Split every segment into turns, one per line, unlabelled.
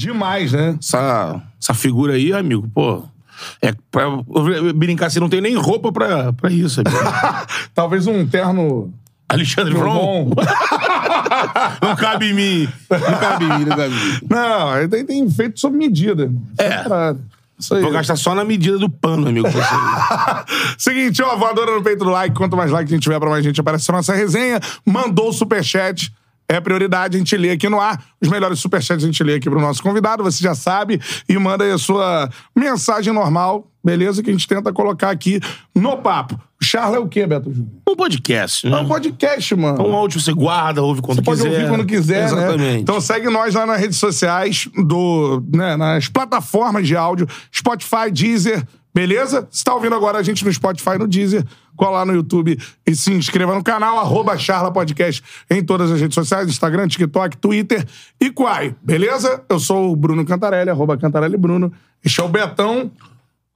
Demais, né?
Essa, essa figura aí, amigo, pô. É pra brincar assim, não tem nem roupa pra, pra isso.
Talvez um terno
Alexandre Bron
bom.
não cabe em mim. Não cabe em mim, não cabe em mim.
Não, ele tem, tem feito sob medida.
É.
Parada. Isso aí.
Vou gastar só na medida do pano, amigo.
Seguinte, ó, voadora no peito do like. Quanto mais like a gente tiver, pra mais gente aparece na nossa resenha. Mandou o superchat. É prioridade, a gente lê aqui no ar. Os melhores superchats a gente lê aqui pro nosso convidado, você já sabe. E manda aí a sua mensagem normal, beleza? Que a gente tenta colocar aqui no papo. O Charla é o quê, Beto Júnior?
Um podcast, né?
É um podcast, mano.
Um áudio você guarda, ouve quando
Você pode
quiser.
ouvir quando quiser,
Exatamente.
né? Então segue nós lá nas redes sociais, do, né, nas plataformas de áudio, Spotify, Deezer, beleza? Se tá ouvindo agora a gente no Spotify, no Deezer, cola lá no YouTube e se inscreva no canal, arroba Charla Podcast em todas as redes sociais, Instagram, TikTok, Twitter e Quai, beleza? Eu sou o Bruno Cantarelli, arroba Cantarelli Bruno. Este é o Betão.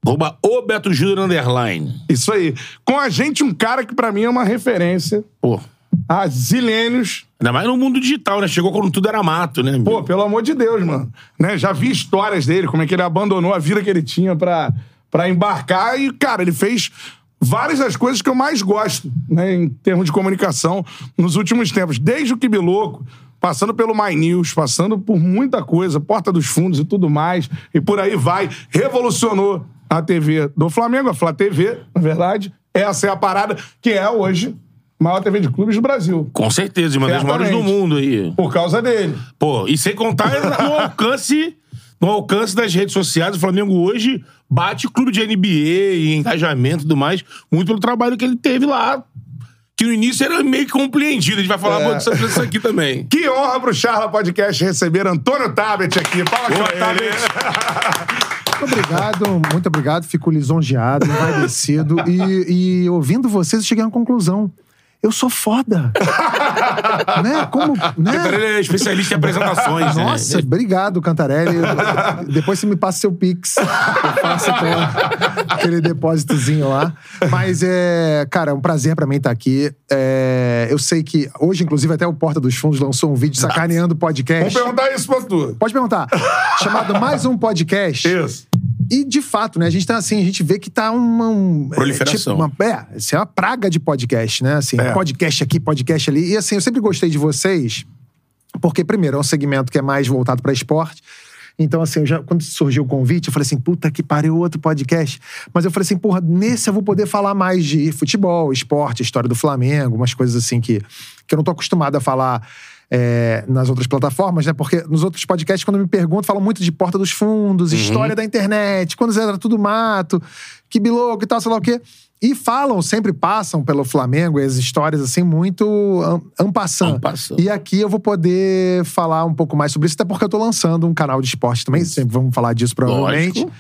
Arroba o Beto Júnior Underline.
Isso aí. Com a gente, um cara que pra mim é uma referência
Pô,
há zilênios.
ainda mais no mundo digital, né? Chegou quando tudo era mato, né? amigo?
Pô, pelo amor de Deus, mano. Né? Já vi histórias dele, como é que ele abandonou a vida que ele tinha pra, pra embarcar. E, cara, ele fez várias das coisas que eu mais gosto, né, em termos de comunicação, nos últimos tempos. Desde o Kibiloco, passando pelo My News, passando por muita coisa, Porta dos Fundos e tudo mais, e por aí vai. Revolucionou a TV do Flamengo, a Flá TV, na verdade. Essa é a parada, que é hoje a maior TV de clubes do Brasil.
Com certeza, uma das maiores do mundo aí.
Por causa dele.
Pô, e sem contar no alcance, no alcance das redes sociais, o Flamengo hoje bate clube de NBA e engajamento e tudo mais, muito pelo trabalho que ele teve lá. Que no início era meio que compreendido. A gente vai falar
É.
muito sobre isso aqui também.
Que honra pro Charla Podcast receber Antônio Tabet aqui. Fala, Antônio Tabet.
Muito obrigado, muito obrigado. Fico lisonjeado, envaidecido. E, e ouvindo vocês, eu cheguei a uma conclusão. Eu sou foda. né? Como. Né?
Ele é especialista em apresentações, né?
Nossa, obrigado, Cantarelli. Depois você me passa seu Pix. Eu faço aquele depósitozinho lá. Mas é, cara, é um prazer pra mim estar aqui. É, eu sei que hoje, inclusive, até o Porta dos Fundos lançou um vídeo sacaneando o podcast.
perguntar isso pra tu.
Pode perguntar. Chamado Mais um Podcast.
Isso.
E, de fato, né, a gente tá assim, a gente vê que tá uma. Um,
Proliferação.
É, tipo, uma, é, isso é uma praga de podcast, né? Assim,
É.
podcast aqui, podcast ali. E assim, eu sempre gostei de vocês, porque, primeiro, é um segmento que é mais voltado pra esporte. Então, assim, eu já, quando surgiu o convite, eu falei assim, puta que pariu, outro podcast. Mas eu falei assim, porra, nesse eu vou poder falar mais de futebol, esporte, história do Flamengo, umas coisas assim que, que eu não tô acostumado a falar é, nas outras plataformas, né? Porque nos outros podcasts, quando me perguntam, falam muito de porta dos fundos, história da internet, quando era tudo mato, que biloco e tal, sei lá o quê. E falam, sempre passam pelo Flamengo as histórias, assim, muito ampassando. E aqui eu vou poder falar um pouco mais sobre isso, até porque eu tô lançando um canal de esporte também, sempre vamos falar disso provavelmente,
Lógico.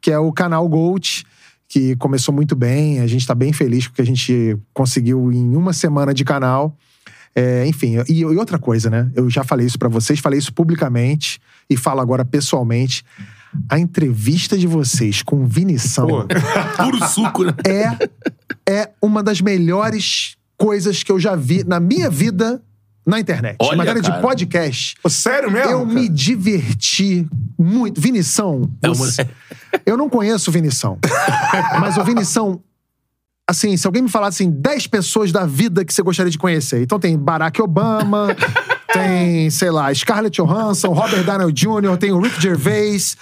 que é o canal Gold, que começou muito bem, a gente tá bem feliz porque a gente conseguiu em uma semana de canal. É, enfim, e, e outra coisa, né? Eu já falei isso pra vocês, falei isso publicamente e falo agora pessoalmente. A entrevista de vocês com o Vinição
Pô.
Puro suco, né?
é, é uma das melhores coisas que eu já vi na minha vida na internet.
Olha,
em matéria de
cara.
podcast.
Pô, Sério mesmo?
Eu
cara?
me diverti muito. Vinição.
É uma-
você- Eu não conheço o Vinição. mas o Vinição. Assim, se alguém me falasse assim, 10 pessoas da vida que você gostaria de conhecer. Então tem Barack Obama, tem, sei lá, Scarlett Johansson, Robert Downey Jr., tem o Rick Gervais.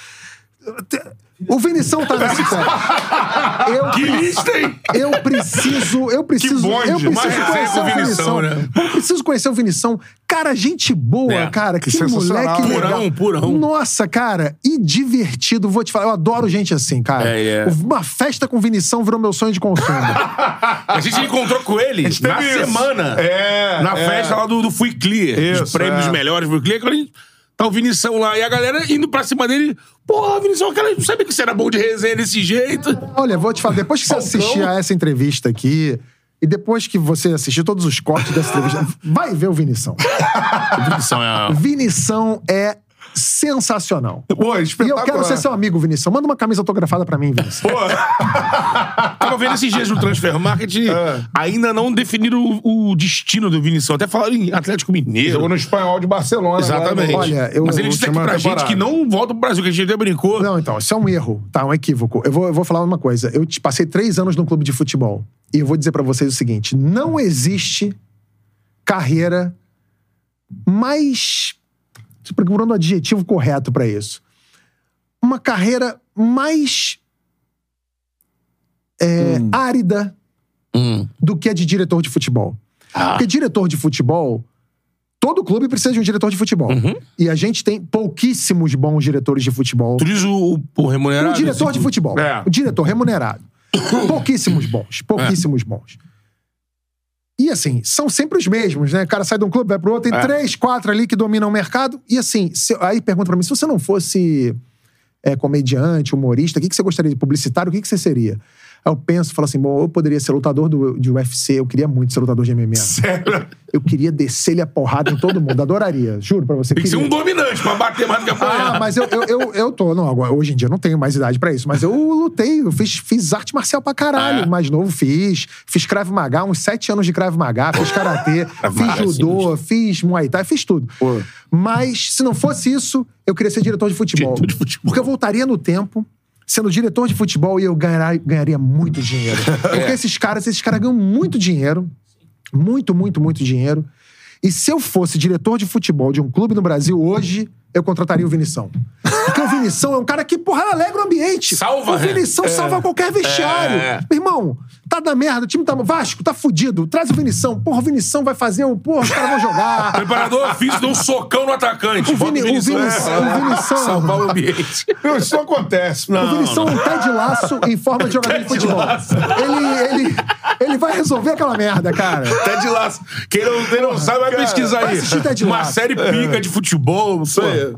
O Vinição tá nesse pé. Eu,
Que lista, hein?
eu preciso, eu preciso,
bonde,
eu preciso
resenha
conhecer o
Vinição,
Vinição.
né?
Eu preciso conhecer o Vinição. Cara, gente boa,
É,
cara. Que,
que
moleque legal.
Purão, purão.
Nossa, cara, e divertido. Vou te falar, eu adoro gente assim, cara.
É, é.
Uma festa com Vinição virou meu sonho de consumo.
A gente encontrou com ele na
isso.
semana.
É,
Na
é.
festa lá do, do Fui Clear.
Isso,
os prêmios
é.
melhores do Fui Clear. Quando a gente tá o Vinição lá. E a galera indo pra cima dele. Porra, Vinição, aquela, não sabia que você era bom de resenha desse jeito.
Olha, vou te falar, depois que você
Falcão.
assistir a essa entrevista aqui, e depois que você assistir todos os cortes dessa entrevista, vai ver o Vinição.
O Vinição é...
Vinição é sensacional.
Pô,
E eu quero ser seu amigo, Vinícius. Manda uma camisa autografada pra mim, Vinícius.
Tava vendo esses dias no Transfer Market, ainda não definiram o, o destino do Vinição. Até falaram em Atlético Mineiro.
Jogou no espanhol de Barcelona.
Exatamente.
agora, no-
Olha, eu-
Mas ele disse aqui pra gente
temporada.
que não volta pro Brasil, que a gente até brincou.
Não, então, isso é um erro, tá? Um equívoco. Eu vou, eu vou falar uma coisa. Eu te- passei três anos no clube de futebol. E eu vou dizer pra vocês o seguinte: não existe carreira mais. Tô procurando o adjetivo correto pra isso. Uma carreira mais. é, árida
Hum.
do que a de diretor de futebol. Porque diretor de futebol. Todo clube precisa de um diretor de futebol. E a gente tem pouquíssimos bons diretores de futebol.
Tu diz o, o remunerado?
O diretor de
assim,
futebol.
É.
O diretor remunerado. pouquíssimos bons. Pouquíssimos bons. E assim, são sempre os mesmos, né? O cara sai de um clube, vai pro outro, tem
É.
três, quatro ali que dominam o mercado. E assim, se- aí pergunta pra mim: se você não fosse é, comediante, humorista, o que, que você gostaria de publicitário? O que, que você seria? Aí eu penso, falo assim, bom, eu poderia ser lutador do, de UFC, eu queria muito ser lutador de MMA.
Sério?
Eu queria descer-lhe a porrada em todo mundo, adoraria, juro pra você.
Tem que ser um dominante pra bater mais do que
Ah,
apanhar.
mas eu, eu, eu, eu tô. Não, agora, hoje em dia eu não tenho mais idade pra isso, mas eu lutei, eu fiz, fiz arte marcial pra caralho.
É.
Mais novo fiz. Fiz Krav Maga, uns sete anos de Krav Maga, fiz karatê, fiz judô, fiz muay thai, fiz tudo.
Pô.
Mas se não fosse isso, eu queria ser diretor de futebol.
Diretor de futebol.
Porque eu voltaria no tempo. Sendo diretor de futebol e eu ganhar- ganharia muito dinheiro. Porque esses caras, esses caras ganham muito dinheiro. Muito, muito, muito dinheiro. E se eu fosse diretor de futebol de um clube no Brasil hoje, eu contrataria o Vinição. Porque o Vinição é um cara que, porra, alegra o ambiente.
Salva,
O Vinição salva qualquer vestiário.
É.
Meu irmão, tá da merda, o time tá. Vasco, tá fudido. Traz o Vinição. Porra, o Vinição vai fazer o. Porra, os caras vão jogar.
Preparador físico deu um socão no atacante.
O Vini- o
Vinição,
Vinição-
é,
o Vinição-
Salvar o ambiente.
Não, isso não acontece.
O Vinição é um pé de laço em forma de jogador de futebol.
laço.
Ele, ele, ele vai resolver aquela merda, cara.
Ted Laço. Quem não, quem não sabe, vai pesquisar
vai
aí.
Ted
Uma série pica de futebol.
Isso aí.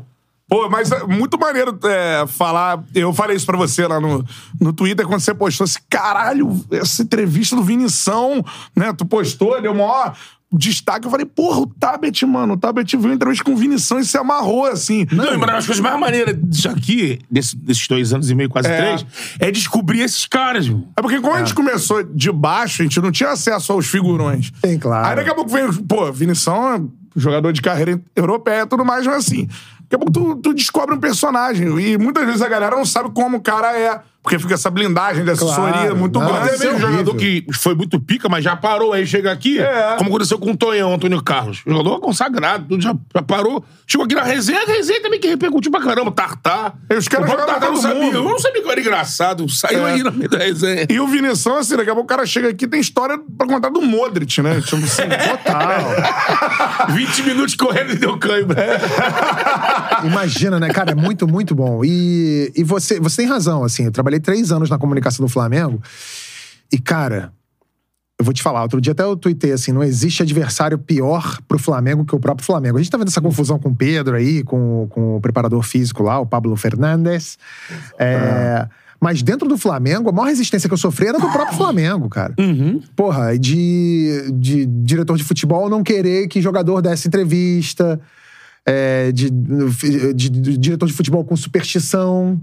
Pô, mas é muito maneiro é, falar. Eu falei isso pra você lá no, no Twitter quando você postou assim: caralho, essa entrevista do Vinição, né? Tu postou, deu maior destaque. Eu falei, porra, o Tabet, mano, o Tabet viu a entrevista com o Vinição e se amarrou, assim.
Não, e uma das coisas mais maneiras disso aqui, desse- desses dois anos e meio, quase
É.
três, é descobrir esses caras, meu.
É porque como a gente começou de baixo, a gente não tinha acesso aos figurões.
Tem, claro.
Aí daqui a pouco vem, pô, Vinição é jogador de carreira europeia e tudo mais, mas assim. Daqui a pouco tu, tu descobre um personagem. E muitas vezes a galera não sabe como o cara é. Porque fica essa blindagem de assessoria
Claro.
muito
Não,
grande.
É
mesmo um jogador que foi muito pica, mas já parou, aí chega aqui,
É.
como aconteceu com o Tonhão, Antônio Carlos. Jogador consagrado, tudo já, já parou. Chegou aqui na resenha, a resenha também que repercutiu pra caramba, Tartar.
E os caras
o Tartar não sabia.
mundo.
Eu não sabia que eu era engraçado. Saiu
É.
aí no meio da resenha.
E o Vinição, assim, daqui a pouco o cara chega aqui e tem história pra contar do Modric, né? Tipo assim,
Total.
20 minutos correndo e deu cãibra.
Imagina, né, cara? É muito, muito bom. E, e você, você tem razão, assim. Eu trabalhei três anos na comunicação do Flamengo. E, cara, eu vou te falar, outro dia até eu tuitei assim: não existe adversário pior pro Flamengo que o próprio Flamengo. A gente tá vendo essa confusão com o Pedro aí, com, com o preparador físico lá, o Pablo Fernandes. É, Mas dentro do Flamengo, a maior resistência que eu sofri era do próprio Flamengo, cara. Porra, de, de diretor de futebol não querer que jogador desse entrevista, é, de, de- de diretor de futebol com superstição.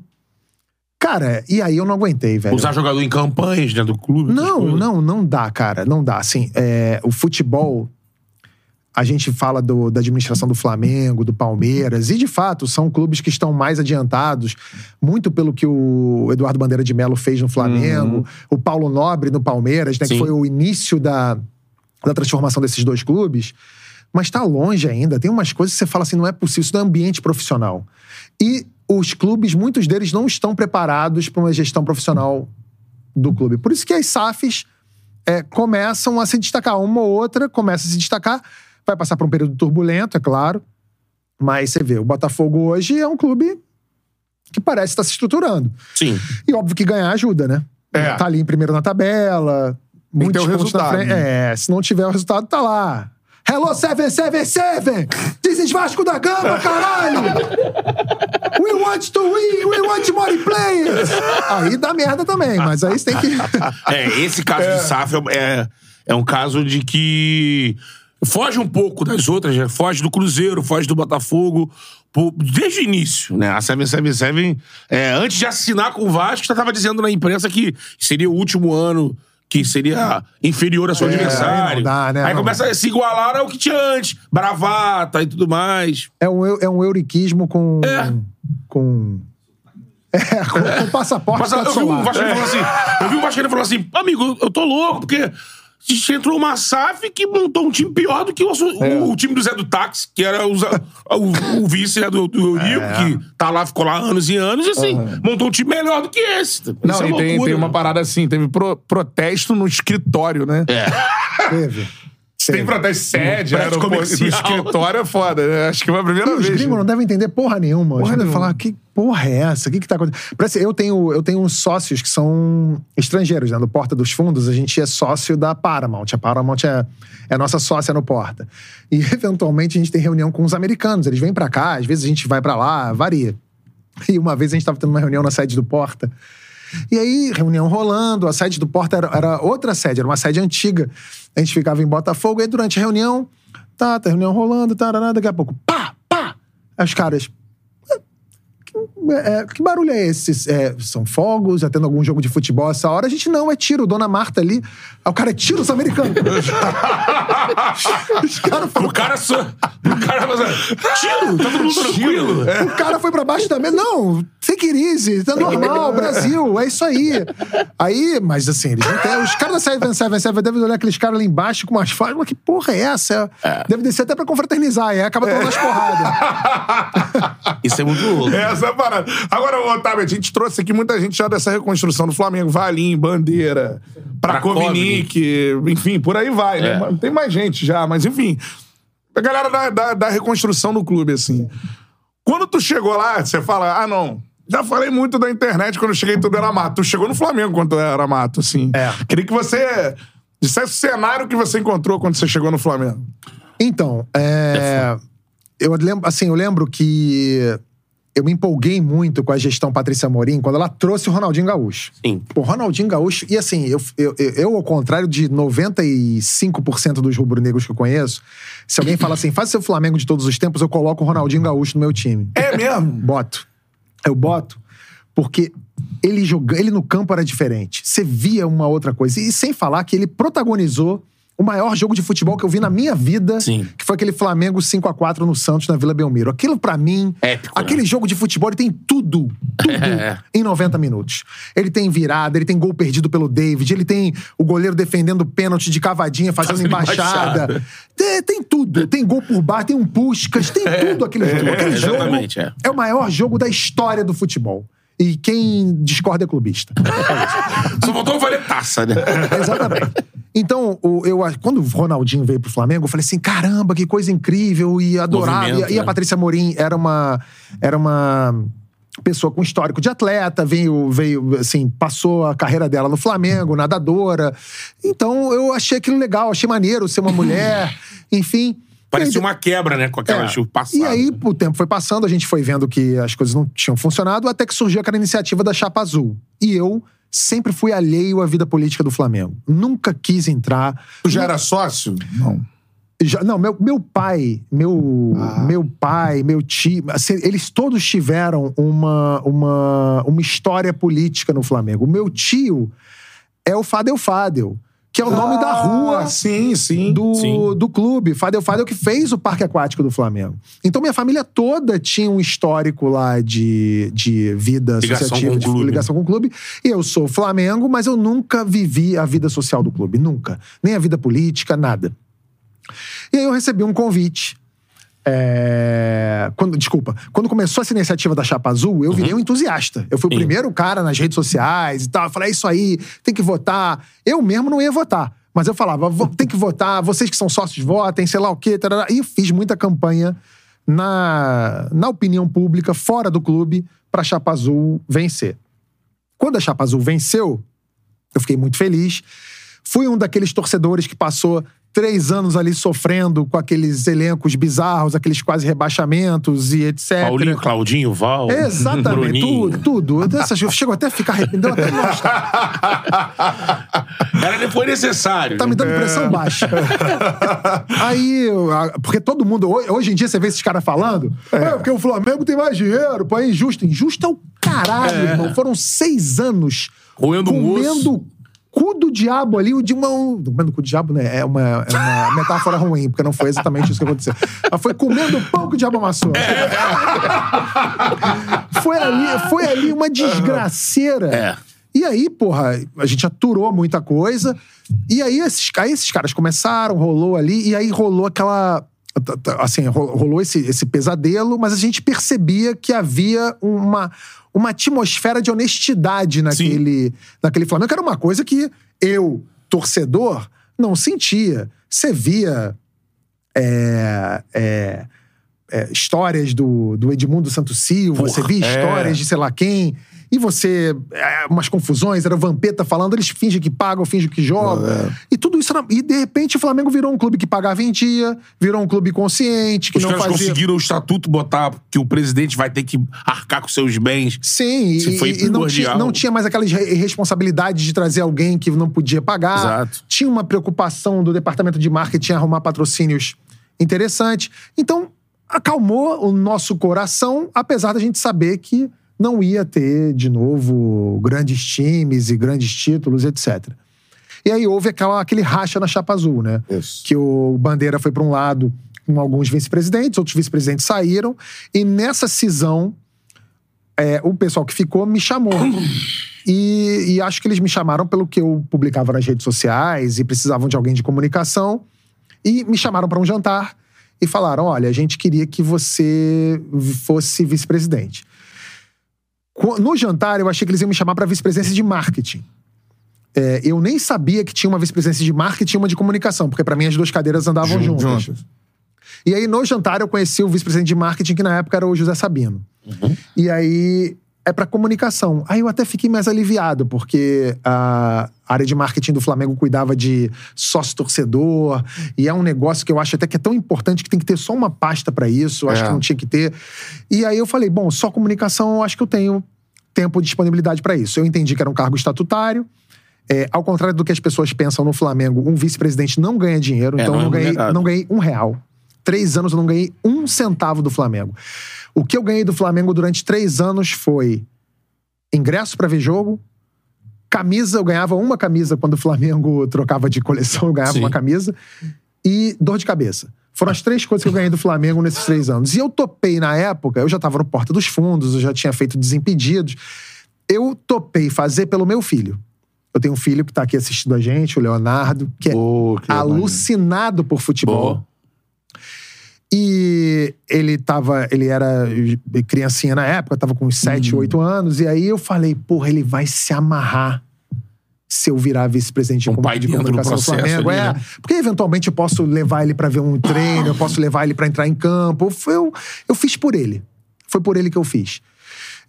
Cara, e aí eu não aguentei, velho.
Usar jogador em campanhas dentro do clube.
Não, não, não dá, cara. Não dá. Assim, é, o futebol. A gente fala do- da administração do Flamengo, do Palmeiras, e de fato são clubes que estão mais adiantados, muito pelo que o Eduardo Bandeira de Mello fez no Flamengo, o Paulo Nobre no Palmeiras, né, que foi o início da, da transformação desses dois clubes. Mas tá longe ainda. Tem umas coisas que você fala assim: não é possível, isso não é ambiente profissional. E os clubes, muitos deles não estão preparados para uma gestão profissional do clube. Por isso que as SAFs é, começam a se destacar. Uma ou outra começa a se destacar. Vai passar por um período turbulento, é claro. Mas você vê, o Botafogo hoje é um clube que parece estar se estruturando.
Sim.
E óbvio que ganhar ajuda, né?
É.
Tá ali em primeiro na tabela.
Tem que
Muitos
ter o
pontos na
resultado,
frente.
né?
É, se não tiver o resultado, tá lá. Hello 777! This is Vasco da Gama, caralho! We want to win, we want more players! Aí dá merda também, mas aí você tem que.
É, esse caso de SAF é, é um caso de que foge um pouco das outras, né? foge do Cruzeiro, foge do Botafogo, desde o início, né? A 777, é, antes de assinar com o Vasco, já tava dizendo na imprensa que seria o último ano que seria inferior ao seu adversário.
aí dá, né?
Aí
Não.
começa a se igualar ao que tinha antes. Bravata e tudo mais.
É um, é um euriquismo com.
É.
Com. É, com, com passaporte
Mas eu vi um falando assim, eu vi um Vascaíno falando assim, amigo, eu tô louco, porque entrou uma SAF que montou um time pior do que o, o- o time do Zé do Táxi, que era o, o- o vice né, do, do Eurico, que tá lá, ficou lá anos e anos, e assim, montou um time melhor do que esse.
Não,
Isso é
e tem,
loucura,
tem uma
né?
parada assim, teve pro- protesto no escritório, né?
É.
Teve.
Tem protesto sede,
prédio
aeroporto, escritório é foda, né? Acho que foi a primeira
E os
vez.
gringos não devem entender porra nenhuma. Os
Porra
devem
nenhuma.
falar, que porra é essa? O que que tá acontecendo? Parece, eu, tenho, eu tenho uns sócios que são estrangeiros, né? No Porta dos Fundos, a gente é sócio da Paramount. A Paramount é, é nossa sócia no Porta. E, eventualmente, a gente tem reunião com os americanos. Eles vêm pra cá, às vezes a gente vai pra lá, varia. E uma vez a gente tava tendo uma reunião na sede do Porta. E aí, reunião rolando, a sede do Porta era, era outra sede, era uma sede antiga. A gente ficava em Botafogo, aí durante a reunião, tá, tá reunião rolando, tá, daqui a pouco, pá, pá! Aí os caras. "Ah, Que, é, que barulho é esse? É, são fogos, já tendo algum jogo de futebol essa hora? A gente não, é tiro. Dona Marta ali. Aí o cara é tiro os americanos. os caras
O cara só. O cara assim, tiro, tá todo mundo tranquilo.
o cara foi pra baixo também. Não, it easy, tá normal, Brasil, é isso aí. Aí, mas assim, eles não têm. Os caras da 777 devem olhar aqueles caras lá embaixo com umas falas. Mas que porra é essa? Deve descer até pra confraternizar, aí acaba tomando as porradas.
Isso é muito louco.
Essa é a parada. Agora, Otávio, a gente trouxe aqui muita gente já dessa reconstrução do Flamengo. Valim, Bandeira, Prakovnik, enfim, por aí vai, né?
É.
Mas Tem mais gente já, mas enfim. A galera da, da, da reconstrução do clube, assim. Quando tu chegou lá, você fala, ah, não. Já falei muito da internet quando eu cheguei tudo era mato. Tu chegou no Flamengo quando era mato, assim.
É.
Queria que você dissesse o cenário que você encontrou quando você chegou no Flamengo.
Então, é, eu lembro, assim, eu lembro que eu me empolguei muito com a gestão Patrícia Morim quando ela trouxe o Ronaldinho Gaúcho.
Sim.
O Ronaldinho Gaúcho, e assim, eu, eu, eu, eu, ao contrário de 95% dos rubro-negros que eu conheço, se alguém fala assim, faz seu Flamengo de todos os tempos, eu coloco o Ronaldinho Gaúcho no meu time.
É mesmo?
Boto. Eu boto porque ele ele no campo era diferente. Você via uma outra coisa. E sem falar que ele protagonizou o maior jogo de futebol que eu vi na minha vida,
Sim.
que foi aquele Flamengo 5 a 4 no Santos, na Vila Belmiro. Aquilo, pra mim,
Épico, né?
aquele jogo de futebol, ele tem tudo, tudo
É.
em 90 minutos. Ele tem virada, ele tem gol perdido pelo David, ele tem o goleiro defendendo o pênalti de cavadinha, fazendo
Fazendo
embaixada.
embaixada.
Tem, tem tudo. Tem gol por bar, tem um Puscas, tem tudo aquele jogo. Aquele jogo
é.
é o maior jogo da história do futebol. E quem discorda é clubista.
Só faltou valer taça, né?
Exatamente. Então, eu, quando o Ronaldinho veio pro Flamengo, eu falei assim: caramba, que coisa incrível, e adorava. E, e a
né?
Patrícia Morim era uma. Era uma pessoa com histórico de atleta, veio, veio, assim, passou a carreira dela no Flamengo, nadadora. Então, eu achei aquilo legal, achei maneiro ser uma mulher, enfim.
Parecia uma quebra, né? Com aquela
é.
chuva passada.
E aí, o tempo foi passando, a gente foi vendo que as coisas não tinham funcionado, até que surgiu aquela iniciativa da Chapa Azul. E eu sempre fui alheio à vida política do Flamengo. Nunca quis entrar.
Tu já era sócio? Não.
Já- não, meu, meu pai, meu, meu pai, meu tio, assim, eles todos tiveram uma, uma, uma história política no Flamengo. O meu tio é o Fadel Fadel, que é o nome da rua
Ah, Sim, sim.
do,
Sim.
do clube. Fadel Fadel que fez o parque aquático do Flamengo. Então minha família toda tinha um histórico lá de, de vida
Ligação
associativa,
com o
de
clube.
ligação com o clube. E eu sou Flamengo, mas eu nunca vivi a vida social do clube. Nunca. Nem a vida política, nada. E aí eu recebi um convite. É, Quando, desculpa, quando começou essa iniciativa da Chapa Azul, eu virei um entusiasta. Eu fui o
Sim.
primeiro cara nas redes sociais e tal. Eu falei, é isso aí, tem que votar. Eu mesmo não ia votar. Mas eu falava, "Vo- tem que votar, vocês que são sócios votem, sei lá o quê. tarará. E fiz muita campanha na, na opinião pública, fora do clube, pra Chapa Azul vencer. Quando a Chapa Azul venceu, eu fiquei muito feliz. Fui um daqueles torcedores que passou três anos ali sofrendo com aqueles elencos bizarros, aqueles quase rebaixamentos e etc.
Paulinho, Claudinho, Val.
Exatamente, tudo, tudo. Dessas, eu chego até a ficar arrependido, até.
Era, foi necessário.
Tá me dando pressão baixa. Aí, eu- a- porque todo mundo, ho- hoje em dia, você vê esses caras falando, é. porque o Flamengo tem mais dinheiro, pô, é injusto. Injusto é o caralho, irmão. Foram seis anos comendo o cu do diabo ali, o de uma. um- Comendo o cu do diabo, né? É uma, é uma metáfora ruim, porque não foi exatamente isso que aconteceu. Mas foi comendo o pão que o diabo amassou. foi, ali, foi ali uma desgraceira.
É.
E aí, porra, a gente aturou muita coisa. E aí esses, aí esses caras começaram, rolou ali, e aí rolou aquela. Assim, ro- rolou esse, esse pesadelo, mas a gente percebia que havia uma, uma atmosfera de honestidade naquele, naquele Flamengo, que era uma coisa que eu, torcedor, não sentia. Você via. é, é, é, histórias do, do Edmundo Santos Silva,
Porra,
você via
é.
histórias de sei lá quem, e você. é, umas confusões, era o Vampeta falando, eles fingem que pagam, fingem que jogam.
É.
E tudo isso era, E de repente o Flamengo virou um clube que pagava em dia, virou um clube consciente, que
Os
não
caras
fazia.
conseguiram o estatuto botar que o presidente vai ter que arcar com seus bens.
Sim,
Isso
e,
foi
e não, tinha, não tinha mais aquela re- responsabilidade de trazer alguém que não podia pagar.
Exato.
Tinha uma preocupação do departamento de marketing arrumar patrocínios interessantes. Então, acalmou o nosso coração, apesar da gente saber que não ia ter, de novo, grandes times e grandes títulos, etc. E aí houve aquela, aquele racha na chapa azul, né?
Isso.
Que o Bandeira foi para um lado com alguns vice-presidentes, outros vice-presidentes saíram, e nessa cisão é, o pessoal que ficou me chamou. E, e acho que eles me chamaram pelo que eu publicava nas redes sociais e precisavam de alguém de comunicação. E me chamaram para um jantar e falaram: olha, a gente queria que você fosse vice-presidente. No jantar, eu achei que eles iam me chamar para vice-presidência de marketing. É, eu nem sabia que tinha uma vice-presidência de marketing e uma de comunicação, porque para mim as duas cadeiras andavam
Jun-
juntas.
juntas.
E aí, no jantar, eu conheci o vice-presidente de marketing, que na época era o José Sabino. E aí, é pra comunicação. Aí eu até fiquei mais aliviado, porque a área de marketing do Flamengo cuidava de sócio-torcedor, e é um negócio que eu acho até que é tão importante que tem que ter só uma pasta pra isso, eu acho
É.
que não tinha que ter. E aí eu falei, bom, só comunicação, eu acho que eu tenho tempo de disponibilidade pra isso. Eu entendi que era um cargo estatutário. É, ao contrário do que as pessoas pensam no Flamengo, um vice-presidente não ganha dinheiro,
É,
então
não
eu
é
não ganhei, não ganhei um real. Três anos eu não ganhei um centavo do Flamengo. O que eu ganhei do Flamengo durante três anos foi ingresso pra ver jogo, camisa, eu ganhava uma camisa quando o Flamengo trocava de coleção, eu ganhava
Sim.
uma camisa, e dor de cabeça. Foram as três coisas que eu ganhei do Flamengo nesses três anos. E eu topei na época, eu já tava no Porta dos Fundos, eu já tinha feito Desimpedidos. Eu topei fazer pelo meu filho. Eu tenho um filho que tá aqui assistindo a gente, o Leonardo, que é
Pô, que
alucinado por futebol.
Boa.
E ele tava, ele era criancinha na época, tava com uns 7, 8 anos, e aí eu falei, porra, ele vai se amarrar se eu virar vice-presidente de,
Um
comu-
pai
de comunicação do Flamengo.
ali,
é,
né?
porque eventualmente eu posso levar ele pra ver um treino, eu posso levar ele pra entrar em campo. Eu, eu fiz por ele. Foi por ele que eu fiz.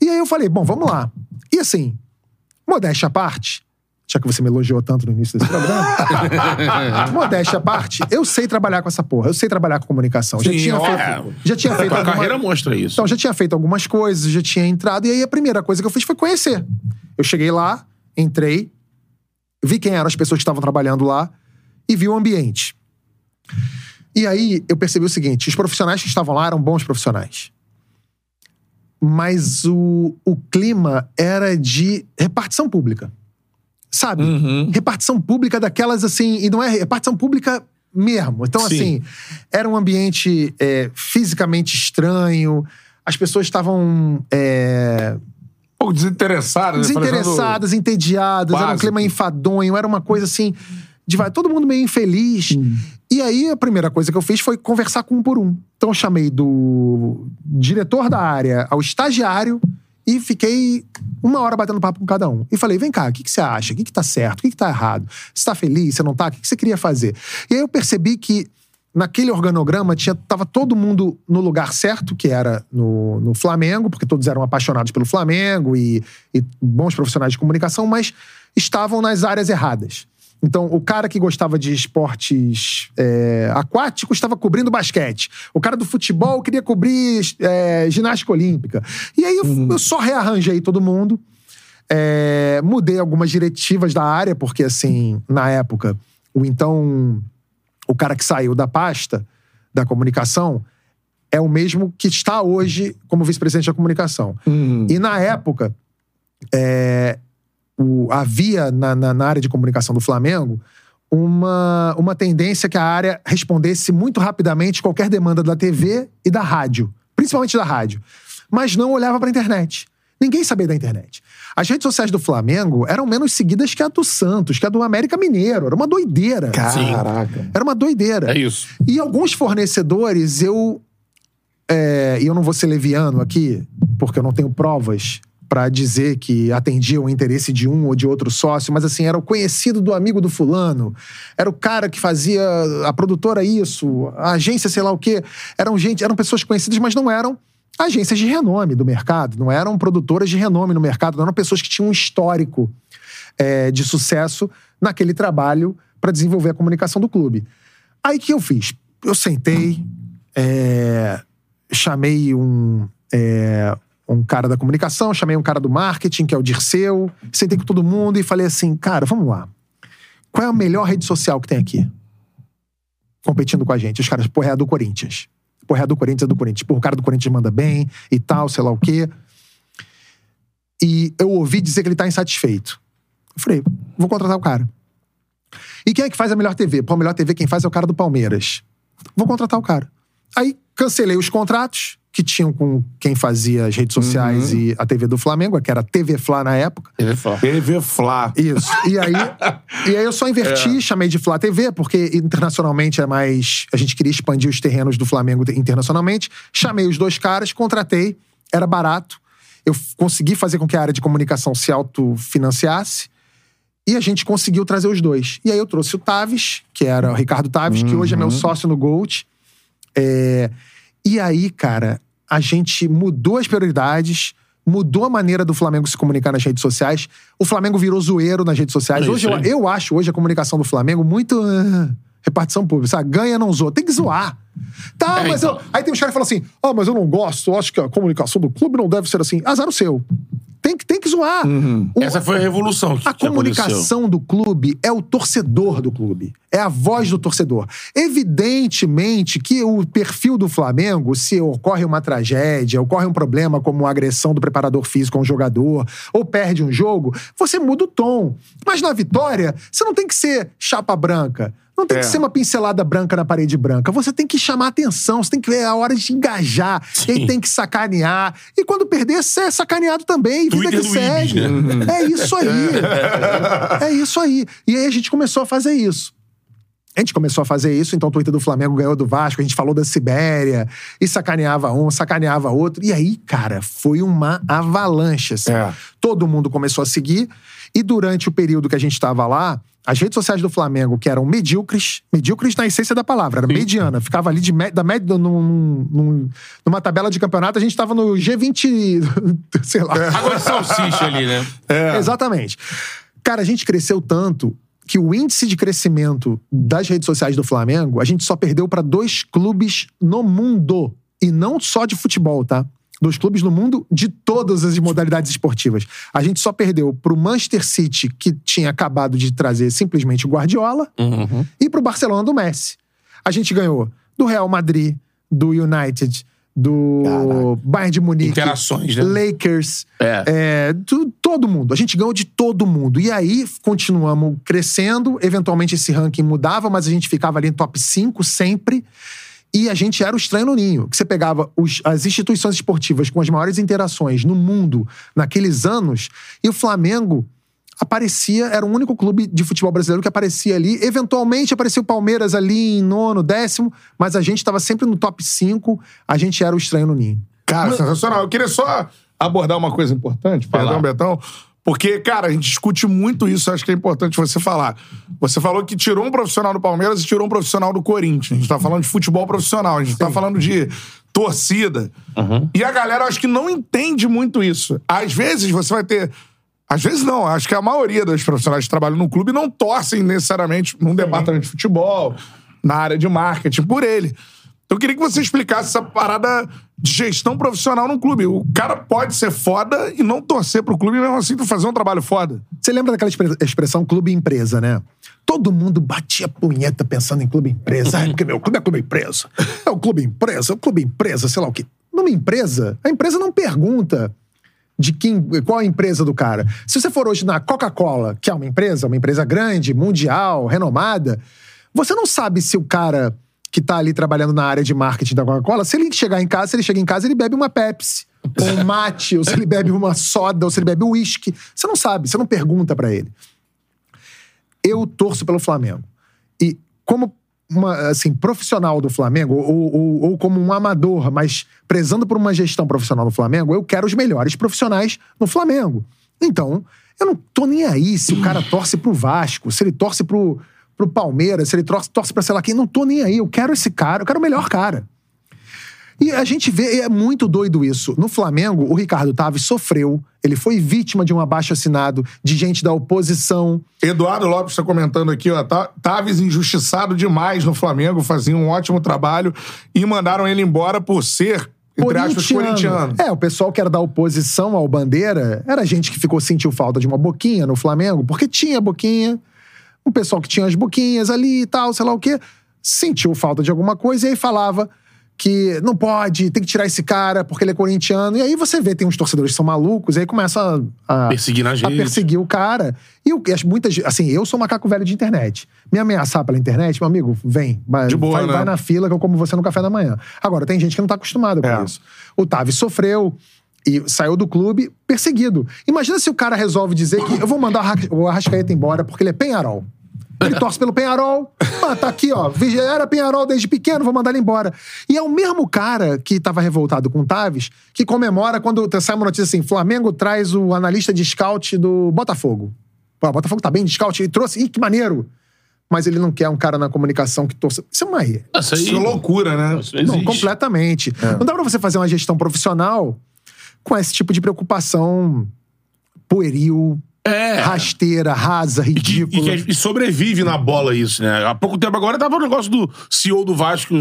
E aí eu falei, bom, vamos lá. E assim, modéstia à parte, já que você me elogiou tanto no início desse programa, modéstia à parte, eu sei trabalhar com essa porra, eu sei trabalhar com comunicação. Já
Sim,
tinha
ó,
feito,
é.
já tinha feito
Tua
alguma-
carreira mostra isso.
então, já tinha feito algumas coisas, já tinha entrado, e aí a primeira coisa que eu fiz foi conhecer. Eu cheguei lá, entrei, vi quem eram as pessoas que estavam trabalhando lá e vi o ambiente. E aí eu percebi o seguinte: os profissionais que estavam lá eram bons profissionais. Mas o, o clima era de repartição pública. Sabe? Repartição pública daquelas assim. E não é repartição pública mesmo. Então,
Sim.
assim, era um ambiente é, fisicamente estranho. As pessoas estavam é,
Um pouco desinteressado, né?
desinteressadas, entediadas, era um
básico.
clima enfadonho, era uma coisa assim. De, vai- todo mundo meio infeliz. E aí a primeira coisa que eu fiz foi conversar com um por um. Então eu chamei do diretor da área ao estagiário e fiquei uma hora batendo papo com cada um. E falei: vem cá, o que, que você acha? O que, que tá certo? O que, que tá errado? Você tá feliz? Você não tá? O que, que você queria fazer? E aí eu percebi que naquele organograma tinha, tava todo mundo no lugar certo, que era no, no Flamengo, porque todos eram apaixonados pelo Flamengo e, e bons profissionais de comunicação, mas estavam nas áreas erradas. Então, o cara que gostava de esportes é, aquáticos estava cobrindo basquete. O cara do futebol queria cobrir é, ginástica olímpica. E aí eu, eu só rearranjei todo mundo. É, mudei algumas diretivas da área, porque, assim, na época, o então. O cara que saiu da pasta da comunicação é o mesmo que está hoje como vice-presidente da comunicação. E na época, é, o- havia na, na- na área de comunicação do Flamengo uma, uma tendência que a área respondesse muito rapidamente qualquer demanda da TV e da rádio, principalmente da rádio, mas não olhava para a internet. Ninguém sabia da internet. As redes sociais do Flamengo eram menos seguidas que a do Santos, que a do América Mineiro. Era uma doideira.
Caraca.
Era uma doideira.
É isso.
E alguns fornecedores, eu. é, E eu não vou ser leviano aqui, porque eu não tenho provas pra dizer que atendia o interesse de um ou de outro sócio, mas assim, era o conhecido do amigo do fulano, era o cara que fazia a produtora isso, a agência sei lá o quê. Eram gente, eram pessoas conhecidas, mas não eram agências de renome do mercado, não eram produtoras de renome no mercado, não eram pessoas que tinham um histórico é, de sucesso naquele trabalho para desenvolver a comunicação do clube. Aí o que eu fiz? Eu sentei, é, chamei um, é, um cara da comunicação, chamei um cara do marketing, que é o Dirceu, sentei com todo mundo e falei assim: cara, vamos lá. Qual é a melhor rede social que tem aqui? Competindo com a gente. Os caras, porra, é a do Corinthians. Porra, é a do Corinthians, é do Corinthians. Porra, o cara do Corinthians manda bem e tal, sei lá o quê. E eu ouvi dizer que ele tá insatisfeito. Eu falei, vou contratar o cara. E quem é que faz a melhor TV? Pô, a melhor TV quem faz é o cara do Palmeiras. Vou contratar o cara. Aí cancelei os contratos que tinham com quem fazia as redes sociais e a TV do Flamengo, que era a TV Fla na época.
TV Flá.
Isso. E aí, e aí eu só inverti, chamei de Flá TV, porque internacionalmente é mais. A gente queria expandir os terrenos do Flamengo internacionalmente. Chamei os dois caras, contratei, era barato. Eu consegui fazer com que a área de comunicação se autofinanciasse. E a gente conseguiu trazer os dois. E aí eu trouxe o Taves, que era o Ricardo Taves, que hoje é meu sócio no Gold. É, E aí, cara, a gente mudou as prioridades, mudou a maneira do Flamengo se comunicar nas redes sociais. O Flamengo virou zoeiro nas redes sociais.
É
hoje eu, eu acho hoje a comunicação do Flamengo muito. ah, repartição pública, sabe? Ganha, não zoa. Tem que zoar. Tá,
É,
mas
então.
eu. Aí tem uns caras que falam assim: ah, mas eu não gosto, eu acho que a comunicação do clube não deve ser assim. Azar o seu. Tem que, tem que zoar. O-
Essa foi a revolução que,
a
que aconteceu.
comunicação do clube é o torcedor do clube. É a voz do torcedor. Evidentemente que o perfil do Flamengo, se ocorre uma tragédia, ocorre um problema como a agressão do preparador físico a um jogador, ou perde um jogo, você muda o tom. Mas na vitória, você não tem que ser chapa branca. Não tem
É.
que ser uma pincelada branca na parede branca. Você tem que chamar atenção, você tem que ver a hora de engajar. E aí
Sim.
tem que sacanear. E quando perder, você é sacaneado também. Vida
Twitter
que
do
segue.
Né?
É isso aí. É isso aí. E aí a gente começou a fazer isso. A gente começou a fazer isso, então o Twitter do Flamengo ganhou do Vasco, a gente falou da Sibéria, e sacaneava um, sacaneava outro. E aí, cara, foi uma avalanche. Assim.
É.
Todo mundo começou a seguir, e durante o período que a gente estava lá, as redes sociais do Flamengo, que eram medíocres, medíocres na essência da palavra, era mediana, ficava ali de mé- da média, num- num- numa tabela de campeonato, a gente estava no G20, sei lá.
Água de salsicha ali, né?
Exatamente. Cara, a gente cresceu tanto que o índice de crescimento das redes sociais do Flamengo, a gente só perdeu para dois clubes no mundo. E não só de futebol, tá? Dois clubes no mundo de todas as modalidades esportivas. A gente só perdeu pro Manchester City, que tinha acabado de trazer simplesmente o Guardiola,
Uhum.
e pro Barcelona do Messi. A gente ganhou do Real Madrid, do United, do Bayern de Munique,
Interações, né?
Lakers,
É.
é, tu- todo mundo. A gente ganhou de todo mundo. E aí continuamos crescendo. Eventualmente esse ranking mudava, mas a gente ficava ali em top 5 sempre. E a gente era o estranho no ninho. Que você pegava os- as instituições esportivas com as maiores interações no mundo naqueles anos, e o Flamengo aparecia, era o único clube de futebol brasileiro que aparecia ali. Eventualmente aparecia o Palmeiras ali em nono, décimo, mas a gente estava sempre no top 5, a gente era o estranho no ninho.
Cara, sensacional. Eu queria só abordar uma coisa importante,
Vai
perdão. Betão. Porque, cara, a gente discute muito isso, acho que é importante você falar. Você falou que tirou um profissional do Palmeiras e tirou um profissional do Corinthians. A gente tá falando de futebol profissional, a gente tá falando de torcida. E a galera, acho que não entende muito isso. Às vezes você vai ter Às vezes não, acho que a maioria dos profissionais que trabalham no clube não torcem necessariamente num departamento de futebol, na área de marketing, por ele. Eu queria que você explicasse essa parada de gestão profissional no clube. O cara pode ser foda e não torcer pro clube, mesmo assim tu fazer um trabalho foda.
Você lembra daquela expre- expressão clube empresa, né? Todo mundo batia punheta pensando em clube empresa. Ah, porque meu clube é clube empresa. É o clube empresa, é o clube empresa, sei lá o quê. Numa empresa, a empresa não pergunta de quem, qual a empresa do cara. Se você for hoje na Coca-Cola, que é uma empresa, uma empresa grande, mundial, renomada, você não sabe se o cara que tá ali trabalhando na área de marketing da Coca-Cola, se ele chegar em casa, se ele chega em casa, ele bebe uma Pepsi, ou um mate, ou se ele bebe uma soda, ou se ele bebe uísque. Você não sabe, você não pergunta pra ele. Eu torço pelo Flamengo. E como uma, assim, profissional do Flamengo, ou, ou- ou como um amador, mas prezando por uma gestão profissional no Flamengo, eu quero os melhores profissionais no Flamengo. Então, eu não tô nem aí se o cara torce pro Vasco, se ele torce pro, pro Palmeiras, se ele torce, torce pra sei lá quem. Não tô nem aí. Eu quero esse cara, eu quero o melhor cara. E a gente vê, é muito doido isso. No Flamengo, o Ricardo Taves sofreu, ele foi vítima de um abaixo assinado de gente da oposição.
Eduardo Lopes está comentando aqui, ó. Tá- Taves injustiçado demais no Flamengo, fazia um ótimo trabalho e mandaram ele embora por ser, entre aspas, corintiano.
É, o pessoal que era da oposição ao Bandeira era gente que ficou sentiu falta de uma boquinha no Flamengo, porque tinha boquinha. O pessoal que tinha as boquinhas ali e tal, sei lá o quê, sentiu falta de alguma coisa e aí falava que não pode, tem que tirar esse cara porque ele é corintiano. E aí você vê, tem uns torcedores que são malucos, e aí começa a, a,
Perseguir
a perseguir o cara. E o- e as- muitas, assim, eu sou macaco velho de internet. Me ameaçar pela internet, meu amigo, vem. Vai,
De boa,
vai,
né?
vai na fila que eu como você no café da manhã. Agora, tem gente que não tá acostumada com
É.
isso. O Tavis sofreu e saiu do clube perseguido. Imagina se o cara resolve dizer que eu vou mandar o Arrascaeta embora porque ele é Penharol. Ele torce pelo Penharol. Ah, tá aqui, ó. Era Penharol desde pequeno, vou mandar ele embora. E é o mesmo cara que tava revoltado com o Taves que comemora quando sai uma notícia assim: Flamengo traz o analista de scout do Botafogo. Pô, o Botafogo tá bem de scout, ele trouxe. Ih, que maneiro. Mas ele não quer um cara na comunicação que torça. Isso é uma.
Isso aí.
Isso é loucura, né?
Isso não
Não, completamente. Não dá pra você fazer uma gestão profissional com esse tipo de preocupação pueril,
É.
rasteira, rasa,
E, que-
ridícula.
e que- e sobrevive na bola isso, né? Há pouco tempo agora tava o negócio do CEO do Vasco,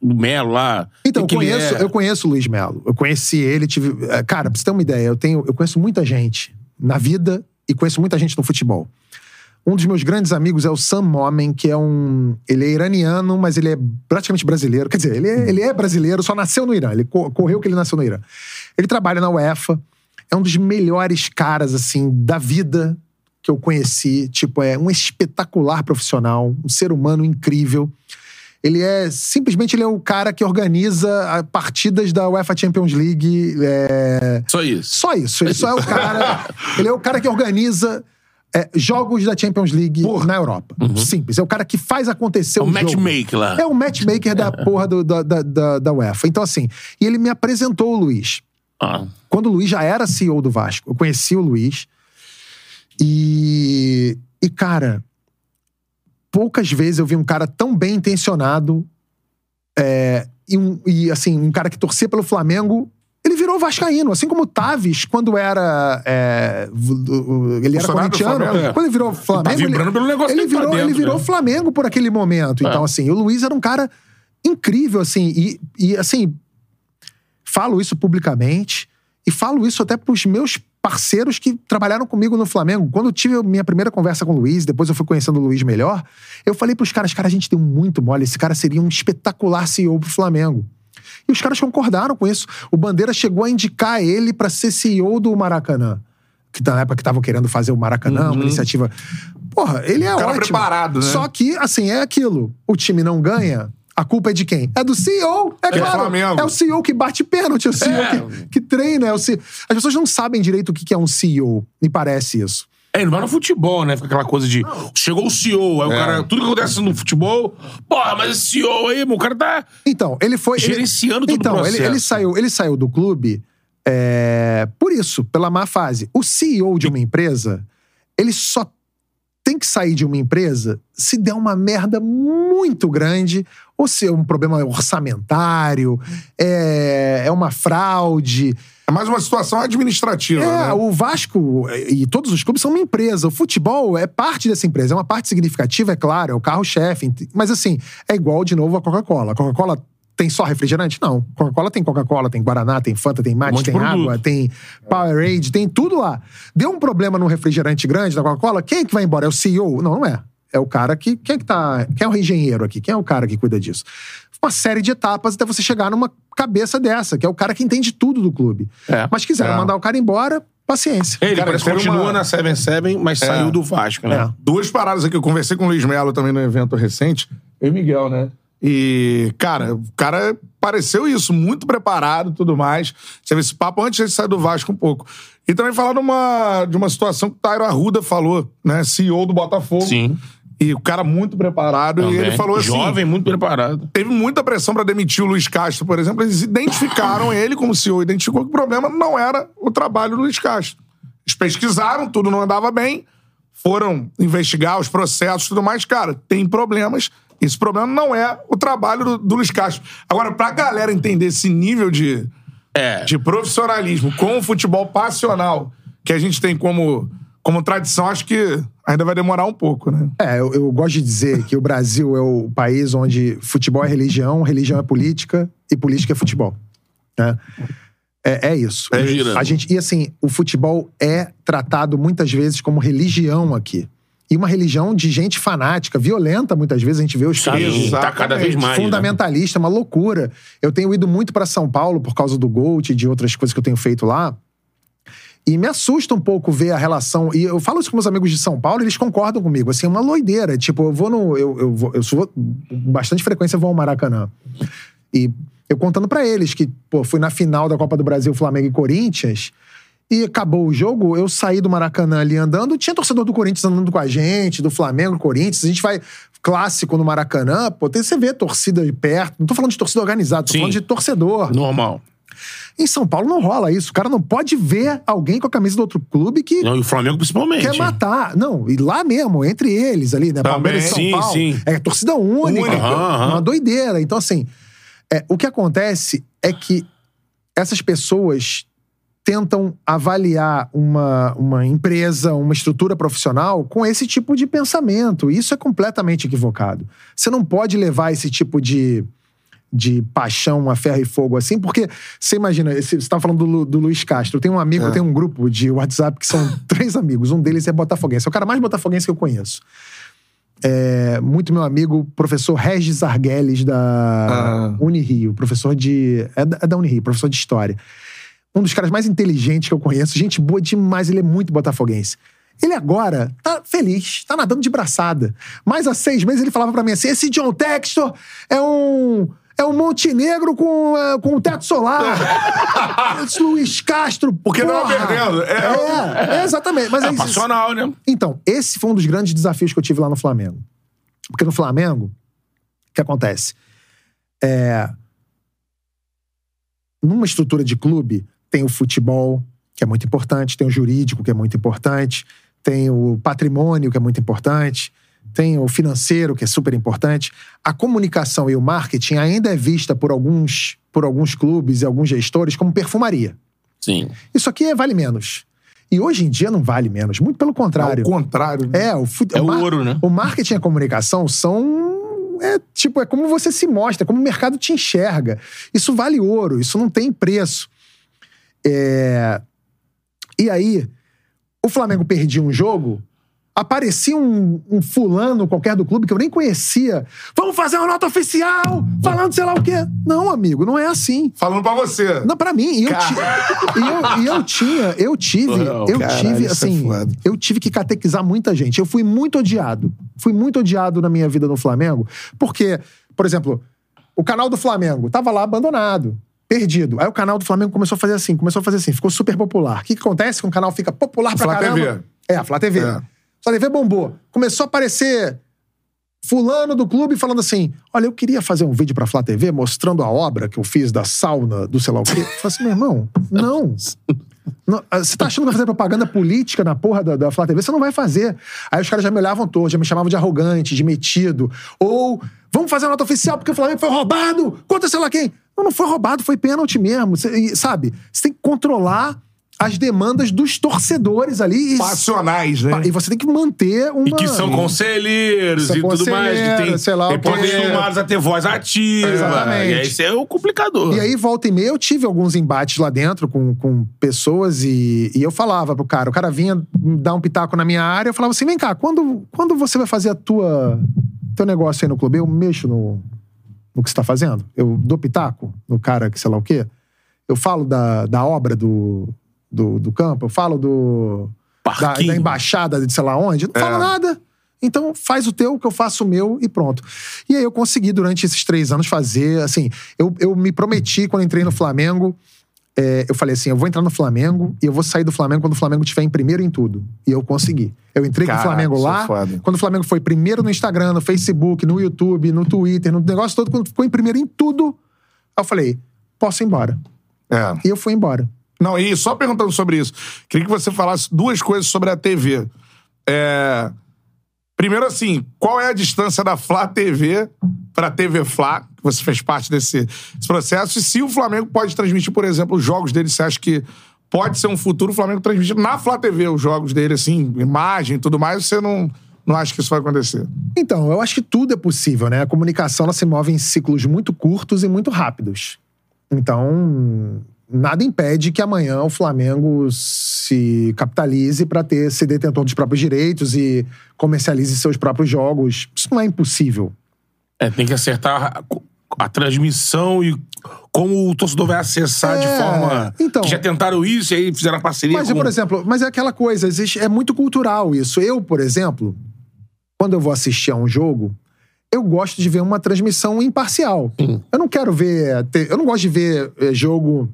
do Melo lá.
Então, eu conheço,
é.
eu conheço o Luiz Melo. Eu conheci ele, tive. eh, Cara, pra você ter uma ideia, eu, tenho, eu conheço muita gente na vida e conheço muita gente no futebol. Um dos meus grandes amigos é o Sam Momen, que é um. Ele é iraniano, mas ele é praticamente brasileiro. Quer dizer, ele é, ele é brasileiro, só nasceu no Irã. Ele co- correu que ele nasceu no Irã. Ele trabalha na UEFA, é um dos melhores caras, assim, da vida que eu conheci. Tipo, é um espetacular profissional, um ser humano incrível. Ele é simplesmente ele é o cara que organiza ah, partidas da UEFA Champions League. é,
Só isso.
Só isso. Ele só é o cara. ele é o cara que organiza é, jogos da Champions League na Europa. Simples. É o cara que faz acontecer
É
o,
o matchmaker lá.
É o matchmaker da porra do- da, da, da, da UEFA. Então, assim, e ele me apresentou o Luiz.
Ah.
Quando o Luiz já era CEO do Vasco, eu conheci o Luiz. E, e cara, poucas vezes eu vi um cara tão bem intencionado é, e, um, e, assim, um cara que torcia pelo Flamengo. Ele virou vascaíno, assim como o Taves, quando era. é, ele era corintiano.
É.
Quando ele virou Flamengo. ele-
vibrando pelo negócio
ele
que tá
virou,
dentro,
ele virou
né?
Flamengo por aquele momento. Então, assim, o Luiz era um cara incrível, assim. E, e assim, falo isso publicamente e falo isso até pros meus parceiros que trabalharam comigo no Flamengo. Quando eu tive a minha primeira conversa com o Luiz, depois eu fui conhecendo o Luiz melhor, eu falei pros caras, cara, a gente deu muito mole, esse cara seria um espetacular CEO pro Flamengo. E os caras concordaram com isso. O Bandeira chegou a indicar ele pra ser CEO do Maracanã. Que na época que estavam querendo fazer o Maracanã, uma iniciativa. Porra, ele é
Uhum. cara
ótimo.
preparado, né?
Só que, assim, é aquilo. O time não ganha, a culpa é de quem? É do CEO, é, claro.
Flamengo.
É o CEO que bate pênalti, é o CEO
É.
que, que treina. É o CEO. As pessoas não sabem direito o que é um CEO, me parece isso.
É, não vai no futebol, né? Fica aquela coisa de. Chegou o CEO, aí o
É.
cara. Tudo que acontece no futebol. Porra, mas esse CEO aí, meu, o cara tá.
Então, ele foi. ele-
Gerenciando todo o
então, ele, ele saiu, ele saiu do clube é, por isso, pela má fase. O CEO de uma empresa, ele só tem que sair de uma empresa se der uma merda muito grande ou se é um problema orçamentário, é, é uma fraude.
É mais uma situação administrativa,
É,
né?
o Vasco e todos os clubes são uma empresa. O futebol é parte dessa empresa, é uma parte significativa, é claro, é o carro-chefe. Mas assim, é igual de novo a Coca-Cola. A Coca-Cola tem só refrigerante? Não. Coca-Cola tem Coca-Cola, tem Guaraná, tem Fanta, tem mate,
de
tem água, tem Powerade, tem tudo lá. Deu um problema num refrigerante grande da Coca-Cola, quem é que vai embora? É o CEO? Não, não é. É o cara que. Quem é que tá. Quem é o engenheiro aqui? Quem é o cara que cuida disso? Uma série de etapas até você chegar numa cabeça dessa, que é o cara que entende tudo do clube.
É.
Mas quiseram
É.
mandar o cara embora, paciência.
Ele
Cara,
parece que
teve
continua
uma-
na 7-7, mas saiu do Vasco, né?
É.
Duas paradas aqui. Eu conversei com o Luiz Melo também no evento recente. Eu e Miguel, né? E, cara, o cara pareceu isso, muito preparado e tudo mais. Teve esse papo antes de sair do Vasco um pouco. E também falar de uma, de uma situação que o Tairo Arruda falou, né? CEO do Botafogo.
Sim.
E o cara muito preparado.
Também.
E ele falou assim:
Jovem, muito preparado.
teve muita pressão pra demitir o Luiz Castro, por exemplo. Eles identificaram ele como CEO, identificou que o problema não era o trabalho do Luiz Castro. Eles pesquisaram, tudo não andava bem, foram investigar os processos e tudo mais. Cara, tem problemas. Esse problema não é o trabalho do, do Luiz Castro. Agora, pra galera entender esse nível de,
É.
de profissionalismo com o futebol passional que a gente tem como, como tradição, acho que ainda vai demorar um pouco, né?
É, eu, eu gosto de dizer que o Brasil é o país onde futebol é religião, religião é política e política é futebol. né? É, é isso.
É girando.
A gente, e assim, o futebol é tratado muitas vezes como religião aqui. E uma religião de gente fanática, violenta, muitas vezes a gente vê os casos.
Sim, tá cada vez mais. né?
fundamentalista, uma loucura. Eu tenho ido muito pra São Paulo por causa do Gold e de outras coisas que eu tenho feito lá. E me assusta um pouco ver a relação. E eu falo isso com meus amigos de São Paulo, eles concordam comigo. Assim, é uma loideira. Tipo, eu vou no. Eu, eu, vou, eu sou. Com bastante frequência vou ao Maracanã. E eu contando pra eles que, pô, fui na final da Copa do Brasil, Flamengo e Corinthians. E acabou o jogo, eu saí do Maracanã ali andando, tinha torcedor do Corinthians andando com a gente, do Flamengo, Corinthians. A gente vai clássico no Maracanã, pô, tem, você vê torcida de perto. Não tô falando de torcida organizada, tô
Sim.
falando de torcedor.
Normal.
Em São Paulo não rola isso. O cara não pode ver alguém com a camisa do outro clube que
Não, e o Flamengo principalmente.
quer matar. Não, e lá mesmo, entre eles ali, né? Palmeiras e São
sim,
Paulo.
sim.
É torcida única.
Única.
Aham, aham.
Uma doideira. Então, assim, é, o que acontece é que essas pessoas tentam avaliar uma, uma empresa, uma estrutura profissional com esse tipo de pensamento. E Isso é completamente equivocado. Você não pode levar esse tipo de, de paixão a ferro e fogo assim, porque você imagina, você estava falando do, do Luiz Castro. Eu tenho um amigo,
É.
eu tenho um grupo de WhatsApp que são três amigos. Um deles é botafoguense. É o cara mais botafoguense que eu conheço. É, muito meu amigo, professor Regis Arguelles da
Ah.
Unirio, professor de. É da, é da Unirio, professor de história. Um dos caras mais inteligentes que eu conheço, gente boa demais, ele é muito botafoguense. Ele agora tá feliz, tá nadando de braçada. Mas há seis meses ele falava pra mim assim: esse John Textor é um. É um Montenegro com, eh, com um teto solar. Luiz Castro.
Porque não é
porra.
perdendo, é-
É, é, exatamente. Mas
É
aí-
passional, né?
então, esse foi um dos grandes desafios que eu tive lá no Flamengo. Porque no Flamengo, o que acontece? É, numa estrutura de clube, tem o futebol, que é muito importante, tem o jurídico, que é muito importante, tem o patrimônio, que é muito importante, tem o financeiro, que é super importante. A comunicação e o marketing ainda é vista por alguns, por alguns clubes e alguns gestores como perfumaria.
Sim.
Isso aqui é- vale menos. E hoje em dia não vale menos, muito pelo contrário.
Ao contrário. né?
É, o.
É o
mar-
ouro, né?
O marketing e a comunicação são. É tipo, é como você se mostra, como o mercado te enxerga. Isso vale ouro, isso não tem preço. É, E aí, o Flamengo perdia um jogo, aparecia um, um fulano qualquer do clube que eu nem conhecia. Vamos fazer uma nota oficial, falando sei lá o quê. Não, amigo, não é assim.
Falando pra você.
Não, pra mim, e eu, ti- e eu, e eu tinha, eu tive,
Não,
eu
caralho,
tive,
é
assim,
foda.
eu tive que catequizar muita gente. Eu fui muito odiado. Fui muito odiado na minha vida no Flamengo, porque, por exemplo, o canal do Flamengo tava lá abandonado. Perdido. Aí o canal do Flamengo começou a fazer assim, começou a fazer assim, ficou super popular. O que, que acontece? Que um canal fica popular pra
Flá
caramba.
TV.
É, a Flá TV.
É.
Flá TV bombou. Começou a aparecer fulano do clube falando assim: olha, eu queria fazer um vídeo pra Flá TV mostrando a obra que eu fiz da sauna do sei lá o quê. Eu falei assim, meu irmão, não. Ah, Você tá achando que vai fazer propaganda política na porra da, da Flá TV? Você não vai fazer. Aí os caras já me olhavam todos, já me chamavam de arrogante, de metido. Ou Vamos fazer a nota oficial porque o Flamengo foi roubado contra sei lá quem. Não, não foi roubado, foi pênalti mesmo. Sabe? Você tem que controlar as demandas dos torcedores ali. E,
Passionais, né?
e você tem que manter uma...
E que são conselheiros
São
e tudo mais. Que tem,
sei lá,
tem acostumados a ter voz ativa.
Exatamente.
E aí esse é o complicador.
E aí, volta e meia, eu tive alguns embates lá dentro com, com pessoas e, e eu falava pro cara, o cara vinha dar um pitaco na minha área, eu falava assim, vem cá, quando, quando você vai fazer a tua teu negócio aí no clube, eu mexo no, no que você tá fazendo? Eu dou pitaco no cara que sei lá o quê? Eu falo da, da obra do, do, do campo, eu falo do da, da embaixada de sei lá onde, não falo nada. Então faz o teu, que eu faço o meu e pronto. E aí eu consegui, durante esses três anos, fazer, assim, eu, eu me prometi quando entrei no Flamengo, é, eu falei assim, eu vou entrar no Flamengo e eu vou sair do Flamengo quando o Flamengo estiver em primeiro em tudo. E eu consegui. Eu entrei com o
Caraca,
Flamengo
é
lá,
foda.
quando o Flamengo foi primeiro no Instagram, no Facebook, no YouTube, no Twitter, no negócio todo, quando ficou em primeiro em tudo, eu falei, posso ir embora.
É.
E eu fui embora.
Não, e só perguntando sobre isso, queria que você falasse duas coisas sobre a TV. É, Primeiro, assim, qual é a distância da Flá TV para a TV Flá, que você fez parte desse, desse processo, e se o Flamengo pode transmitir, por exemplo, os jogos dele, você acha que pode ser um futuro o Flamengo transmitir na Flá TV os jogos dele, assim, imagem e tudo mais, você não, não acha que isso vai acontecer?
Então, eu acho que tudo é possível, né? A comunicação ela se move em ciclos muito curtos e muito rápidos. Então, nada impede que amanhã o Flamengo se capitalize para ter ser detentor dos próprios direitos e comercialize seus próprios jogos. Isso não é impossível.
É, tem que acertar a, a transmissão e como o torcedor vai acessar de
É,
forma.
então.
já tentaram isso e aí fizeram a parceria
Mas,
com...
por exemplo, mas é aquela coisa, existe, é muito cultural isso. Eu, por exemplo, quando eu vou assistir a um jogo, eu gosto de ver uma transmissão imparcial. Eu não quero ver. Eu não gosto de ver eh, jogo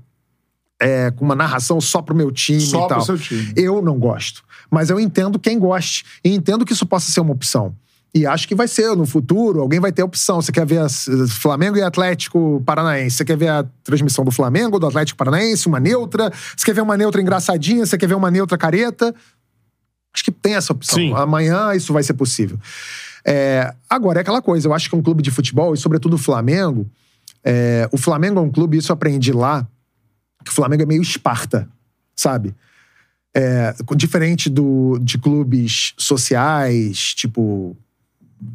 é, com uma narração só pro meu time
Só
e
pro
tal.
seu time.
Eu não gosto. Mas eu entendo quem goste. E entendo que isso possa ser uma opção. E acho que vai ser no futuro, alguém vai ter a opção. Você quer ver as- Flamengo e Atlético Paranaense? Você quer ver a transmissão do Flamengo, do Atlético Paranaense, uma neutra? Você quer ver uma neutra engraçadinha? Você quer ver uma neutra careta? Acho que tem essa opção.
Sim.
Amanhã isso vai ser possível. É, agora, é aquela coisa, eu acho que um clube de futebol, e sobretudo o Flamengo, é, o Flamengo é um clube, isso eu aprendi lá, que o Flamengo é meio Esparta, sabe? É, diferente do, de clubes sociais, tipo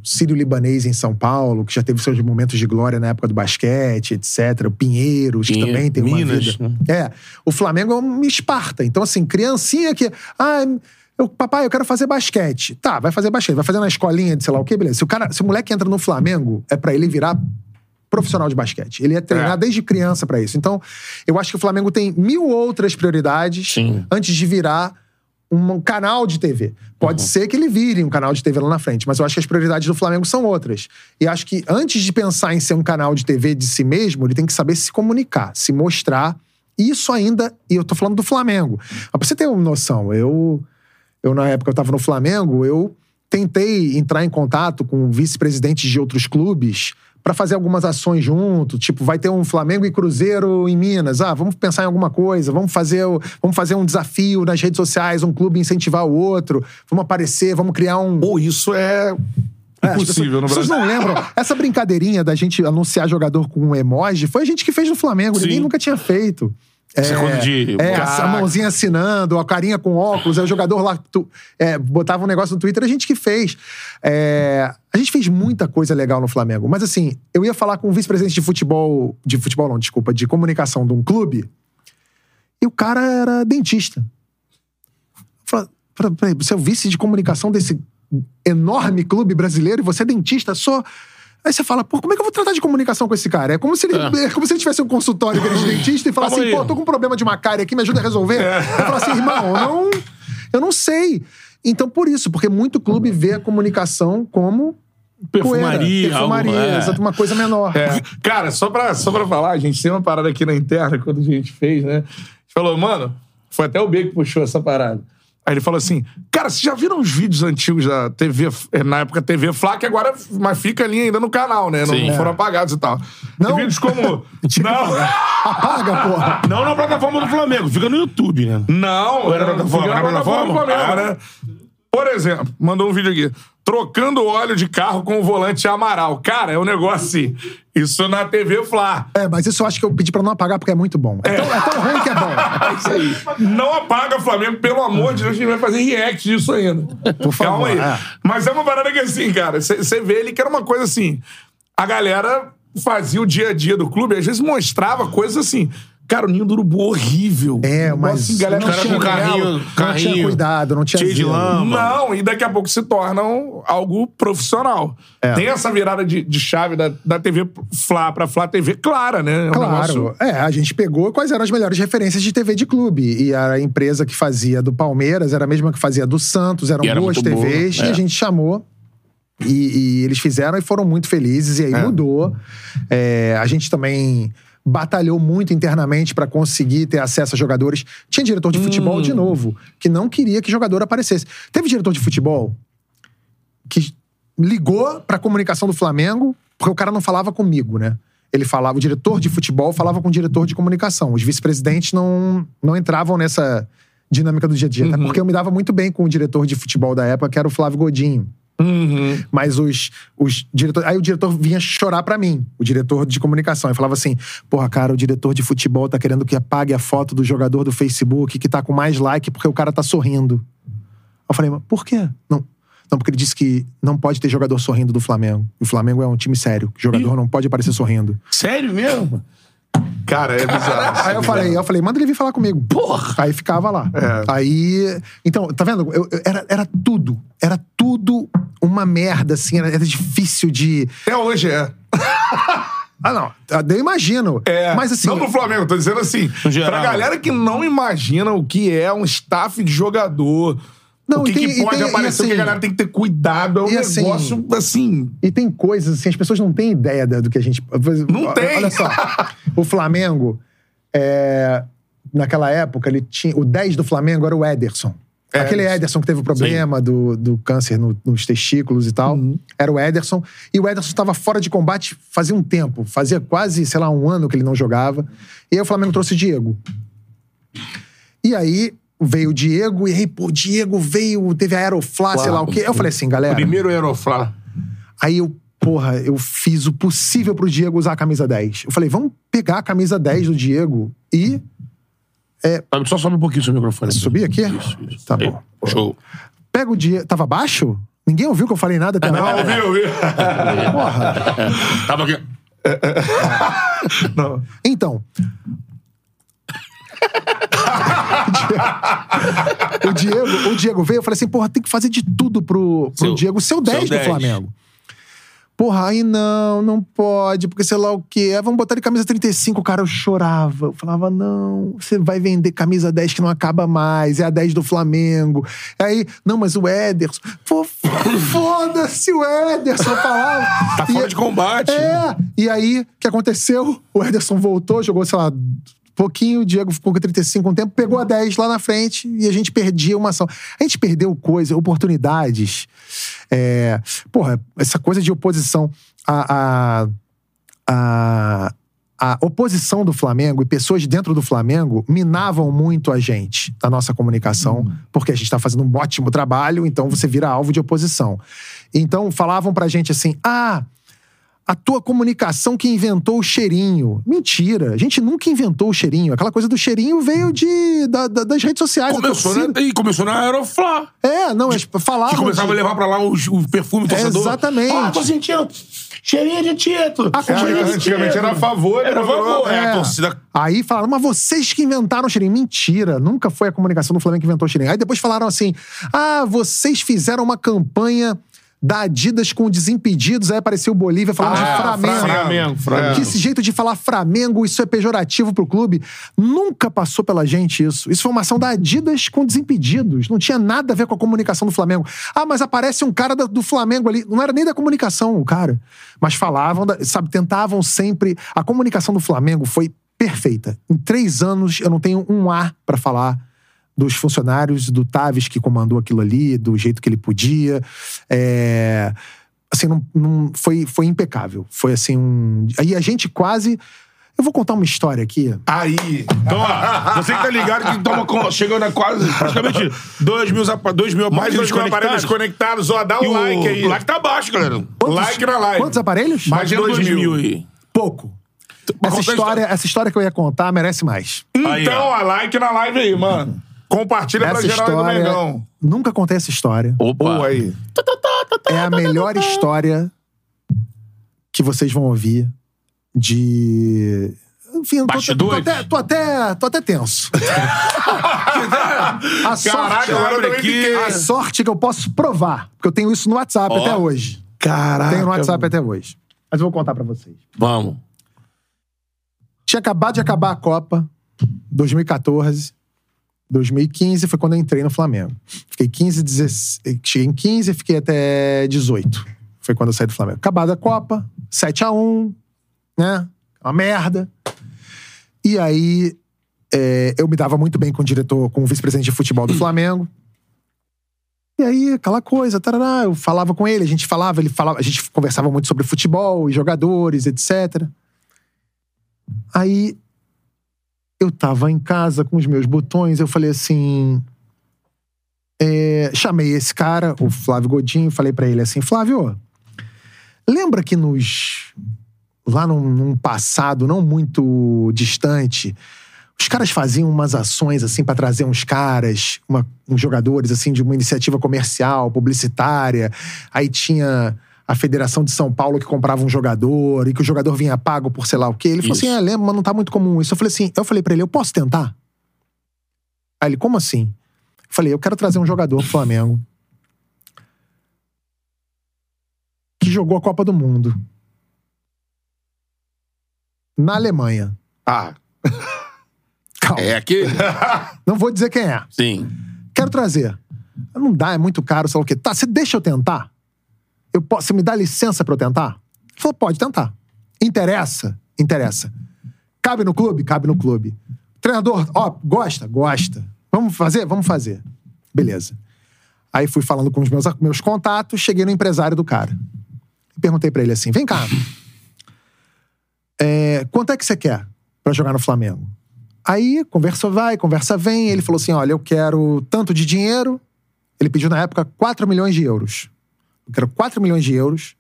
Sírio-Libanês em São Paulo, que já teve seus momentos de glória na época do basquete, etc. O Pinheiros, que
Pinheiro,
também tem uma
Minas,
vida.
né?
É, o Flamengo é uma Esparta. Então, assim, criancinha que. Ah, eu, papai, eu quero fazer basquete. Tá, vai fazer basquete, vai fazer na escolinha de sei lá o quê, beleza. Se o, cara, se o moleque entra no Flamengo, é pra ele virar profissional de basquete. Ele é treinar
É.
desde criança pra isso. Então, eu acho que o Flamengo tem mil outras prioridades
Sim.
antes de virar um canal de TV. Pode ser que ele vire um canal de TV lá na frente, mas eu acho que as prioridades do Flamengo são outras. E acho que antes de pensar em ser um canal de TV de si mesmo, ele tem que saber se comunicar, se mostrar. Isso ainda, e eu tô falando do Flamengo. Mas pra você ter uma noção, eu, eu na época eu tava no Flamengo, eu tentei entrar em contato com vice-presidentes de outros clubes pra fazer algumas ações junto, tipo, vai ter um Flamengo e Cruzeiro em Minas. Ah, vamos pensar em alguma coisa, vamos fazer, vamos fazer um desafio nas redes sociais, um clube incentivar o outro, vamos aparecer, vamos criar um
Ou isso é
é,
impossível no Brasil.
Vocês não lembram? Essa brincadeirinha da gente anunciar jogador com um emoji foi a gente que fez no Flamengo. Ninguém
Sim.
nunca tinha feito.
Coisa de-
É, a mãozinha assinando, a carinha com óculos, aí o jogador lá tu- é, botava um negócio no Twitter, a gente que fez. É, a gente fez muita coisa legal no Flamengo. Mas assim, eu ia falar com o vice-presidente de futebol. De futebol, não, desculpa, de comunicação de um clube. E o cara era dentista. Falei, "Pera- peraí, você é o vice de comunicação desse enorme clube brasileiro e você é dentista, só. Aí você fala, pô, como é que eu vou tratar de comunicação com esse cara? É como se ele, é. como se ele tivesse um consultório dele de dentista e falasse assim, pô, tô com um problema de uma cárie aqui, me ajuda a resolver. Eu falo assim, irmão, eu não, eu não sei. Então, por isso, porque muito clube vê a comunicação como
Perfumaria,
poeira, perfumaria,
algo, é.
exato, uma coisa menor.
É. Cara, só pra, só pra falar, a gente tem uma parada aqui na interna quando a gente fez, né? A gente falou, mano, foi até o B que puxou essa parada. Aí ele falou assim: Cara, vocês já viram os vídeos antigos da TV, eh, na época TV Flá, que agora mas fica ali ainda no canal, né? Não,
Sim.
não foram apagados e tal.
Não.
Tem vídeos como. não,
Apaga, porra.
Não na plataforma do Flamengo, fica no YouTube, né?
não.
Ou era plataforma?
na
plataforma?
mesmo,
Ah.
né? Por exemplo, mandou um vídeo aqui. Trocando óleo de carro com o volante Amaral. Cara, é um negócio assim. Isso na TV Fla.
É, mas isso eu acho que eu pedi pra não apagar porque é muito bom. É, Tão, é tão ruim que é bom. É isso aí.
Não apaga Flamengo, pelo amor de Deus, a gente vai fazer react disso ainda.
Por favor,
Calma aí.
é.
Mas é uma parada que assim, cara, você vê ele que era uma coisa assim. A galera fazia o dia a dia do clube, às vezes mostrava coisas assim. Cara, o ninho do urubu horrível.
É, mas
assim, galera
não
cara
tinha
com carrinho,
Não tinha
carrinho
cuidado, não tinha
cheio de lama.
Não, e daqui a pouco se tornam algo profissional.
É.
Tem essa virada de, de chave da, da TV Fla pra Fla TV clara, né? É um
Claro.
negócio-
É, a gente pegou quais eram as melhores referências de TV de clube. E a empresa que fazia do Palmeiras era a mesma que fazia do Santos, eram
era
boas
muito boa,
TVs,
é.
e a gente chamou. E, e eles fizeram e foram muito felizes, e aí mudou. É, a gente também batalhou muito internamente pra conseguir ter acesso a jogadores. Tinha diretor de futebol, de novo, que não queria que jogador aparecesse. Teve diretor de futebol que ligou pra comunicação do Flamengo, porque o cara não falava comigo, né? Ele falava, o diretor de futebol falava com o diretor de comunicação. Os vice-presidentes não, não entravam nessa dinâmica do dia a dia. Até porque eu me dava muito bem com o diretor de futebol da época, que era o Flávio Godinho.
Uhum.
Mas os, os diretores. Aí o diretor vinha chorar pra mim, o diretor de comunicação. E falava assim: porra, cara, o diretor de futebol tá querendo que apague a foto do jogador do Facebook que tá com mais like porque o cara tá sorrindo. Eu falei, mas por quê? Não. Não, porque ele disse que não pode ter jogador sorrindo do Flamengo. E o Flamengo é um time sério. O jogador não pode aparecer sorrindo.
Sério mesmo?
Cara, é bizarro.
Aí eu falei, eu falei, manda ele vir falar comigo. Porra! Aí ficava lá.
É.
Aí. Então, tá vendo? Eu- eu- era, era tudo. Era tudo uma merda, assim. Era, era difícil de.
Até hoje é.
Ah, não. Eu imagino.
É.
Mas assim.
Não pro Flamengo, tô dizendo assim.
Geral.
Pra galera que não imagina o que é um staff de jogador.
Não,
o que,
tem-
que pode
tem-
aparecer, o que
assim-
a galera tem que ter cuidado. É um
assim-
negócio assim.
E tem coisas, assim, as pessoas não têm ideia do que a gente.
Não tem.
Olha só. o Flamengo, é, naquela época, ele tinha. O 10 do Flamengo era o Ederson. Aquele Ederson que teve o problema do, do câncer no- nos testículos e tal.
Uhum.
Era o Ederson. E o Ederson estava fora de combate fazia um tempo. Fazia quase, sei lá, um ano que ele não jogava. E aí o Flamengo trouxe o Diego. E aí veio o Diego, e aí, pô, Diego veio, teve a Aeroflá, sei lá o quê. Eu falei assim, galera.
Primeiro Aeroflá.
Aí eu, porra, eu fiz o possível pro Diego usar a camisa 10. Eu falei, vamos pegar a camisa 10 do Diego e
Sabe, Só sobe um pouquinho o seu microfone.
subir aqui?
Isso, isso.
Tá bom.
Show.
Pega o Diego. Tava baixo? Ninguém ouviu que eu falei nada até
Não,
agora?
ouvi, ouvi.
Porra.
Tava aqui.
Não.
Então. o, Diego, o Diego veio, eu falei assim, porra, tem que fazer de tudo pro, pro
Seu-
Diego ser o 10 do
10.
Flamengo. Porra, aí não, não pode, porque sei lá o quê. Aí vamos botar ele camisa 35. Cara, eu chorava. Eu falava, não, você vai vender camisa 10 que não acaba mais, é a 10 do Flamengo. Aí, não, mas o Ederson. Pô, foda-se o Ederson, eu falava.
Tá
E-
fora de combate.
é, e aí, o que aconteceu? O Ederson voltou, jogou, sei lá, pouquinho, o Diego ficou com 35 um tempo, pegou a 10 lá na frente e a gente perdia uma ação. A gente perdeu coisa, oportunidades. É, porra, essa coisa de oposição. A, a, a, a oposição do Flamengo e pessoas dentro do Flamengo minavam muito a gente, a nossa comunicação, porque a gente está fazendo um ótimo trabalho, então você vira alvo de oposição. Então falavam pra gente assim: ah. A tua comunicação que inventou o cheirinho. Mentira. A gente nunca inventou o cheirinho. Aquela coisa do cheirinho veio de, da- da- das redes sociais. a
Começou, na, e começou na Aeroflá.
É, não, eles falavam.
Que começava
de-
a levar pra lá o, o perfume do
É,
torcedor.
exatamente.
Ah, tô sentindo cheirinho de título.
Ah, como
cheirinho de
Antigamente
título.
era a favor,
Era a favor. É, a torcida...
Aí falaram, mas vocês que inventaram o cheirinho. Mentira, nunca foi a comunicação do Flamengo que inventou o cheirinho. Aí depois falaram assim: ah, vocês fizeram uma campanha da Adidas com Desimpedidos. Aí apareceu o Bolívia falando de
Ah,
Flamengo.
Flamengo, Flamengo.
Que esse jeito de falar Flamengo, isso é pejorativo pro clube. Nunca passou pela gente isso. Isso foi uma ação da Adidas com Desimpedidos. Não tinha nada a ver com a comunicação do Flamengo. Ah, mas aparece um cara do Flamengo ali. Não era nem da comunicação o cara. Mas falavam, sabe, tentavam sempre. A comunicação do Flamengo foi perfeita. Em três anos, eu não tenho um A pra falar dos funcionários, do Taves que comandou aquilo ali, do jeito que ele podia. É, assim, não, não- foi, foi impecável. Foi assim um. Aí a gente quase. Eu vou contar uma história aqui.
Aí.
Então, ó, você que tá ligado que toma, com- chegando a quase praticamente 2 mil, dois mil
Mais dois mil aparelhos
conectados.
conectados, ó, dá
E
o like aí.
O like tá baixo, galera.
Like na live.
Quantos aparelhos?
Mais de
Imagina
dois
2
mil.
mil aí.
Pouco.
Mas
Essa
conta a
história, essa história que eu ia contar merece mais.
Aí,
Então,
ó.
ó, like na live aí, mano. Compartilha pra
Essa
geral aí do
história.
Mengão.
Nunca contei essa história.
Opa.
Boa aí.
É a melhor história que vocês vão ouvir de. Enfim, tô, tô, até, tô, até, tô até tenso. a, sorte,
Caraca,
a sorte que eu posso provar. Porque eu tenho isso no WhatsApp
Ó.
até hoje.
Caraca.
Tenho no WhatsApp até hoje. Mas eu vou contar pra vocês.
Vamos.
Tinha acabado de acabar a Copa, 2014. 2015 foi quando eu entrei no Flamengo. Fiquei 15, 16, cheguei em 15 e fiquei até 18. Foi quando eu saí do Flamengo. Acabada a Copa, 7x1, né? Uma merda. E aí, é, eu me dava muito bem com o diretor, com o vice-presidente de futebol do Flamengo. E aí, aquela coisa, tarará, eu falava com ele, a gente falava, ele falava, a gente conversava muito sobre futebol e jogadores, etc. Aí eu tava em casa com os meus botões, eu falei assim. é, chamei esse cara, o Flávio Godinho, falei pra ele assim: Flávio, lembra que nos. lá num, num passado não muito distante, os caras faziam umas ações assim pra trazer uns caras, uma- uns jogadores assim de uma iniciativa comercial, publicitária. Aí tinha a Federação de São Paulo que comprava um jogador e que o jogador vinha pago por sei lá o quê. Ele falou
Isso.
assim: "É, lembro, mas não tá muito comum isso". Eu falei assim, eu falei pra ele: "Eu posso tentar?" Aí ele: "Como assim?" Eu falei: "Eu quero trazer um jogador pro Flamengo que jogou a Copa do Mundo na Alemanha.
Ah,
Calma.
É aquele?
Não vou dizer quem é.
Sim.
Quero trazer. Não dá, é muito caro, sei lá o quê. Tá, você deixa eu tentar? Eu posso, você me dá licença pra eu tentar? Ele falou, pode tentar. Interessa? Interessa. Cabe no clube? Cabe no clube. Treinador, ó, gosta? Gosta. Vamos fazer? Vamos fazer. Beleza. Aí fui falando com os meus, meus contatos, cheguei no empresário do cara. Perguntei pra ele assim: vem cá. É, quanto é que você quer pra jogar no Flamengo? Aí, conversa vai, conversa vem. Ele falou assim: olha, eu quero tanto de dinheiro. Ele pediu na época 4 milhões de euros. Quero 4 milhões de euros.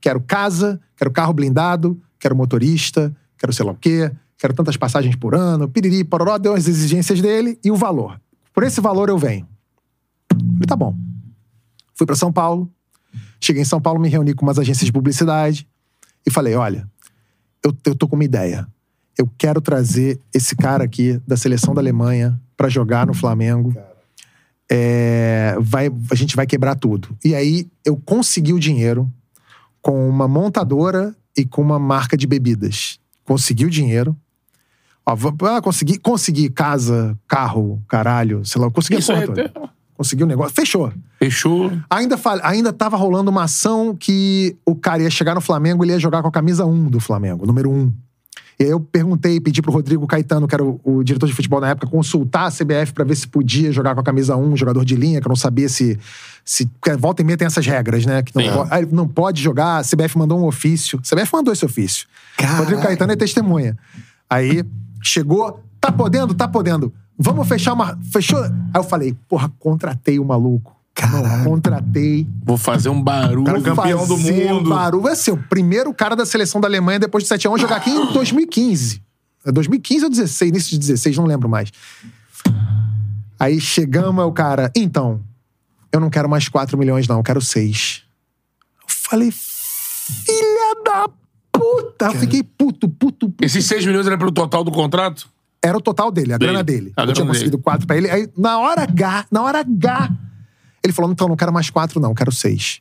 Quero casa, quero carro blindado, quero motorista, quero sei lá o quê, quero tantas passagens por ano, piriri, pororó, deu as exigências dele e o valor. Por esse valor eu venho. Falei, tá bom. Fui pra São Paulo. Cheguei em São Paulo, me reuni com umas agências de publicidade e falei: olha, eu, eu tô com uma ideia. Eu quero trazer esse cara aqui da seleção da Alemanha pra jogar no Flamengo. É, vai, a gente vai quebrar tudo. E aí eu consegui o dinheiro com uma montadora e com uma marca de bebidas. Consegui o dinheiro. Ó, ah, consegui, consegui casa, carro, caralho, sei lá, consegui
Isso
a porra
até-
toda. Consegui o negócio. Fechou.
Fechou.
Ainda, fal- ainda tava rolando uma ação que o cara ia chegar no Flamengo, ele ia jogar com a camisa 1 do Flamengo, número 1. E aí eu perguntei, pedi pro Rodrigo Caetano, que era o, o diretor de futebol na época, consultar a CBF pra ver se podia jogar com a camisa 1, jogador de linha, que eu não sabia se. se porque volta e meia tem essas regras, né? Que não,
Sim.
po- ele não pode jogar, a CBF mandou um ofício. A CBF mandou esse ofício. Rodrigo Caetano é testemunha. Aí chegou, tá podendo, tá podendo. Vamos fechar uma. Fechou? Aí eu falei, porra, contratei o maluco. Não, contratei.
Vou fazer um barulho.
Cara,
Vou
campeão do
fazer
mundo.
Barulho. Vai ser o primeiro cara da seleção da Alemanha depois de 7 a 1 jogar aqui em 2015. É 2015 ou 16, início de 16, não lembro mais. Aí chegamos, aí o cara, então, eu não quero mais 4 milhões, não, eu quero 6. Eu falei, filha da puta! Eu fiquei puto, puto, puto.
Esses 6 milhões era pelo total do contrato?
Era o total dele, a
Dele.
grana dele.
A
eu tinha
grana
conseguido
dele.
quatro pra ele. Aí, na hora H, na hora H, ele falou: então, não quero mais quatro, não, quero seis.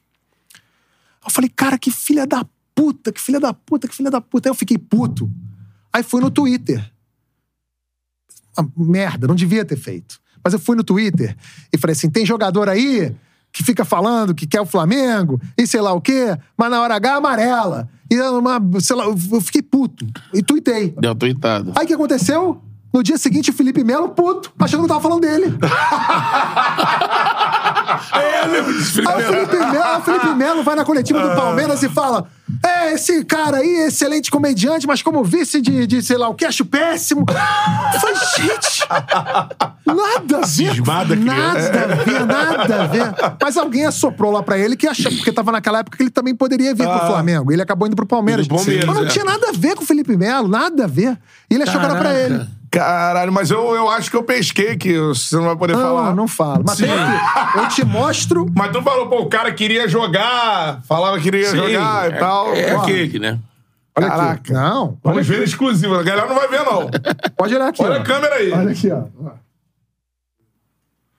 Eu falei, cara, que filha da puta, que filha da puta, que filha da puta. Aí eu fiquei puto. Aí fui no Twitter. Ah, merda, não devia ter feito. Mas eu fui no Twitter e falei assim: tem jogador aí que fica falando que quer o Flamengo e sei lá o quê, mas na hora H amarela. E uma, sei lá, eu fiquei puto. E tuitei.
Deu tuitada.
Aí o que aconteceu? No dia seguinte, o Felipe Melo, puto, achando que eu tava falando dele.
É, disso,
Aí o Felipe Melo, o Felipe Melo vai na coletiva do Palmeiras e fala: É, esse cara aí, excelente comediante, mas como vice de, de sei lá, o que acho péssimo. Falei, gente, nada a ver.
Cismada.
Nada a ver, nada a ver. Mas alguém assoprou lá pra ele que achou, porque tava naquela época que ele também poderia vir pro Flamengo. Ele acabou indo pro Palmeiras.
Palmeiras,
mas não
é.
tinha nada a ver com o Felipe Melo, nada a ver. E ele achou que era pra
Caraca.
ele.
Caralho, mas eu, eu acho que eu pesquei que você não vai poder
Não,
falar.
não falo. Mas
Sim.
tem aqui. Eu te mostro.
Mas tu falou, pô, o cara queria jogar, falava que queria
Sim,
jogar e
é-
tal.
É,
Pô,
aquele, né?
Olha
Caraca.
aqui. Não.
Vamos ver exclusivo. A galera não vai ver, não.
Pode olhar aqui.
Olha
ó.
a câmera aí.
Olha aqui, ó.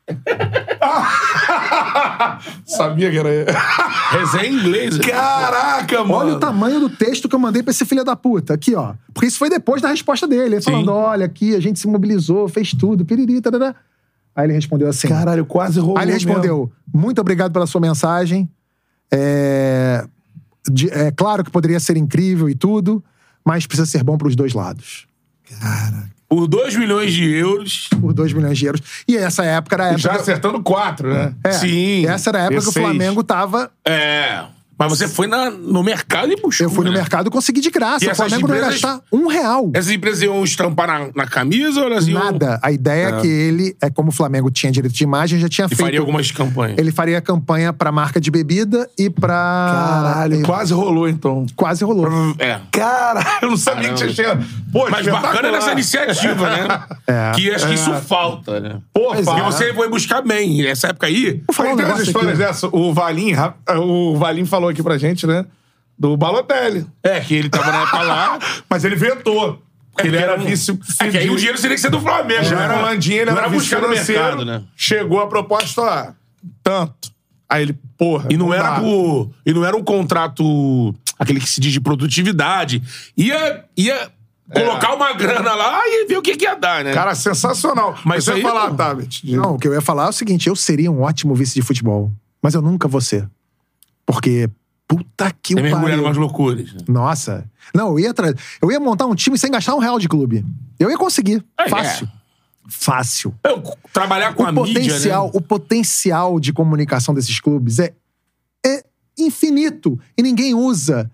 Sabia que era ele.
Resenha em inglês. né?
Caraca, mano.
Olha o tamanho do texto que eu mandei pra esse filho da puta. Aqui, ó. Porque isso foi depois da resposta dele. Ele falando: olha, aqui a gente se mobilizou, fez tudo, piriri, tarará. Aí ele respondeu assim.
Caralho, quase rolou
Aí ele respondeu: muito obrigado pela sua mensagem. É... de- é claro que poderia ser incrível e tudo, mas precisa ser bom pros dois lados.
Por 2 milhões de euros.
Por 2 milhões de euros. E essa época era a
mesmo. Já
época.
acertando quatro, né?
É,
Sim.
Essa era a época que o
E6.
Flamengo tava.
É. Mas você foi na- no mercado e buscou.
Eu fui no
né?
mercado e consegui de graça.
E
O
essas
Flamengo não ia
empresas-
gastar um real.
Essas empresas iam estampar na, na camisa ou elas iam.
Nada. A ideia é. que ele, é como o Flamengo tinha direito de imagem, já tinha
E
feito.
faria algumas campanhas.
Ele faria campanha pra marca de bebida e pra.
Caralho,
e-
quase rolou, então.
Quase rolou.
É.
Caralho, eu não sabia que tinha chegado. Pô,
Mas bacana nessa iniciativa, né?
É.
Que acho que isso falta, né?
Pô,
Pois.
E você foi buscar bem. Essa época aí.
Um
Tem umas
negócio
histórias
aqui.
dessa. O Valim, o Valim falou aqui pra gente, né? Do Balotelli.
É, que ele tava na época lá.
Mas ele vetou. Porque ele era vice.
É que aí o dinheiro seria que ser do Flamengo.
Já
né?
era Landim, ele
Não
era
era buscar no mercado, né?
Chegou a proposta lá. Tanto. Aí ele, porra.
E não, era
dá.
por. E não era um contrato. Aquele que se diz de produtividade. Ia. ia colocar uma grana lá e ver o que, que ia dar, né?
Cara, sensacional.
Mas
você
aí
falar,
não.
Tabet. de-
Não, o que eu ia falar é o seguinte: eu seria um ótimo vice de futebol. Mas eu nunca vou ser. Porque. Puta que
É mergulhar em
pariu.
umas loucuras. né?
Nossa. Não, eu ia, tra... eu ia montar um time sem gastar um real de clube. Eu ia conseguir.
É,
Fácil. Fácil.
Eu, trabalhar com
o
a
potencial,
mídia, né?
o potencial de comunicação desses clubes é, é infinito e ninguém usa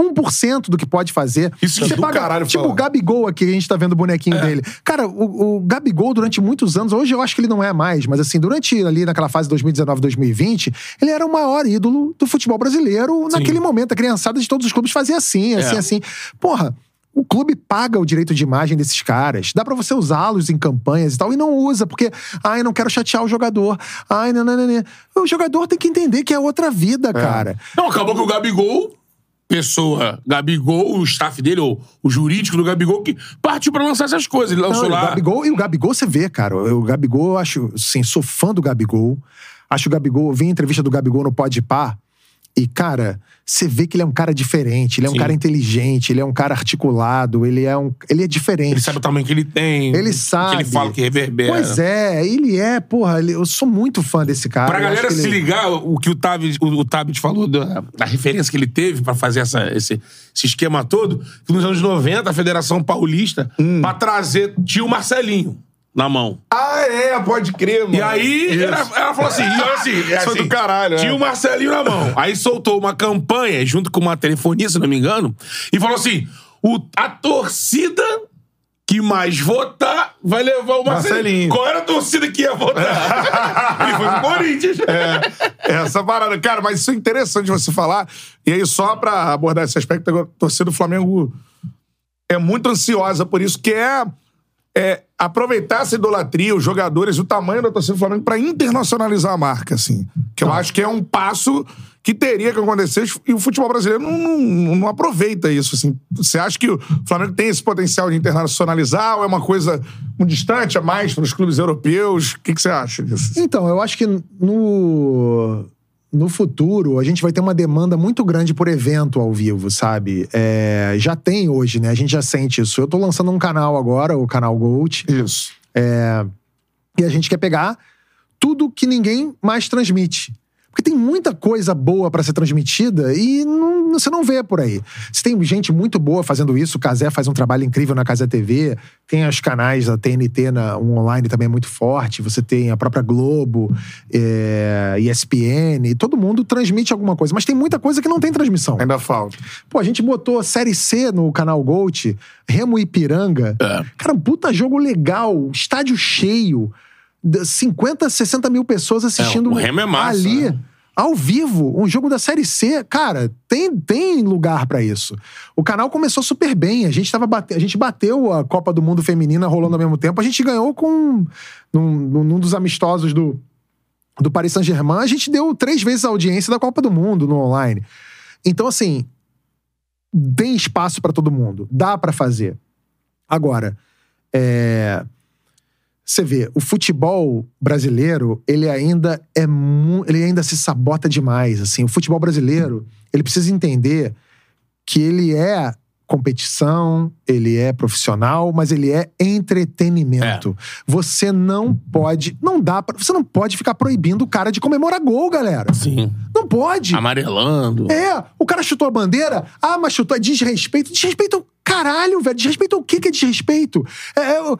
1% do que pode fazer.
Isso
Você
é do
paga,
caralho
tipo
falar.
o Gabigol aqui, a gente tá vendo o bonequinho dele. Cara, o, o Gabigol durante muitos anos, hoje eu acho que ele não é mais, mas assim, durante ali naquela fase 2019, 2020, ele era o maior ídolo do futebol brasileiro naquele momento. A criançada de todos os clubes fazia assim, assim,
É.
assim. Porra, o clube paga o direito de imagem desses caras. Dá pra você usá-los em campanhas e tal. E não usa, porque, ai, não quero chatear o jogador. Ai, não, não, não, não. O jogador tem que entender que é outra vida, cara.
Não, acabou que o Gabigol, pessoa, Gabigol, o staff dele, ou o jurídico do Gabigol, que partiu pra lançar essas coisas. Ele lançou
Não, e o
lá.
Gabigol, e o Gabigol você vê, cara. O Gabigol, eu acho, assim, sou fã do Gabigol. Acho o Gabigol, vi a entrevista do Gabigol no Pode Par. E, cara, você vê que ele é um cara diferente, ele é um
Sim.
cara inteligente, ele é um cara articulado, ele é um. Ele é diferente.
Ele sabe o tamanho que ele tem.
Ele sabe.
Que ele fala que reverbera.
Pois é, ele é, porra, ele- eu sou muito fã desse cara.
Pra galera se
ele-
ligar, o que o Tabit, o, o falou da, da referência que ele teve pra fazer essa, esse, esse esquema todo, que nos anos 90, a Federação Paulista,
Hum.
pra trazer, tinha o Marcelinho na mão.
Ah, é, pode crer, mano.
E aí, ela, ela falou assim, e olha assim, é
Isso foi
assim,
do caralho,
tinha
é.
o Marcelinho na mão. Aí soltou uma campanha, junto com uma telefonia, se não me engano, e falou assim, o, a torcida que mais votar vai levar o Marcelinho.
Marcelinho.
Qual era a torcida que ia votar? Ele foi pro Corinthians.
É, essa parada. Cara, mas isso é interessante você falar. E aí, só pra abordar esse aspecto, a torcida do Flamengo é muito ansiosa por isso, que é, é aproveitar essa idolatria, os jogadores, o tamanho da torcida do Flamengo pra internacionalizar a marca, assim. Que eu acho que é um passo que teria que acontecer e o futebol brasileiro não, não, não aproveita isso, assim. Você acha que o Flamengo tem esse potencial de internacionalizar ou é uma coisa muito distante, é mais para os clubes europeus? O que, que você acha disso?
Então, eu acho que no, no futuro a gente vai ter uma demanda muito grande por evento ao vivo, sabe? É, já tem hoje, né? A gente já sente isso. Eu tô lançando um canal agora, o canal Gold,
Isso.
e a gente quer pegar tudo que ninguém mais transmite. Porque tem muita coisa boa pra ser transmitida e não- você não vê por aí. Você tem gente muito boa fazendo isso. O Casé faz um trabalho incrível na Casé TV. Tem os canais da TNT, na, um online também é muito forte. Você tem a própria Globo, é, ESPN. Todo mundo transmite alguma coisa. Mas tem muita coisa que não tem transmissão.
Ainda falta.
Pô, a gente botou Série C no canal Gold, Remo e Ipiranga.
É.
Cara, um puta jogo legal, estádio cheio, 50, 60 mil pessoas assistindo
É, é massa,
ali,
né?
ao vivo, um jogo da Série C. Cara, tem, tem lugar pra isso. O canal começou super bem, a gente, tava bate... a gente bateu a Copa do Mundo Feminina rolando ao mesmo tempo, a gente ganhou com num, num- dos amistosos do, do Paris Saint-Germain, a gente deu três vezes a audiência da Copa do Mundo no online. Então, assim, tem espaço pra todo mundo, dá pra fazer. Agora, é, você vê, o futebol brasileiro, ele ainda é ele ainda se sabota demais, assim. O futebol brasileiro, ele precisa entender que ele é competição, ele é profissional, mas ele é entretenimento. Você não pode, não dá para, você não pode ficar proibindo o cara de comemorar gol, galera.
Sim.
Não pode.
Amarelando.
É, o cara chutou a bandeira, ah, mas chutou, é desrespeito. Desrespeito ao caralho, velho. Desrespeito ao quê que é desrespeito? É, é, o-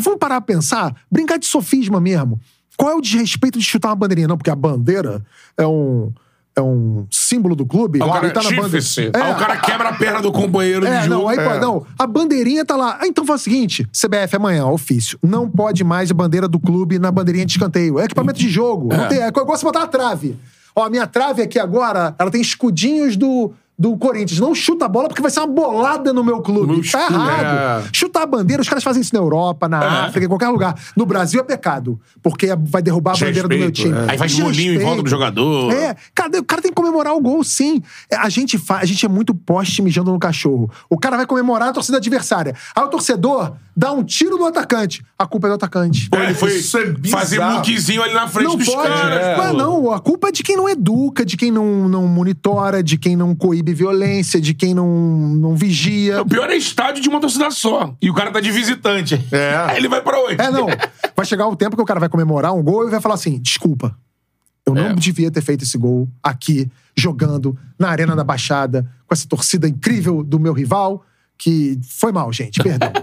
vamos parar pra pensar? Brincar de sofisma mesmo. Qual é o desrespeito de chutar uma bandeirinha? Não, porque a bandeira é um, é um símbolo do clube.
o cara
e tá na bandeira. É,
Aí o cara quebra a perna do companheiro de
é,
jogo.
não, aí
É.
não. A bandeirinha tá lá. Ah, então faz o seguinte: CBF amanhã, ofício. Não pode mais a bandeira do clube na bandeirinha de escanteio. É equipamento de jogo. Não tem, é igual você botar a trave. Ó, a minha trave aqui agora, ela tem escudinhos do, do Corinthians. Não chuta a bola porque vai ser uma bolada no meu clube.
Meu
tá errado.
é.
Chutar a bandeira, os caras fazem isso na Europa, na África, em qualquer lugar. No Brasil é pecado. Porque vai derrubar a bandeira do meu
Desrespeito,
time.
é.
Aí faz bolinho em volta do jogador.
É, cara, o cara tem que comemorar o gol, sim. É, A gente, fa... a gente é muito poste mijando no cachorro. O cara vai comemorar a torcida adversária. Aí o torcedor dá um tiro no atacante. A culpa é do atacante.
Pô, ele foi
é
fazer muquizinho ali na frente
Não
dos
pode.
caras.
Não, é, não, a culpa é de quem não educa, de quem não, não monitora, de quem não coíbe violência, de quem não, não vigia.
O pior é estádio de uma torcida só. E o cara tá de visitante.
É.
Aí ele vai pra onde?
É, não. Vai chegar o tempo que o cara vai comemorar um gol e vai falar assim: desculpa. Eu não
É.
devia ter feito esse gol aqui, jogando, na Arena da Baixada, com essa torcida incrível do meu rival. Que foi mal, gente, perdão.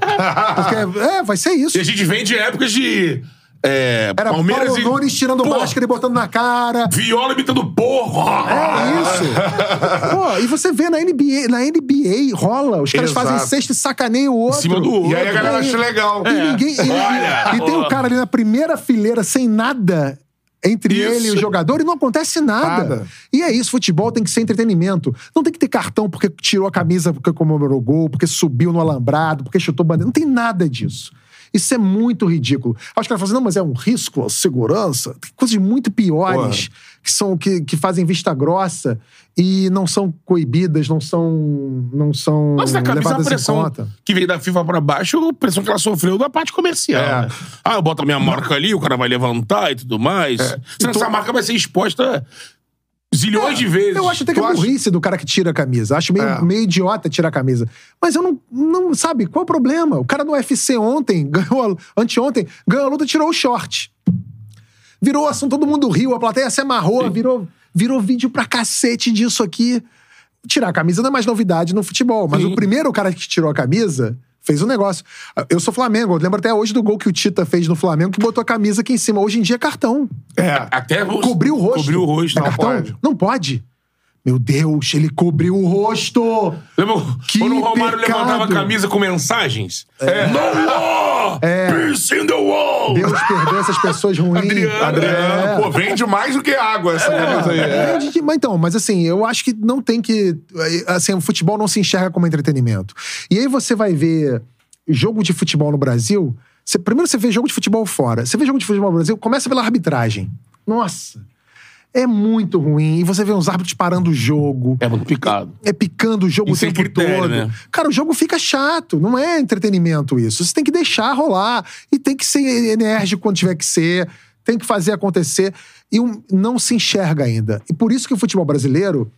Porque, é, vai ser isso.
E a gente vem de épocas de. É,
Era
Palmeiras
Paulo
e.
Nunes tirando
Pô,
máscara e botando na cara.
Viola imitando porco.
É isso. Pô, e você vê na NBA, na NBA rola, os caras
Exato.
fazem sexta e sacaneiam o outro.
cima do outro.
E aí a galera
E-
acha legal.
E ninguém. E,
Olha,
e tem o
ó.
cara ali na primeira fileira sem nada. Entre
Isso.
ele e o jogador e não acontece nada.
Nada.
E é isso, futebol tem que ser entretenimento. Não tem que ter cartão porque tirou a camisa, porque comemorou gol, porque subiu no alambrado, porque chutou bandeira. Não tem nada disso. Isso é muito ridículo. Aí os caras falam assim, não, mas é um risco à segurança. Tem coisas muito piores que são que, que fazem vista grossa e não são coibidas, não são não são
Nossa, a
levadas em
pressão
conta.
que veio da FIFA pra baixo, a pressão que ela sofreu da parte comercial.
É.
né? Ah, eu boto a minha marca ali, o cara vai levantar e tudo mais. Senão essa marca vai ser exposta zilhões de vezes.
Eu acho até que
Tu
é
acha-
burrice do cara que tira a camisa. Acho meio,
É.
meio idiota tirar a camisa. Mas eu não, não. Sabe, qual é o problema? O cara no UFC ontem, ganhou, a- anteontem, ganhou a luta e tirou o short. Virou assunto, todo mundo riu, a plateia se amarrou, virou, virou vídeo pra cacete disso aqui. Tirar a camisa não é mais novidade no futebol. Mas
Sim.
o primeiro cara que tirou a camisa fez um negócio. Eu sou Flamengo, eu lembro até hoje do gol que o Tita fez no Flamengo, que botou a camisa aqui em cima. Hoje em dia é cartão.
É.
Até
Cobriu o rosto.
Cobriu o rosto.
É
não
cartão?
pode.
Não pode. Meu Deus, ele cobriu o rosto.
Lembra
Que
quando o Romário
pecado.
levantava a camisa com mensagens? É. No wall! Peace in the wall!
Deus perdoa essas pessoas ruins.
Adriano.
Adriano,
É.
pô, vende mais do que água essa camisa aí. É.
Vende então, mas assim, eu acho que não tem que. Assim, o futebol não se enxerga como entretenimento. E aí você vai ver jogo de futebol no Brasil. você- primeiro você vê jogo de futebol fora. Você vê jogo de futebol no Brasil, começa pela arbitragem. Nossa. É muito ruim. E você vê uns árbitros parando o jogo.
É muito picado.
é picando o jogo
E
o
sem
tempo
critério,
todo.
né?
Cara, o jogo fica chato. Não é entretenimento isso. Você tem que deixar rolar. E tem que ser enérgico quando tiver que ser. Tem que fazer acontecer. E um- não se enxerga ainda. E por isso que o futebol brasileiro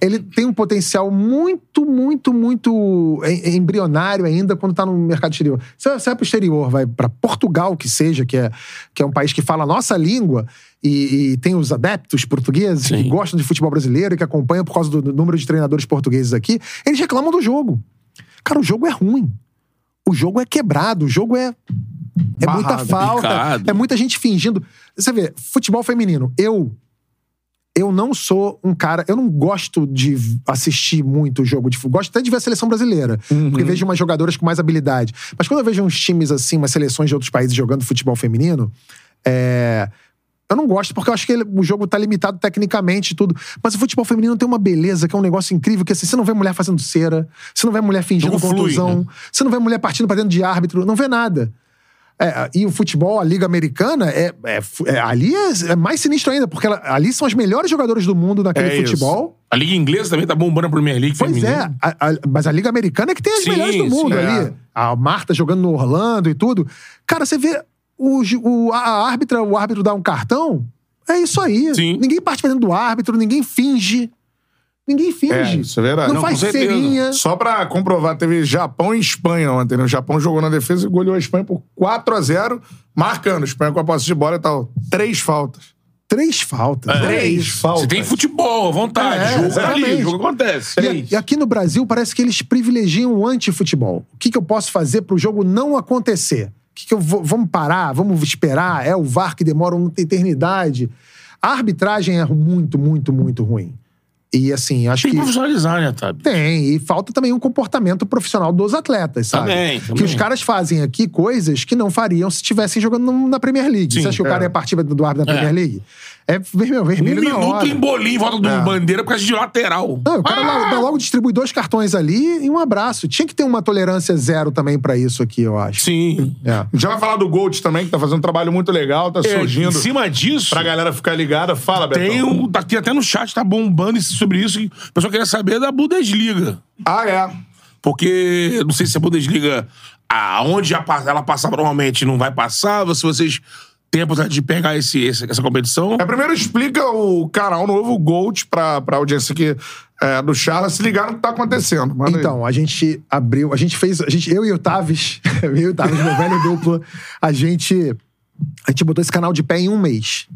ele tem um potencial muito, muito, muito em- embrionário ainda quando tá no mercado exterior. Você vai pro exterior, vai pra Portugal, que seja, que é, que é um país que fala a nossa língua e, e tem os adeptos portugueses que
Sim.
gostam de futebol brasileiro e que acompanham por causa do, do número de treinadores portugueses aqui, eles reclamam do jogo. Cara, o jogo é ruim. O jogo é quebrado, o jogo é. É muita
Barrado,
falta.
picado.
É muita gente fingindo. Você vê, futebol feminino. Eu eu não sou um cara. Eu não gosto de assistir muito jogo de futebol. Gosto até de ver a seleção brasileira. Porque vejo umas jogadoras com mais habilidade. Mas quando eu vejo uns times assim, umas seleções de outros países jogando futebol feminino, é. Eu não gosto, porque eu acho que ele- o jogo tá limitado tecnicamente e tudo. Mas o futebol feminino tem uma beleza, que é um negócio incrível, que assim, você não vê mulher fazendo cera, você não vê mulher fingindo
Jogo flui,
contusão,
né?
você não vê mulher partindo pra dentro de árbitro, não vê nada. É, e o futebol, a Liga Americana, é, é- é- ali é, é mais sinistro ainda, porque ela- ali são as melhores jogadoras do mundo naquele
É isso.
futebol.
A Liga Inglesa também tá bombando a Premier League
Pois
feminina.
é, a- a- mas a Liga Americana é que tem as
Sim,
melhores do mundo
sim,
é.
ali. A Marta jogando no Orlando e tudo. Cara, você vê o, o- a a árbitra, o árbitro dá um cartão, é isso aí.
Sim.
Ninguém parte pra dentro do árbitro, ninguém finge. Ninguém finge.
É, isso é verdade.
Não,
Não,
faz cerinha.
Só pra comprovar, teve Japão e Espanha ontem. né? O Japão jogou na defesa e goleou a Espanha por 4 a 0 marcando. Espanha com a posse de bola e tal. Três faltas.
Três faltas.
É.
Três faltas.
Você tem futebol, vontade.
É,
jogo
exatamente.
ali, jogo acontece.
E, a- e aqui no Brasil parece que eles privilegiam o antifutebol. O que, que eu posso fazer pro jogo não acontecer? O que, que eu vou. Vamos parar? Vamos esperar? É o VAR que demora uma eternidade. A arbitragem é muito, muito, muito ruim. E assim, acho
Tem que
que.
profissionalizar, né, Tabi?
Tem, e falta também um comportamento profissional dos atletas, sabe?
Também,
Que
também.
os caras fazem aqui coisas que não fariam se estivessem jogando na Premier League.
Sim,
Você acha que o
é.
cara ia partir do árbitro da
É.
Premier League? É vermelho,
Um
vermelho na
minuto
hora.
em bolinho em volta do
É.
bandeira por causa de lateral.
Não, o cara
Ah!
logo, logo distribui dois cartões ali e um abraço. Tinha que ter uma tolerância zero também pra isso aqui, eu acho.
Sim.
É.
A gente vai falar do Gold também, que tá fazendo um trabalho muito legal, tá
É,
surgindo.
em cima disso,
Pra galera ficar ligada. Fala, Betão.
tem um. tá Aqui até no chat tá bombando sobre isso. que O pessoal queria saber da Bundesliga.
Ah, é.
Porque não sei se a Bundesliga, aonde já ela passa normalmente, não vai passar. Se vocês oportunidade de pegar esse, esse- essa competição.
É, primeiro explica o canal novo, o Gold, pra, pra audiência aqui é, do Charla se ligar no que tá acontecendo. Manda aí.
Então, a gente abriu, a gente fez, a gente, eu e o Tavis, eu e o Tavis, meu velho duplo, a gente, a gente botou esse canal de pé em um mês.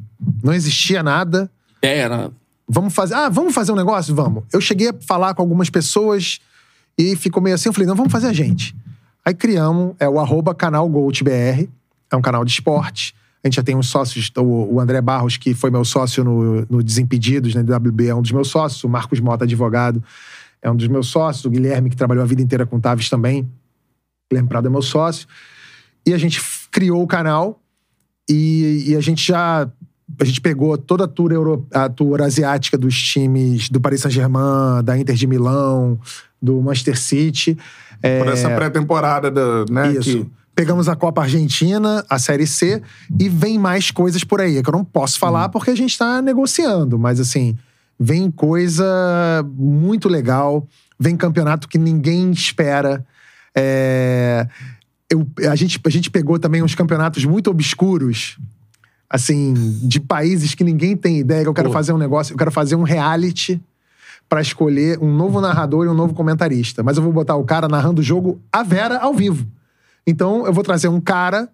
Não existia nada.
É, era.
Vamos fazer, ah, vamos fazer um negócio? Vamos. Eu cheguei a falar com algumas pessoas e ficou meio assim, eu falei, não, vamos fazer a gente. Aí criamos, é o arroba canal GoldBR, é um canal de esporte. A gente já tem uns sócios, o, o André Barros, que foi meu sócio no, no Desimpedidos, né, do WB, é um dos meus sócios. O Marcos Mota, advogado, é um dos meus sócios. O Guilherme, que trabalhou a vida inteira com o Tavis também. O Guilherme Prado é meu sócio. E a gente criou o canal e, e a gente já... A gente pegou toda a tour, euro, a tour asiática dos times do Paris Saint-Germain, da Inter de Milão, do Manchester City. É,
Por essa pré-temporada, da- né?
isso.
que-
Pegamos a Copa Argentina, a Série C, e vem mais coisas por aí, que eu não posso falar porque a gente tá negociando, mas assim, vem coisa muito legal, vem campeonato que ninguém espera. É, eu- a, gente, a gente pegou também uns campeonatos muito obscuros, assim, de países que ninguém tem ideia que eu quero
Pô.
fazer um negócio, eu quero fazer um reality pra escolher um novo narrador e um novo comentarista. Mas eu vou botar o cara narrando o jogo a Vera ao vivo. Então eu vou trazer um cara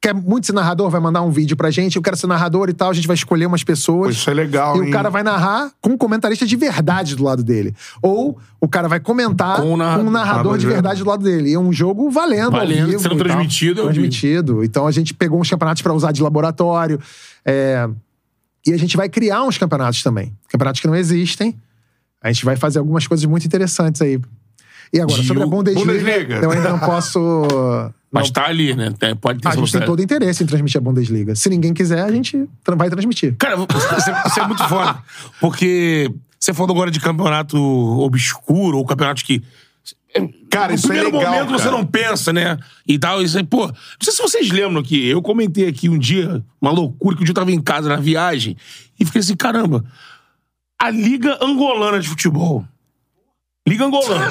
que é muito ser narrador, vai mandar um vídeo pra gente, eu quero ser narrador e tal, a gente vai escolher umas pessoas.
isso é legal,
E
hein?
o cara vai narrar com um comentarista de verdade do lado dele. Ou o cara vai comentar
Com
com
um
um
narrador.
narrador, de verdade do lado dele. E é um jogo valendo,
Valendo,
vivo
sendo transmitido.
Transmitido. Então a gente pegou uns campeonatos pra usar de laboratório. é, E a gente vai criar uns campeonatos também. Campeonatos que não existem. A gente vai fazer algumas coisas muito interessantes aí. E agora, sobre a Bundesliga,
Bundesliga.
eu ainda não posso...
Mas tá ali, né? Tem- Pode ter
A gente tem todo interesse em transmitir a Bundesliga. Se ninguém quiser, a gente vai transmitir.
Cara, isso é, isso é muito foda. Porque você falou agora de campeonato obscuro, ou campeonatos que.
Cara,
no
isso é
primeiro
legal,
momento você
cara.
não pensa, né? E tal, isso aí, pô. Não sei se vocês lembram que eu comentei aqui um dia, uma loucura, que um dia eu tava em casa na viagem, e fiquei assim, caramba, a Liga Angolana de Futebol. Liga Angolana.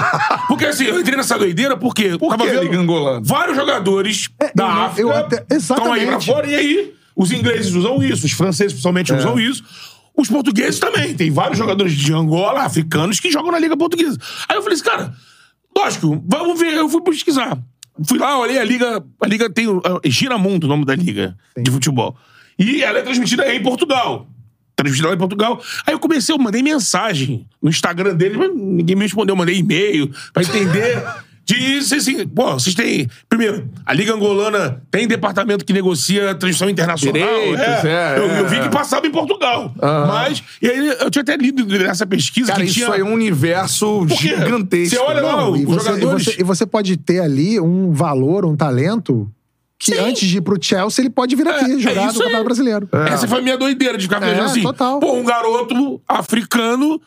Porque assim, eu entrei nessa doideira porque.
Por que a Liga Angolana?
Vários jogadores
É,
da
eu-
África
eu até-
estão aí pra fora, e aí os ingleses usam isso, os franceses principalmente
É.
usam isso. os portugueses também. Tem vários jogadores de Angola, africanos, que jogam na Liga Portuguesa. Aí eu falei assim, cara, lógico, vamos ver. Eu fui pesquisar. Fui lá, olhei a Liga. A Liga tem. o- é Giramundo o nome da Liga de futebol. E ela é transmitida em Portugal. Transmitida lá em Portugal. Aí eu comecei, eu mandei mensagem no Instagram dele, mas ninguém me respondeu. Eu mandei e-mail pra entender. De assim, assim, pô, vocês têm. Primeiro, a Liga Angolana tem departamento que negocia transmissão internacional.
Direitos, é,
eu, eu
é.
vi que passava em Portugal. Mas. E aí eu tinha até lido nessa pesquisa
Cara,
que
isso
tinha.
aí é um universo
Porque
gigantesco.
Você olha lá,
Não,
os
e, você, e,
jogadores.
você, e você pode ter ali um valor, um talento, que
Sim.
antes de ir pro Chelsea, ele pode vir aqui
É, é
jogar no
isso aí.
Campeonato Brasileiro.
Essa foi a minha doideira de ficar
É,
assim.
total.
Pô, um garoto africano.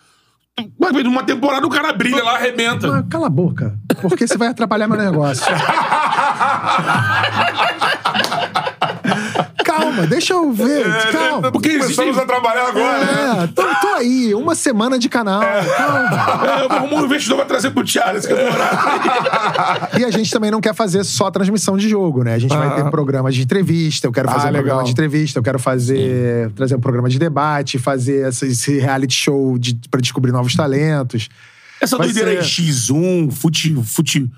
Mas numa temporada o cara brilha lá, arrebenta.
Mas cala a boca, porque você vai atrapalhar meu negócio. Calma, deixa eu ver. calma.
porque
Começamos
existe-
a trabalhar agora, né?
É, tô, tô aí, uma semana de canal. Calma.
É, eu vou arrumar um investidor pra trazer pro Thiago esse campeonato.
E a gente também não quer fazer só transmissão de jogo, né? A gente vai ter programa de entrevista, eu quero
Ah,
fazer um
legal.
programa de entrevista, eu quero fazer trazer um programa de debate, fazer esse reality show de, pra descobrir novos talentos.
Essa
Vai
doideira aí,
ser-
X1, fute. fute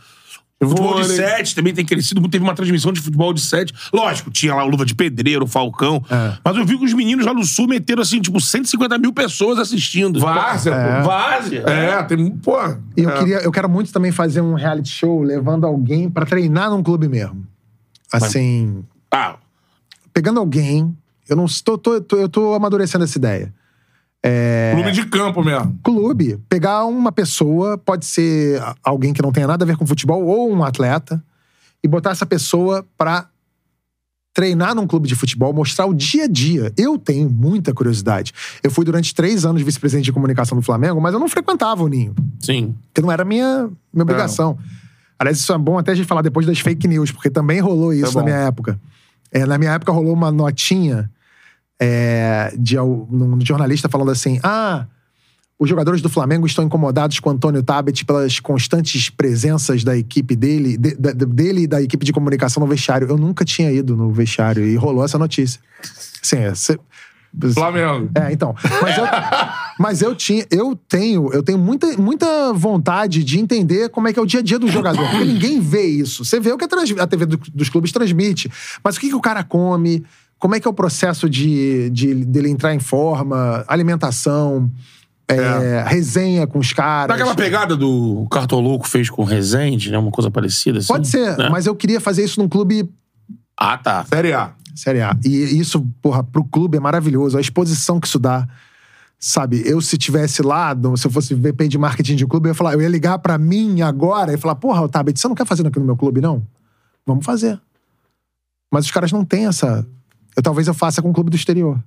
Futebol de sete também tem crescido muito. Teve uma transmissão de futebol de sete. Lógico, tinha lá o Luva de Pedreiro, o Falcão.
É.
Mas eu vi que os meninos lá no Sul meteram, assim, tipo, 150 mil pessoas assistindo.
Várzea, pô.
Várzea.
É, tem. Pô.
E eu,
é.
queria, eu quero muito também fazer um reality show levando alguém pra treinar num clube mesmo. Assim,
Ah,
pegando alguém. Eu não estou. Tô, tô- eu tô amadurecendo essa ideia.
Clube de campo mesmo.
clube, pegar uma pessoa, pode ser alguém que não tenha nada a ver com futebol ou um atleta, e botar essa pessoa pra treinar num clube de futebol, mostrar o dia a dia. Eu tenho muita curiosidade. Eu fui durante três anos vice-presidente de comunicação do Flamengo, mas eu não frequentava o Ninho,
sim.
porque não era minha, minha obrigação. Aliás, isso é bom até a gente falar depois das fake news, porque também rolou isso
bom.
na minha época. É, na minha época rolou uma notinha é, de um jornalista falando assim: ah, os jogadores do Flamengo estão incomodados com Antônio Tabet pelas constantes presenças da equipe dele, de- da- dele e da equipe de comunicação no vestiário. Eu nunca tinha ido no vestiário e rolou essa notícia. Assim, é, cê-
Flamengo.
é, então. Mas eu, mas eu tinha, eu tenho, eu tenho muita, muita vontade de entender como é que é o dia a dia do jogador. Porque ninguém vê isso. Você vê o que a, trans- a TV do- dos clubes transmite. Mas o que, que o cara come? Como é que é o processo de, de dele entrar em forma, alimentação, é, resenha com os caras.
Daquela pegada do Cartoloco fez com o Rezende, né? Uma coisa parecida assim.
Pode ser,
né?
mas eu queria fazer isso num clube
Ah, tá.
Série A.
Série A. E isso, porra, pro clube é maravilhoso. A exposição que isso dá. Sabe, eu se tivesse lá, se eu fosse VP de marketing de clube, eu ia falar, eu ia ligar pra mim agora e falar, porra, Tabet, você não quer fazer aqui no meu clube, não? Vamos fazer. Mas os caras não têm essa. Eu talvez eu faça com o clube do exterior.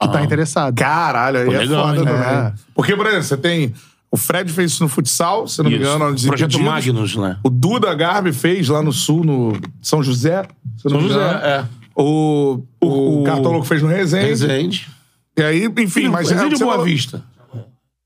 Que tá
Ah.
interessado.
Caralho, aí
Pô,
é
legal,
foda
hein?
também.
É.
Porque, por exemplo, você tem. O Fred fez isso no futsal, se não me
Isso.
engano, nos
Projeto
Impedidos.
Magnus, né?
O Duda Garbi fez lá no sul, no São José. se eu não
São
me
José,
engano.
é.
O, o,
O-
Cartoloco fez no Resende.
Rezende.
E aí, enfim, mas. é o
Rezende
que
ou
você
Boa
falou.
Vista?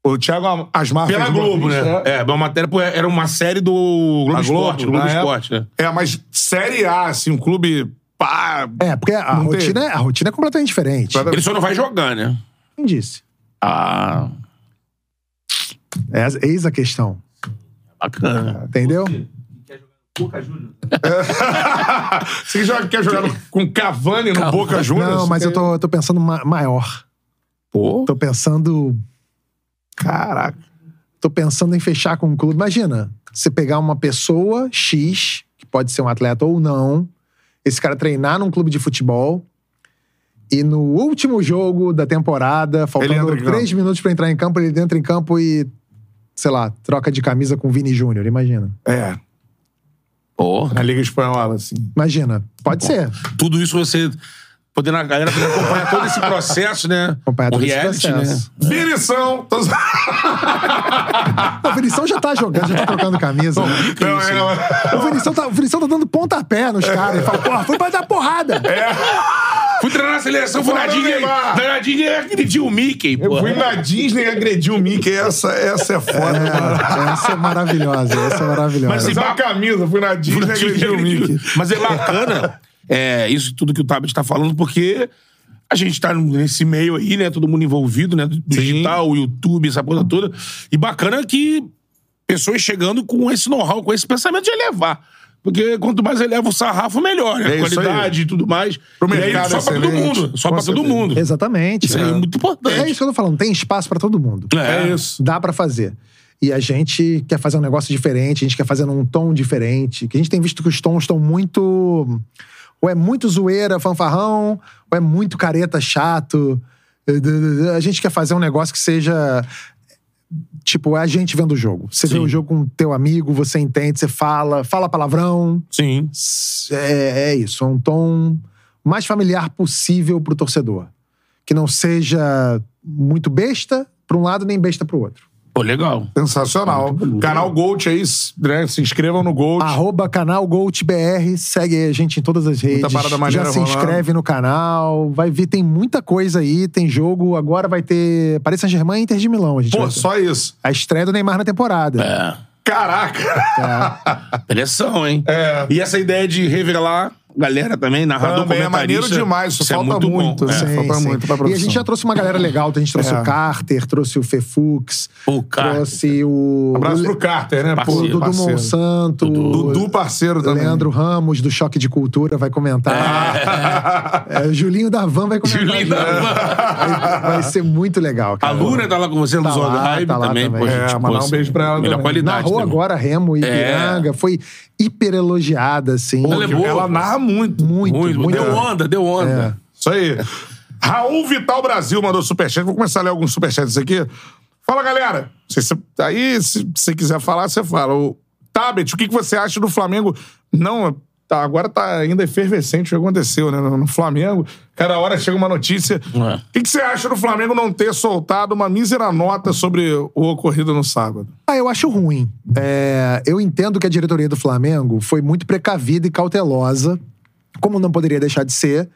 O Thiago Asmar
Pela Globo,
Boa
né?
Vista,
É, uma matéria, era uma série do Globo
A
Esporte. Globo. Esporte, né?
É, mas Série A, assim, um clube. Pá,
É, porque a
Não
rotina,
teve.
é, a rotina é completamente diferente.
Ele só não vai jogar, né?
Quem disse?
Ah,
É, eis a questão.
bacana.
Entendeu?
Você joga, quer jogar no- com Cavani no Boca Juniors?
Não, mas eu tô, tô pensando ma- maior.
Pô.
Tô pensando.
Caraca.
Tô pensando em fechar com um clube. Imagina, você pegar uma pessoa X, que pode ser um atleta ou não, esse cara treinar num clube de futebol. E no último jogo da temporada, faltando três minutos pra entrar em campo, ele entra em campo e, sei lá, troca de camisa com o Vini Júnior. Imagina.
É,
Pô.
na Liga Espanhola, assim.
Imagina. Pode ser.
Tudo isso você. Podendo a galera poder acompanhar todo esse processo, né?
Acompanhar todo esse
reality,
processo.
né?
Vinição! Tô...
Não, o Vinição já tá jogando, já tá trocando camisa. né?
Não, é, não, é.
O Vinição tá, o Vinição tá dando pontapé nos caras. Ele fala, porra, foi pra dar porrada.
Fui treinar na seleção, fui na Disney. Na Disney agrediu o Mickey,
Eu
pô.
fui na Disney e agredi o Mickey. Essa, essa é foda, mano.
Essa é maravilhosa, essa é maravilhosa.
Mas
Fiz uma camisa, fui na Disney e agredi o Mickey.
Mas é bacana é, isso tudo que o Tabet tá falando, porque A gente tá nesse meio aí, né? Todo mundo envolvido, né? Do digital, o YouTube, essa coisa toda. E bacana que pessoas chegando com esse know-how, com esse pensamento de elevar. Porque quanto mais eleva o sarrafo, melhor, né?
É
Qualidade e tudo mais.
Pro
e aí
mercado
só pra todo mundo. Só
Com
pra todo mundo.
Exatamente.
Isso aí é muito importante.
É isso que eu tô falando. Tem espaço pra todo mundo.
É.
É isso.
Dá pra fazer. E a gente quer fazer um negócio diferente, a gente quer fazer num tom diferente. Que a gente tem visto que os tons estão muito. Ou é muito zoeira, fanfarrão, ou é muito careta, chato. A gente quer fazer um negócio que seja. Tipo, é a gente vendo o jogo. Você vê
Sim.
o jogo com teu amigo, você entende, você fala, fala palavrão.
Sim.
É, é isso, é um tom mais familiar possível pro torcedor. Que não seja muito besta pra um lado, nem besta pro outro.
Pô, legal.
Sensacional. Canal Gold aí, né? Se inscrevam no Gold.
Arroba canal GoldBR, segue a gente em todas as redes.
parada maneira
Já se
rolando.
inscreve no canal. Vai ver, tem muita coisa aí, tem jogo. Agora vai ter Paris Saint-Germain e Inter de Milão. A, gente
Pô, só isso.
a estreia do Neymar na temporada.
É.
Caraca!
Pressão, hein?
É.
E essa ideia de revelar galera também, narrador,
Também é maneiro
comentarista.
demais, isso
é
falta
muito
muito,
bom.
né?
É.
falta muito pra
E a gente já trouxe uma galera legal. A gente trouxe
É.
o Carter, trouxe o Fefux,
O Carter.
trouxe o.
Abraço
o
pro Carter, né?
Parceiro.
O Dudu
parceiro.
Monsanto.
Dudu parceiro também.
Leandro Ramos, do Choque de Cultura, vai comentar. É, o Julinho da Van vai comentar.
Julinho da Van.
Vai, vai ser muito legal,
A
cara.
Luna tá lá com você no
Tá
Zona
lá,
Hype
tá lá
também.
também.
Pô,
É,
gente,
mandar um beijo pra ela
Melhor
também.
qualidade.
Narrou
também.
agora Remo e Ipiranga. Foi hiper elogiada, assim.
Pô,
Ela é boa.
ela narra muito.
Muito,
Muito.
muito.
Deu onda, deu onda.
Isso aí. Raul Vital Brasil mandou superchat. Vou começar a ler alguns superchats aqui. Fala, galera. Se você- aí, se você quiser falar, você fala. O Tabet, o que, que você acha do Flamengo? Não, tá, agora tá ainda efervescente o que aconteceu, né? No, no Flamengo, cada hora chega uma notícia.
É.
O que, que você acha do Flamengo não ter soltado uma mísera nota sobre o ocorrido no sábado?
Ah, eu acho ruim. É, eu entendo que a diretoria do Flamengo foi muito precavida e cautelosa, como não poderia deixar de ser,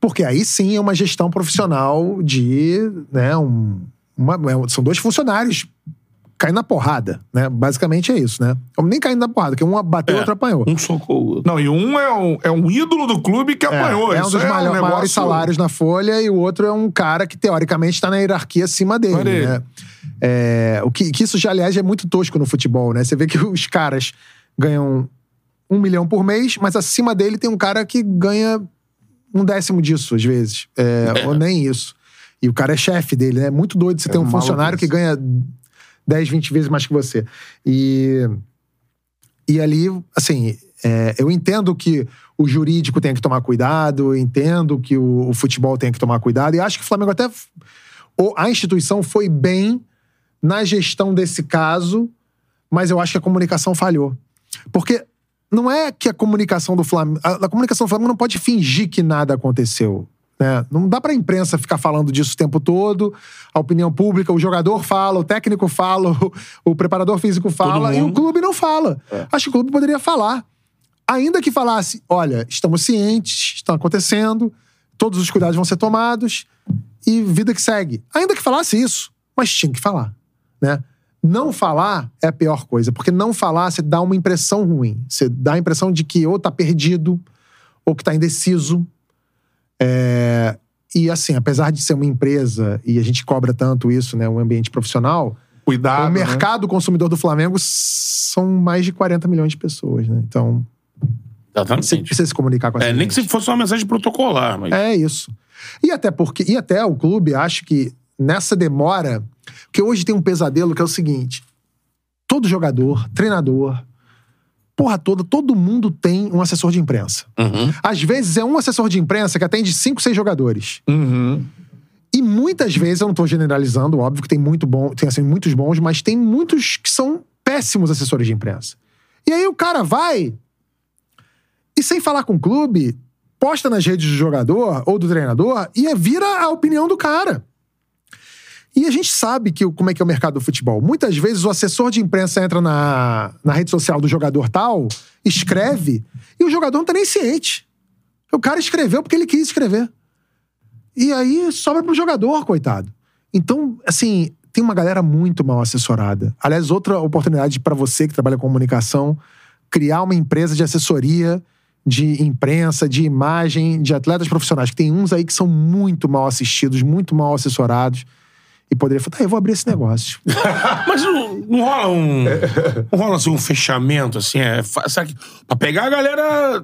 porque aí sim é uma gestão profissional de. Né, um, uma- é, são dois funcionários caindo na porrada, né? Basicamente é isso, né? Nem caindo na porrada, porque um bateu e
É.
outro apanhou.
Um socou o outro.
Não, e um é um, é um ídolo do clube que apanhou.
É, é um dos maior-
negócio-
maiores salários na Folha e o outro é um cara que, teoricamente, está na hierarquia acima dele.
Aí.
Né? É, o que, que isso já, aliás, é muito tosco no futebol, né? Você vê que os caras ganham um milhão por mês, mas acima dele tem um cara que ganha um décimo disso, às vezes. É, Ou nem isso. E o cara é chefe dele, né? É muito doido você ter um funcionário que ganha 10, 20 vezes mais que você. E. E ali, assim, é, eu entendo que o jurídico tem que tomar cuidado, eu entendo que o, o futebol tem que tomar cuidado, e acho que o Flamengo até. ou a instituição foi bem na gestão desse caso, mas eu acho que a comunicação falhou. Porque não é que a comunicação do Flamengo. A, a comunicação do Flamengo não pode fingir que nada aconteceu. Né? Não dá pra imprensa ficar falando disso o tempo todo, a opinião pública, o jogador fala, o técnico fala, o, o preparador físico fala, e o clube não fala. Acho que o clube poderia falar. Ainda que falasse, olha, estamos cientes, estão acontecendo, todos os cuidados vão ser tomados e vida que segue. Ainda que falasse isso, mas tinha que falar, né? Não falar é a pior coisa, porque não falar você dá uma impressão ruim. Você dá a impressão de que ou tá perdido ou que tá indeciso. É, E assim, apesar de ser uma empresa e a gente cobra tanto isso, né, um ambiente profissional,
Cuidado.
o
né?
mercado consumidor do Flamengo são mais de 40 milhões de pessoas, né? Então, você
Exatamente.
precisa se comunicar com essa
É, nem
gente.
que se fosse uma mensagem protocolar, mas.
É isso. E até porque, e até o clube, acho que nessa demora, porque hoje tem um pesadelo que é o seguinte: todo jogador, treinador, porra toda, todo mundo tem um assessor de imprensa.
Uhum.
Às vezes é um assessor de imprensa que atende cinco, seis jogadores.
Uhum.
E muitas vezes, eu não tô generalizando, óbvio que tem muito bom, tem assim, muitos bons, mas tem muitos que são péssimos assessores de imprensa. E aí o cara vai e sem falar com o clube, posta nas redes do jogador ou do treinador e vira a opinião do cara. E a gente sabe que, como é que é o mercado do futebol. Muitas vezes o assessor de imprensa entra na, na rede social do jogador tal, escreve, e o jogador não tá nem ciente. O cara escreveu porque ele quis escrever. E aí sobra pro jogador, coitado. Então, assim, tem uma galera muito mal assessorada. Aliás, outra oportunidade para você que trabalha com comunicação, criar uma empresa de assessoria de imprensa, de imagem, de atletas profissionais, tem uns aí que são muito mal assistidos, muito mal assessorados. E poderia falar, tá, eu vou abrir esse negócio.
Mas não, não rola um. Não rola assim, um fechamento, assim, é. Sabe, pra pegar a galera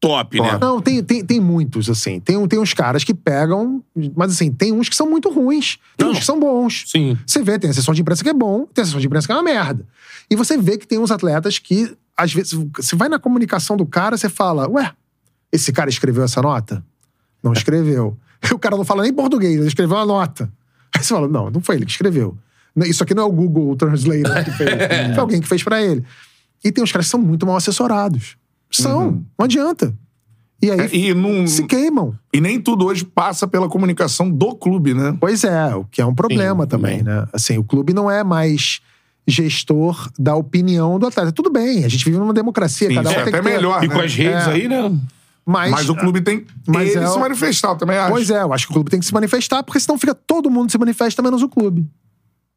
top, né?
Não, tem, tem, tem muitos, assim. Tem, tem uns caras que pegam, mas assim, tem uns que são muito ruins. Tem
Não.
uns que são bons.
Sim.
Você vê, tem a sessão de imprensa que é bom, tem a sessão de imprensa que é uma merda. E você vê que tem uns atletas que, às vezes, você vai na comunicação do cara, você fala, ué, esse cara escreveu essa nota? Não escreveu. O cara não fala nem português, ele escreveu uma nota. Aí você fala, não, não foi ele que escreveu. Isso aqui não é o Google Translator que fez. Foi alguém que fez pra ele. E tem uns caras que são muito mal assessorados. São, não adianta. E aí
É, e, não,
se queimam.
e nem tudo hoje passa pela comunicação do clube, né?
Pois é, o que é um problema
Sim,
também, né? Assim, o clube não é mais gestor da opinião do atleta. Tudo bem, a gente vive numa democracia,
Sim,
cada um
é
tem
até melhor.
E com
né?
as redes
É.
aí, né?
Mas,
Mas o clube tem
Mas
ele
é
se manifestar, eu também acho.
Pois é, eu acho que o clube tem que se manifestar, porque senão fica todo mundo se manifesta, menos o clube.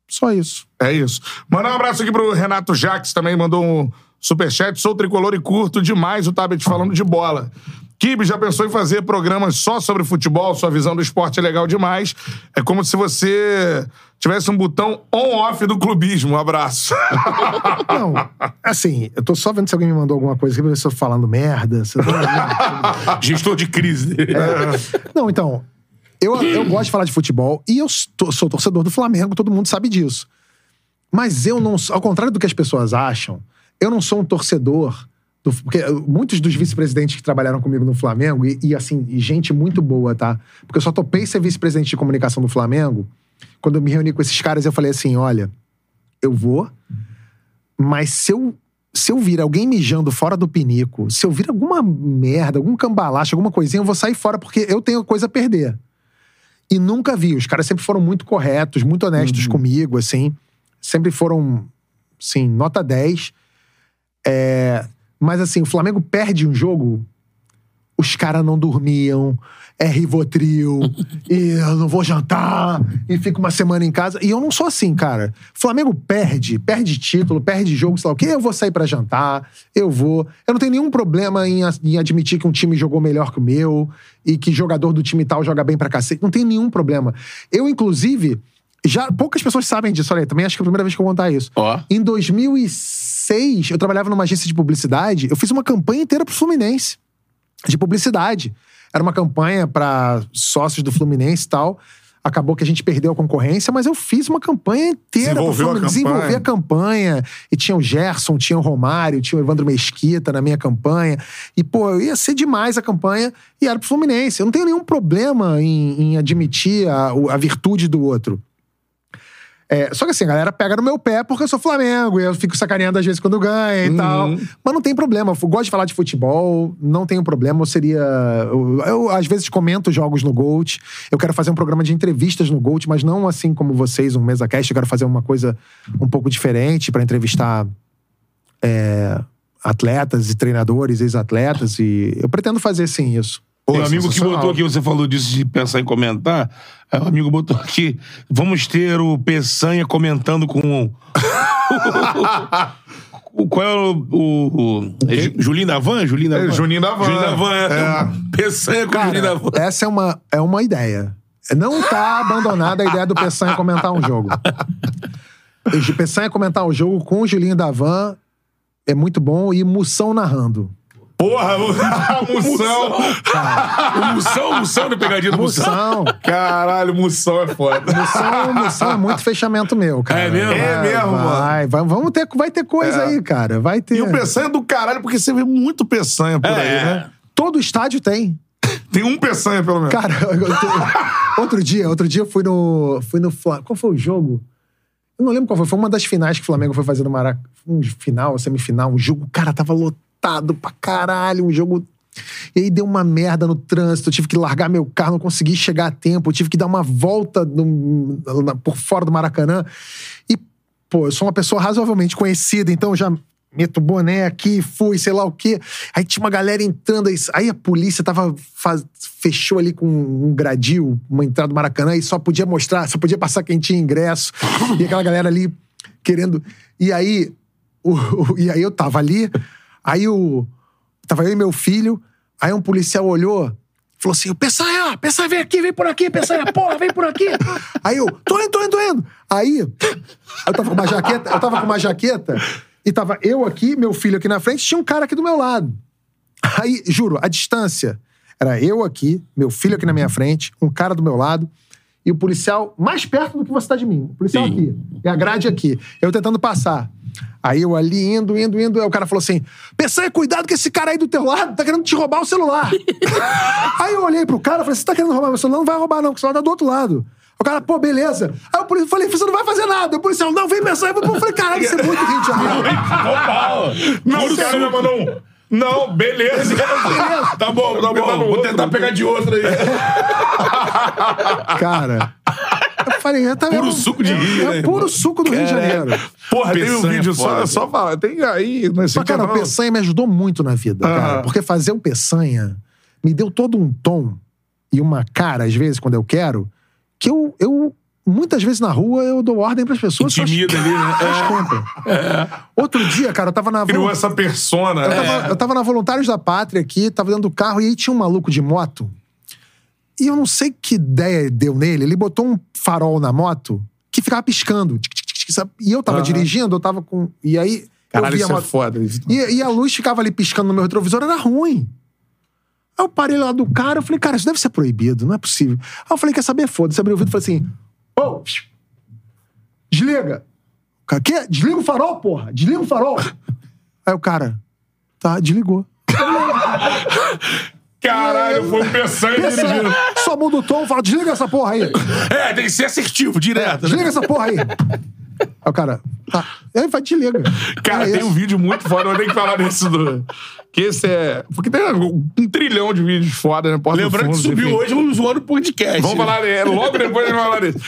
Só isso.
É isso. Mandar um abraço aqui pro Renato Jaques, também mandou um superchat. Sou tricolor e curto demais o Tabet falando de bola. Kibe já pensou em fazer programas só sobre futebol? Sua visão do esporte é legal demais. É como se você tivesse um botão on-off do clubismo. Um abraço.
Não, assim, eu tô só vendo se alguém me mandou alguma coisa aqui pra ver se eu tô falando merda. se eu tô-
Gestor de crise.
Não, então, eu, eu gosto de falar de futebol e eu sou, sou torcedor do Flamengo, todo mundo sabe disso. Mas eu não sou, ao contrário do que as pessoas acham, eu não sou um torcedor. Do- porque muitos dos vice-presidentes que trabalharam comigo no Flamengo, e, e, assim, e gente muito boa, tá? Porque eu só topei ser vice-presidente de comunicação do Flamengo. Quando eu me reuni com esses caras, eu falei assim: olha, eu vou, mas se eu, se eu vir alguém mijando fora do pinico, se eu vir alguma merda, algum cambalacho, alguma coisinha, eu vou sair fora porque eu tenho coisa a perder. E nunca vi. Os caras sempre foram muito corretos, muito honestos comigo, assim. Sempre foram, assim, nota 10. É, Mas, assim, o Flamengo perde um jogo, os caras não dormiam, é Rivotril, e eu não vou jantar, e fico uma semana em casa. E eu não sou assim, cara. Flamengo perde, perde título, perde jogo, sei lá o quê. Eu vou sair pra jantar, eu vou. Eu não tenho nenhum problema em, em admitir que um time jogou melhor que o meu e que jogador do time tal joga bem pra cacete. Não tenho nenhum problema. Eu, inclusive, já poucas pessoas sabem disso. Olha, também acho que é a primeira vez que eu vou contar isso.
Ó.
Em 2006, eu trabalhava numa agência de publicidade. Eu fiz uma campanha inteira pro Fluminense de publicidade. Era uma campanha para sócios do Fluminense e tal. Acabou que a gente perdeu a concorrência, mas eu fiz uma campanha inteira pro
a
Fluminense.
campanha.
Desenvolvi a campanha. E tinha o Gerson, tinha o Romário, tinha o Evandro Mesquita na minha campanha. E, pô, eu ia ser demais a campanha e era pro Fluminense. Eu não tenho nenhum problema em, em admitir a, a virtude do outro. É, só que assim, a galera pega no meu pé porque eu sou Flamengo e eu fico sacaneando às vezes quando ganha e tal. Mas não tem problema. Eu gosto de falar de futebol, não tenho problema. Eu seria. Eu, eu, às vezes comento jogos no Gold. Eu quero fazer um programa de entrevistas no Gold, mas não assim como vocês, um mesa cast. Eu quero fazer uma coisa um pouco diferente para entrevistar é, atletas e treinadores, ex-atletas. E eu pretendo fazer sim isso.
Pô,
um amigo que botou aqui, você falou disso de pensar em comentar. Aí o amigo botou aqui: vamos ter o Peçanha comentando com. o- Qual é o. o, o é Ju- Julinho da Van? Julinho da
É,
Van.
Juninho da Van.
Julinho da Van. É.
É.
Peçanha com Julinho da Van.
Essa é uma, é uma ideia. Não tá abandonada a ideia do Peçanha comentar um jogo. O Peçanha comentar um jogo com o Julinho da Van é muito bom e Moção narrando.
Porra.
O Moção, o Moção da pegadinha do Moção.
Moção.
Caralho, Moção é foda.
Moção, moção é muito fechamento meu, cara.
É mesmo?
É mesmo, mano.
vai, vai, vamos ter, vai ter coisa
É.
aí, cara. Vai ter.
E o Peçanha é do caralho, porque você vê muito Peçanha por aí,
É.
né?
Todo estádio tem.
Tem um Peçanha, pelo menos.
Cara, tô- outro dia, outro dia eu fui no. Fui no Fla- Qual foi o jogo? Eu não lembro qual foi. Foi uma das finais que o Flamengo foi fazer no Maracanã. Um final, semifinal, um jogo. Cara, tava lotado pra caralho. Um jogo. E aí deu uma merda no trânsito. Eu tive que largar meu carro, não consegui chegar a tempo. Eu tive que dar uma volta no- na- por fora do Maracanã. E, pô, eu sou uma pessoa razoavelmente conhecida, então já meto boné aqui, fui, sei lá o quê. Aí tinha uma galera entrando, aí, aí a polícia tava faz- fechou ali com um gradil, uma entrada do Maracanã, e só podia mostrar, só podia passar quem tinha ingresso. E aquela galera ali querendo. E aí, o- o- e aí eu tava ali, aí o. Tava eu e meu filho. Aí um policial olhou, falou assim: Peçanha, Peçanha, vem aqui, vem por aqui, Peçanha, porra, vem por aqui. Aí eu, tô indo, tô indo, tô indo. Aí, eu tava com uma jaqueta, eu tava com uma jaqueta, e tava eu aqui, meu filho aqui na frente, tinha um cara aqui do meu lado. Aí, juro, a distância era eu aqui, meu filho aqui na minha frente, um cara do meu lado, e o policial mais perto do que você tá de mim. O policial
Sim.
aqui. E a grade aqui. Eu tentando passar. Aí eu ali indo, indo, indo. Aí o cara falou assim: Peçanha, cuidado que esse cara aí do teu lado tá querendo te roubar o celular. aí eu olhei pro cara e falei: Você tá querendo roubar meu celular? Não vai roubar, não, porque o celular tá do outro lado. O cara, pô, beleza. Aí o policial falei: Você não vai fazer nada. O policial, não, vem Peçanha. Eu falei: Caralho, isso é muito.
Total.
Não, o cara mandou um. Não, beleza.
Tá bom, tá
Tá
bom. Vou tentar pegar de outra aí.
Cara. Eu falei, é, tá
Puro
vendo?
suco de
é,
Rio,
É
né,
puro
irmão?
suco do Rio de Janeiro.
Porra, tem um
Peçanha
vídeo
é
só, só falar. Tem aí. Nesse
Mas, cara, o
canal.
Peçanha me ajudou muito na vida, cara.
Ah.
Porque fazer o Peçanha me deu todo um tom e uma cara, às vezes, quando eu quero, que eu, eu muitas vezes na rua, eu dou ordem pras pessoas. só as-
Intimida ali, né?
só as compram. Outro dia, cara, eu tava na...
Criou essa persona.
Eu
né?
tava, eu tava na Voluntários da Pátria aqui, tava dentro do carro, e aí tinha um maluco de moto. E eu não sei que ideia deu nele. Ele botou um farol na moto que ficava piscando. Tic, tic, tic, tic, sabe? E eu tava
Aham.
dirigindo, eu tava com. E aí.
Caralho,
eu
isso é
moto.
foda.
E, e a luz ficava ali piscando no meu retrovisor, era ruim. Aí eu parei lá do cara, eu falei, cara, isso deve ser proibido, não é possível. Aí eu falei, quer saber? Foda-se, abri o vidro e falei assim: ô, desliga. O cara, quê? Desliga o farol, porra, desliga o farol. Aí o cara, tá, desligou.
Caralho, foi um peçanha
Pensa,
dirigindo.
só muda o tom, fala, desliga essa porra aí.
É, tem que ser assertivo, direto. né?
Desliga essa porra aí. Aí o cara, tá. E aí vai, desliga.
Cara,
É
tem
isso.
um vídeo muito foda, eu tenho que falar desse do. Que esse é. Porque tem um trilhão de vídeos foda, né? Porta
Lembrando que subiu
enfim.
hoje, vamos zoando o podcast.
Vamos falar, é, logo depois a gente vai falar disso.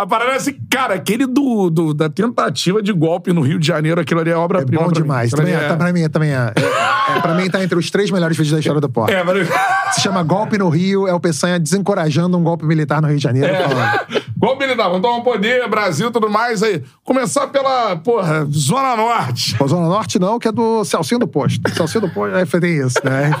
A parada é assim, cara, aquele do, do- da tentativa de golpe no Rio de Janeiro, aquilo ali é
É
obra-prima.
bom
pra mim.
demais.
Aquilo
Também
ali
é, tá, pra mim, também é. É, é, pra mim tá entre os três melhores vídeos da história do Porta.
É, mas...
Se chama Golpe no Rio, é o Peçanha desencorajando um golpe militar no Rio de Janeiro.
É. Golpe militar, vamos tomar um poder, Brasil, tudo mais aí. Começar pela, porra, Zona Norte.
Pô, Zona Norte não, que é do Celcinho do Posto. Celcinho do Posto, é, tem isso, né?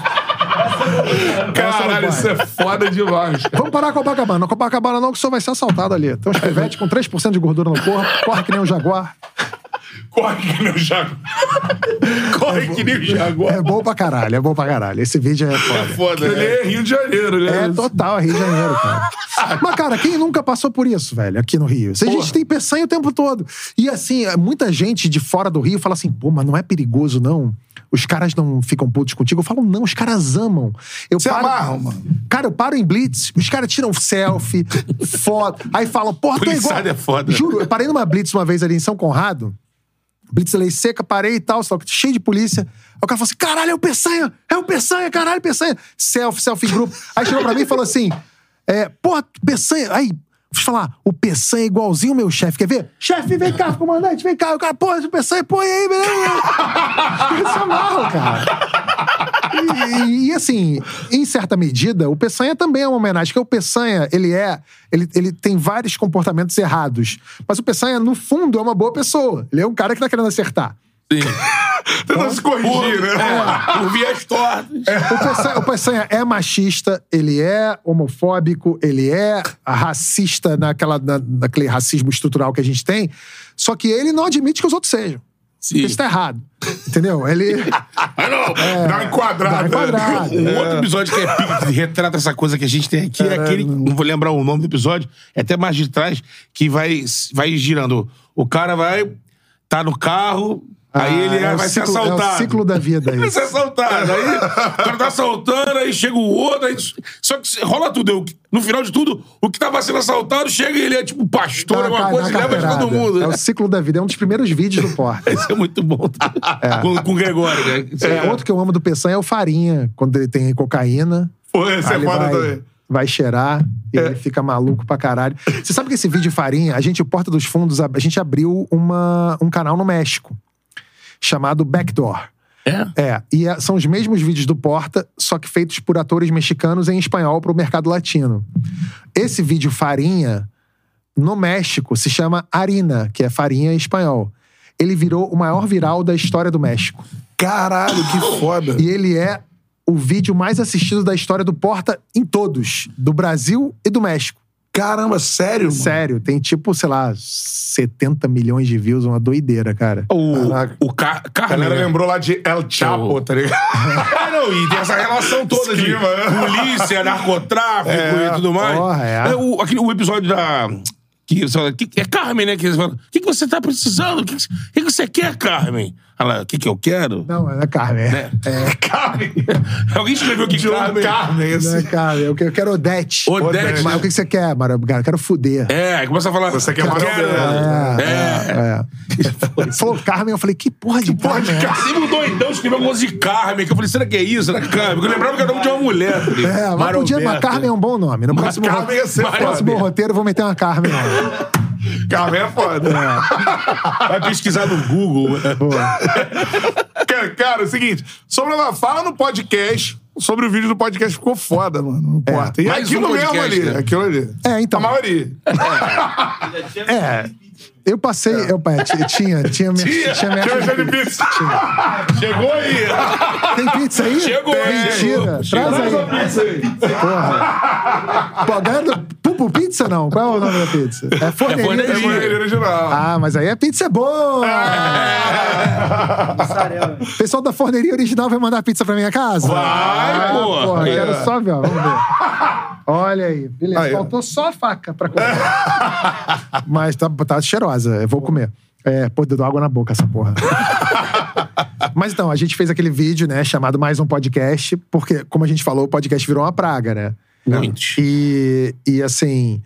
Caralho, isso é foda demais.
Vamos parar com Copacabana. Não, Copacabana não, que o senhor vai ser assaltado ali. Tem uns pivetes com 3% de gordura no corpo, corre que nem um jaguar.
Corre que nem o Jaguar. Corre que nem o Jaguar.
É bom pra caralho, é bom pra caralho. Esse vídeo é foda.
Foda,
Ele
né?
é Rio de Janeiro, né?
É total, é Rio de Janeiro, cara. Mas, cara, quem nunca passou por isso, velho, aqui no Rio? Se a gente tem peçanha o tempo todo. E assim, muita gente de fora do Rio fala assim, pô, mas não é perigoso, não? Os caras não ficam putos contigo? Eu falo, não, os caras amam. Eu
Se
paro...
amarram, mano.
Cara, eu paro em Blitz, os caras tiram selfie, foto, aí falam, porra, tu é igual...
É foda.
Juro, eu parei numa Blitz uma vez ali em São Conrado, Blitz lei seca, parei e tal, só que cheio de polícia. Aí o cara falou assim: caralho, é o Peçanha! É o Peçanha, caralho, Peçanha! Selfie, selfie em grupo. Aí chegou pra mim e falou assim: é, porra, Peçanha. Aí, deixa eu falar, o Peçanha é igualzinho o meu chefe. Quer ver? Chefe, vem cá, comandante, vem cá. O cara, porra, o Peçanha, põe aí, beleza? Eles se amarram, cara. E, e, assim, em certa medida, o Peçanha também é uma homenagem, porque o Peçanha, ele é. Ele, ele tem vários comportamentos errados. Mas o Peçanha, no fundo, é uma boa pessoa. Ele é um cara que tá querendo acertar.
Sim.
Tentando se corrigir, né?
É, por vias tortas.
O Peçanha, o Peçanha é machista, ele é homofóbico, ele é racista naquela, na, naquele racismo estrutural que a gente tem, só que ele não admite que os outros sejam.
Sim.
Isso tá errado. Entendeu? Ele.
Mas não,
Dá uma enquadrada.
Dá uma enquadrada.
Um outro episódio que é que retrata essa coisa que a gente tem aqui, é aquele. Não vou lembrar o nome do episódio, é até mais de trás, que vai, vai girando. O cara vai, tá no carro, aí ele
Ah, é o
vai
ciclo-
ser assaltado.
É o ciclo da vida.
Vai
Isso.
ser assaltado. Aí o cara tá assaltando, aí chega o outro. Aí, só que rola tudo. Eu- No final de tudo, o que tava sendo assaltado chega e ele é tipo pastor,
Dá
alguma
uma
coisa, e leva de todo mundo.
É
né?
o ciclo da vida. É um dos primeiros vídeos do Porta.
Isso é muito bom. Com, com o Gregório, né? Isso
É, outro que eu amo do Peçanha é o Farinha, quando ele tem cocaína.
Pô, esse é
ele
foda
vai,
também.
vai cheirar e
É.
ele fica maluco pra caralho. Você sabe que esse vídeo Farinha, a gente, o Porta dos Fundos, a, a gente abriu uma, um canal no México chamado Backdoor.
É?
É, e é- são os mesmos vídeos do Porta, só que feitos por atores mexicanos em espanhol para o mercado latino. Esse vídeo Farinha, no México, se chama Harina, que é farinha em espanhol. Ele virou o maior viral da história do México.
Caralho, que foda.
E ele é o vídeo mais assistido da história do Porta em todos, do Brasil e do México.
Caramba, sério? mano?
Sério, tem tipo, sei lá, 70 milhões de views, uma doideira, cara.
O,
Caraca.
o Car
A
Carmen.
galera
né?
lembrou lá de El Chapo, tá ligado?
É, não, e tem essa relação toda de polícia, narcotráfico
É,
e tudo mais.
porra, é.
o, aquele, o episódio da. Que, é Carmen, né? Que eles falam: o que, que você tá precisando? O que, que que você quer, Carmen? Ela, o que, que eu quero?
Não, é Carmen.
Né?
É,
Carmen.
Alguém escreveu que
John
Carmen.
Carmen,
não é
assim.
Carmen. Eu quero, eu quero Odete.
Odete.
Mas o que que você quer, Mara? Cara, eu quero fuder.
É, aí começa a falar.
Você quer
quero-
Alberto.
É.
É. Ele falou Carmen, eu falei, que porra de
porra de
Carmen é essa?
Sempre um doidão escreveu alguma coisa de Carmen, que eu falei, será que é isso? Era Carmen? Porque eu lembrava que era o nome de uma mulher. Falei,
É, mas
Mário
podia, mas. Carmen é um bom nome. No próximo,
Carmen
ro-
ia ser
no próximo roteiro eu vou meter uma Carmen.
Carmen é foda.
Vai pesquisar no Google.
Boa.
Cara, cara, é o seguinte. Sobre ela, fala no podcast. Sobre o vídeo do podcast ficou foda, mano. Não importa. E é
mais
aquilo
um
mesmo ali.
né?
Aquilo ali.
É, então.
A maioria.
É. Eu passei. Eu, é, t- tinha, tinha minha.
Tinha,
Tinha minha
tinha de pizza.
Chegou aí.
Tem pizza aí?
Chegou,
Mentira.
chegou.
Traz aí.
Pizza aí.
Porra. Pô, a galera do Pupu Pizza não? Qual é o nome da pizza? É Forneria.
Forneria.
É a maioria original.
Ah, mas aí a pizza é boa! O pessoal da forneria original vai mandar pizza pra minha casa?
Vai,
ah,
porra.
porra.
É.
Quero só ver, ó. Vamos ver. Olha aí. Beleza.
Aí, ó.
Faltou só a faca pra comer. mas tá, tá cheirosa. Eu vou comer. É, pô, deu água na boca essa porra. Mas então, a gente fez aquele vídeo, né, chamado Mais um Podcast, porque, como a gente falou, o podcast virou uma praga, né?
Muitos.
E, e assim,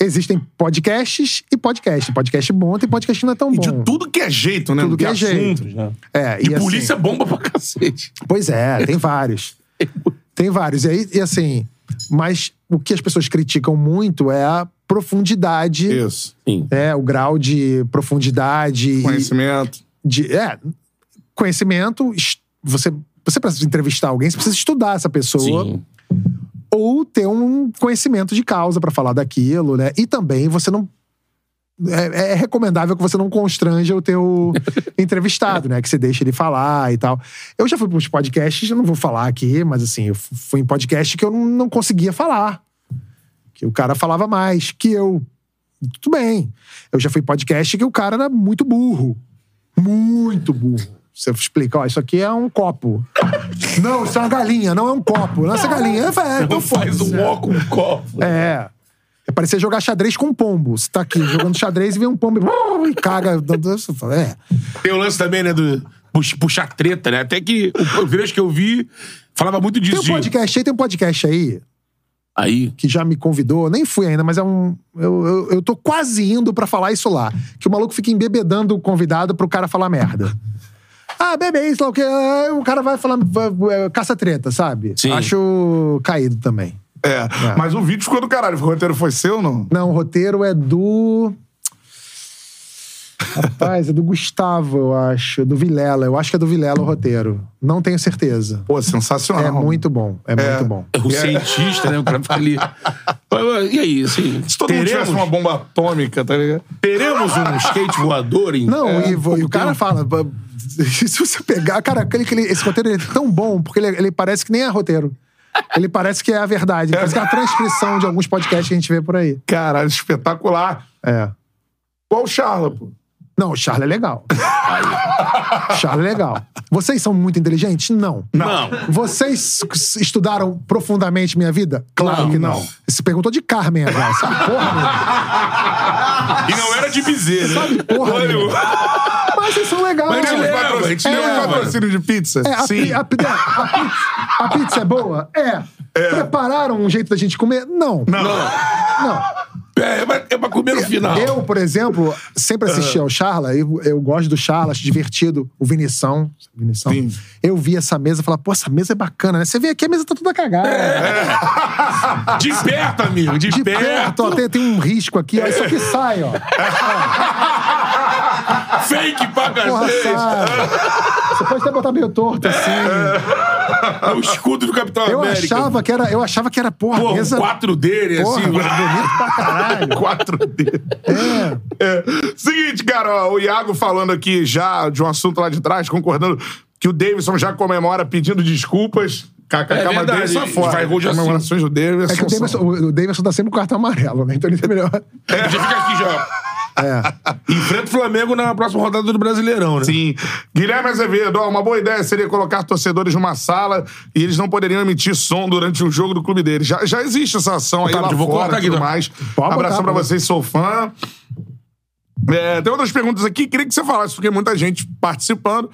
existem podcasts e podcast. Podcast bom, tem podcast que não é tão
E
bom.
de tudo que é jeito, né?
Tudo que é jeito.
né?
É,
E
assim,
polícia bomba pra cacete.
Pois é, tem vários. tem vários. E aí, e assim, mas o que as pessoas criticam muito é a profundidade,
Isso.
Sim.
é, o grau de profundidade. e-
Conhecimento.
de é, conhecimento. Você, você precisa entrevistar alguém, você precisa estudar essa pessoa.
Sim.
ou ter um conhecimento de causa pra falar daquilo, né? E também você não. É, é recomendável que você não constranja o teu entrevistado, né? Que você deixe ele falar e tal. Eu já fui para uns podcasts, eu não vou falar aqui, mas assim, eu fu- fui em podcast que eu não, não conseguia falar. Que o cara falava mais que eu. Tudo bem. Eu já fui podcast que o cara era muito burro. Muito burro. Você explica, ó, isso aqui é um copo. Não, isso é uma galinha, não é um copo. Não, essa galinha é, é
Não faz um ó com um copo.
é. É parecer jogar xadrez com um pombo. Você tá aqui jogando xadrez e vem um pombo e, e caga. É.
Tem o lance também, né, do pux- puxar treta, né? Até que o, o vídeo que eu vi falava muito disso.
Tem um podcast aí, tem um podcast aí
Aí.
que já me convidou, nem fui ainda, mas é um. Eu, eu, eu tô quase indo pra falar isso lá. Que o maluco fica embebedando o convidado pro cara falar merda. Ah, bebe isso, lá o que. O cara vai falar. vai- Caça-treta, sabe?
Sim.
Acho caído também.
É. Mas o vídeo ficou do caralho. O roteiro foi seu ou não?
Não, o roteiro é do. Rapaz, é do Gustavo, eu acho. Do Vilela. Eu acho que é do Vilela o roteiro. Não tenho certeza.
Pô, sensacional.
É muito bom. É, muito bom.
É o cientista, né? O cara fica ali. E aí, assim.
Se todo mundo
teremos,
tivesse uma bomba atômica, tá ligado?
teremos um skate voador em.
Não,
é,
e, e o cara fala. "Ba- Se você pegar. Cara, aquele, aquele- esse roteiro é tão bom, porque ele, ele parece que nem é roteiro. Ele parece que é a verdade. Parece que é a transcrição de alguns podcasts que a gente vê por aí.
Caralho, espetacular.
É.
Qual o Charla, pô?
Não, o Charlie é legal. Charlie é legal. Vocês são muito inteligentes? Não.
Não.
Vocês estudaram profundamente minha vida? Claro
Não,
que não.
não.
Você perguntou de Carmen agora. Sabe porra.
E não era de bezerra.
Sabe porra
Olha.
Mas vocês são legais.
Mas
Lembra
leva,
o patrocínio-
a
o
leva.
patrocínio de pizza?
É, a,
Sim.
a a pizza, a pizza é boa? É. Prepararam um jeito da gente comer? Não.
Não.
Não.
É, é pra- é pra comer no final.
Eu, por exemplo, sempre assisti ao Charla, eu, eu gosto do Charla, acho divertido. O Vinição. Vinição.
Sim.
Eu vi essa mesa e falava, pô, essa mesa é bacana, né? Você vê aqui, a mesa tá toda cagada.
De perto, amigo, de,
De
perto.
perto, ó, tem, tem um risco aqui, ó. Isso aqui sai, ó.
Fake pra
Porra,
cacete.
Você pode até botar meio torto assim.
É o escudo do Capitão
Eu
América.
achava que era, eu achava que era, porra,
Pô,
mesa.
quatro dele,
Porra,
assim.
bonito pra caralho.
4D. É. Seguinte, cara, ó, o Iago falando aqui já de um assunto lá de trás, concordando que o Davidson já comemora pedindo desculpas. KKK,
É
mas
verdade,
Davidson é fora.
faz gol de
Comemorações do Davidson.
É que o Davidson, o Davidson tá sempre com cartão amarelo, né? Então ele tem melhor.
Já fica aqui já.
É.
Enfrenta o Flamengo na próxima rodada do Brasileirão, né?
Sim. Guilherme Azevedo, ó, uma boa ideia seria colocar torcedores numa sala e eles não poderiam emitir som durante um jogo do clube deles. Já, já existe essa ação aí
Tá,
lá
vou
fora e
aqui, tá?
mais.
Pode
Abração
botar,
pra vocês, sou fã. É, tem outras perguntas aqui, queria que você falasse, porque muita gente participando.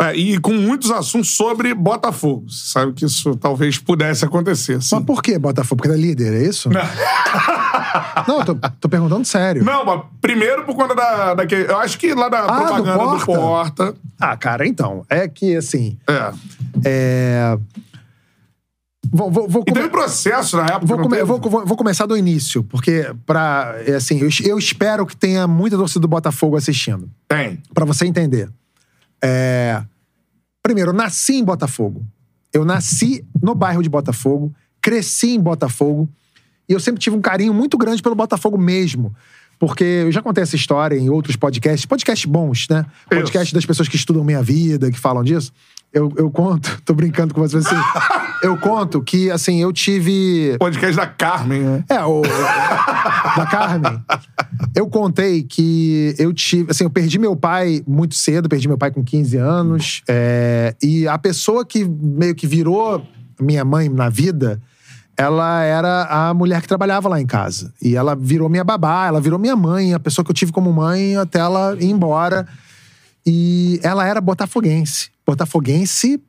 É, e com muitos assuntos sobre Botafogo. Você sabe que isso talvez pudesse acontecer. Sim.
Mas por que Botafogo? Porque ele é líder, é isso? Não, eu tô, tô perguntando sério.
Não, mas primeiro por conta da, daquele. Eu acho que lá da
Ah, do
propaganda do
Porta?
Porta.
Ah, cara, então. É que, assim.
É.
É. Vou, vou, vou
E
come-
teve processo na época.
Vou,
não
come- vou, vou- começar do início, porque pra, é assim, eu, eu espero que tenha muita torcida do Botafogo assistindo,
Tem.
Pra você entender. É, primeiro, eu nasci em Botafogo. Eu nasci no bairro de Botafogo, cresci em Botafogo, e eu sempre tive um carinho muito grande pelo Botafogo mesmo. Porque eu já contei essa história em outros podcasts, podcasts bons, né? Podcasts das pessoas que estudam minha vida, que falam disso. Eu, eu conto, tô brincando com você assim. eu conto que, assim, eu tive.
Podcast da Carmen, né?
É, o. da Carmen. Eu contei que eu tive. Assim, eu perdi meu pai muito cedo, perdi meu pai com 15 anos. é, e a pessoa que meio que virou minha mãe na vida, ela era a mulher que trabalhava lá em casa. E ela virou minha babá, ela virou minha mãe, a pessoa que eu tive como mãe até ela ir embora. E ela era botafoguense. Botafoguense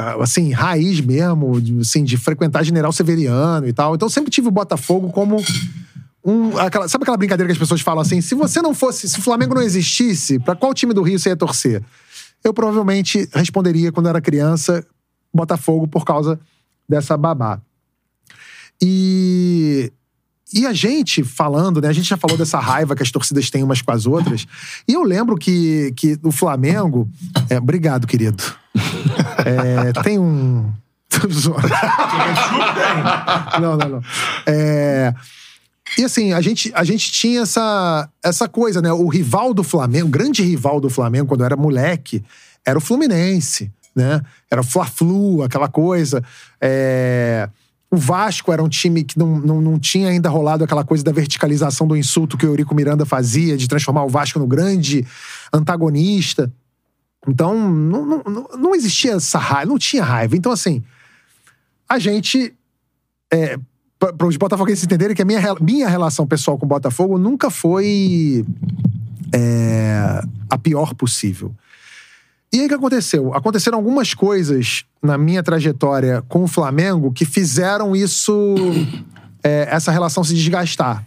ah, assim, raiz mesmo, assim, de frequentar General Severiano e tal. Então sempre tive o Botafogo como um. Aquela, sabe aquela brincadeira que as pessoas falam assim? Se você não fosse, se o Flamengo não existisse, pra qual time do Rio você ia torcer? Eu provavelmente responderia, quando era criança, Botafogo por causa dessa babá. E. E a gente falando, né? A gente já falou dessa raiva que as torcidas têm umas com as outras. E eu lembro que, que o Flamengo. é, obrigado, querido. É, tem um. Não, não, não. É, e assim, a gente, a gente tinha essa, essa coisa, né? O rival do Flamengo, o grande rival do Flamengo, quando eu era moleque, era o Fluminense, né? Era o Fla-Flu, aquela coisa. É, O Vasco era um time que não, não, não tinha ainda rolado aquela coisa da verticalização do insulto que o Eurico Miranda fazia, de transformar o Vasco no grande antagonista. Então, não, não, não- existia essa raiva, não tinha raiva. Então, assim, a gente. É, para os botafoguenses entenderem que a minha, minha relação pessoal com o Botafogo nunca foi é, a pior possível. E aí o que aconteceu? Aconteceram algumas coisas na minha trajetória com o Flamengo que fizeram isso, é, essa relação se desgastar.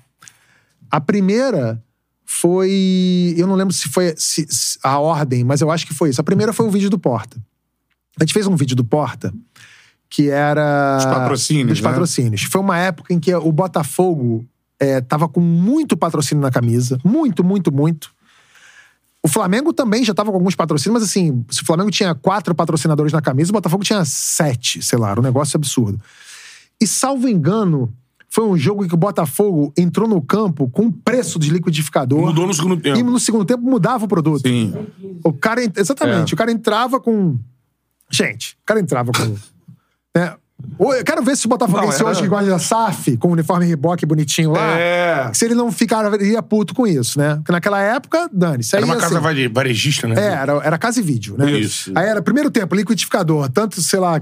A primeira foi. Eu não lembro se foi se- se- a ordem, mas eu acho que foi isso. A primeira foi o vídeo do Porta. A gente fez um vídeo do Porta que era.
Dos patrocínios,
Dos
né?
patrocínios. Foi uma época em que o Botafogo é, tava com muito patrocínio na camisa. Muito, muito, muito. O Flamengo também já tava com alguns patrocínios, mas assim, se o Flamengo tinha quatro patrocinadores na camisa, o Botafogo tinha sete, sei lá, um negócio absurdo. E salvo engano, foi um jogo em que o Botafogo entrou no campo com o preço de liquidificador.
Mudou no segundo tempo.
E no segundo tempo mudava o produto.
Sim.
O cara, en- exatamente,
É.
o cara entrava com. Gente, o cara entrava com. né? Eu quero ver se o Botafoguense
Não, era-
hoje que gosta da SAF, com o uniforme Reboque bonitinho lá.
É.
Se ele não ficaria puto com isso, né? Porque naquela época, dane-se.
Era uma casa
assim,
vare- varejista, né?
É, era, era casa e vídeo, né?
Isso.
Aí era primeiro tempo, liquidificador, tanto, sei lá,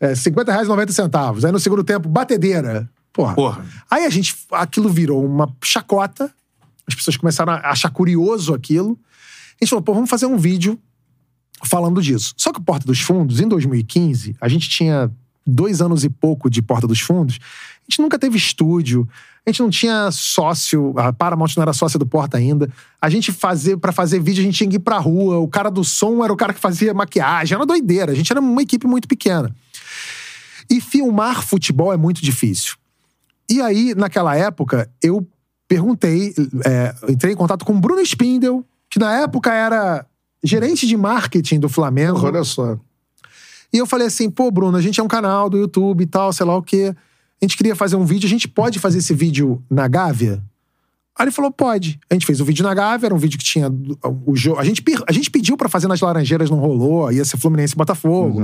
é, 50 reais e 90 centavos. Aí no segundo tempo, batedeira. Porra.
Porra.
Aí a gente, aquilo virou uma chacota, as pessoas começaram a achar curioso aquilo. A gente falou, pô, vamos fazer um vídeo falando disso. Só que o Porta dos Fundos, em 2015, a gente tinha dois anos e pouco de Porta dos Fundos. A gente nunca teve estúdio, a gente não tinha sócio, a Paramount não era sócia do Porta ainda. A gente fazer, para fazer vídeo, a gente tinha que ir pra rua. O cara do som era o cara que fazia maquiagem, era doideira. A gente era uma equipe muito pequena. E filmar futebol é muito difícil. E aí, naquela época, eu perguntei, é, entrei em contato com o Bruno Spindel, que na época era gerente de marketing do Flamengo.
Olha só.
E eu falei assim, pô, Bruno, a gente é um canal do YouTube e tal, sei lá o quê. A gente queria fazer um vídeo, a gente pode fazer esse vídeo na Gávea? Aí ele falou, pode. A gente fez o vídeo na Gávea, era um vídeo que tinha do- o jogo. A gente, a gente pediu pra fazer nas Laranjeiras, não rolou, ia ser Fluminense e Botafogo.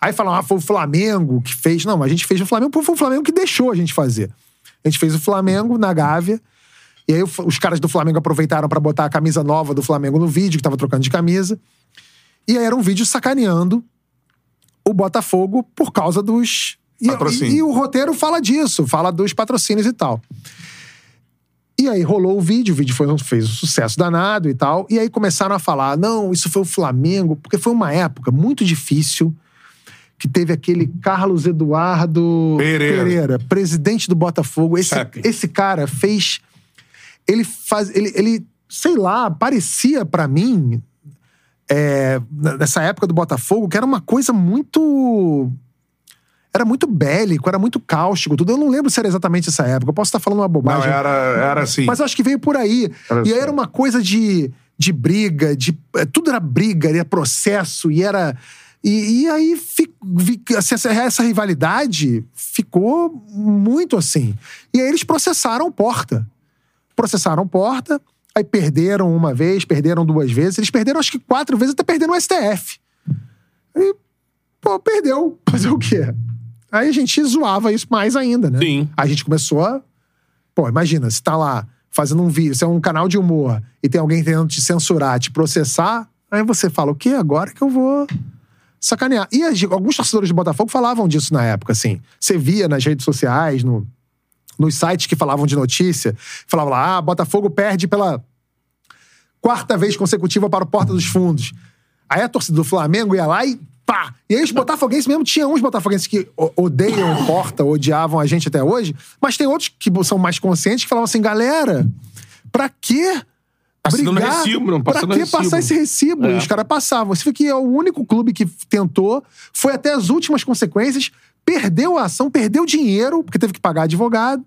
Aí falaram, ah, foi o Flamengo que fez. Não, a gente fez o Flamengo, porque foi o Flamengo que deixou a gente fazer. A gente fez o Flamengo na Gávea. E aí os caras do Flamengo aproveitaram pra botar a camisa nova do Flamengo no vídeo, que tava trocando de camisa. E aí era um vídeo sacaneando o Botafogo por causa dos. E, e- e o roteiro fala disso, fala dos patrocínios e tal. E aí rolou o vídeo, o vídeo foi, fez um sucesso danado e tal. E aí começaram a falar: não, isso foi o Flamengo, porque foi uma época muito difícil que teve aquele Carlos Eduardo
Pereira.
presidente do Botafogo. Esse,
Sabe.
esse cara fez. Ele faz. Ele, ele sei lá, parecia pra mim, é, nessa época do Botafogo, que era uma coisa muito. Era muito bélico, era muito cáustico, tudo. Eu não lembro se era exatamente essa época. Eu posso estar falando uma
Não,
bobagem.
era, era assim.
Mas acho que veio por aí.
Era
e aí
assim.
era uma coisa de, de briga, de. é, Tudo era briga, era processo, e era. E, e aí assim, essa, essa rivalidade ficou muito assim. E aí eles processaram o Porta. Processaram Porta, aí perderam uma vez, perderam duas vezes. Eles perderam acho que quatro vezes, até perderam o STF. E, pô, perdeu. Fazer o quê? Aí a gente zoava isso mais ainda, né?
Sim.
A gente começou a. Pô, imagina, se tá lá fazendo um vídeo, se é um canal de humor e tem alguém tentando te censurar, te processar, aí você fala, o quê? Agora que eu vou sacanear. E as- alguns torcedores do Botafogo falavam disso na época, assim. Você via nas redes sociais, no, nos sites que falavam de notícia, falavam lá, ah, Botafogo perde pela quarta vez consecutiva para o Porta dos Fundos. Aí a torcida do Flamengo ia lá e pá! E aí os botafoguenses mesmo, tinha uns botafoguenses que odeiam o Porta, odiavam a gente até hoje, mas tem outros que são mais conscientes que falavam assim, galera, pra quê
Assinando
brigar?
recibo, não,
pra que
recibo.
passar esse recibo?
É.
E os caras passavam. Você vê que é o único clube que tentou, foi até as últimas consequências, perdeu a ação, perdeu dinheiro, porque teve que pagar advogado,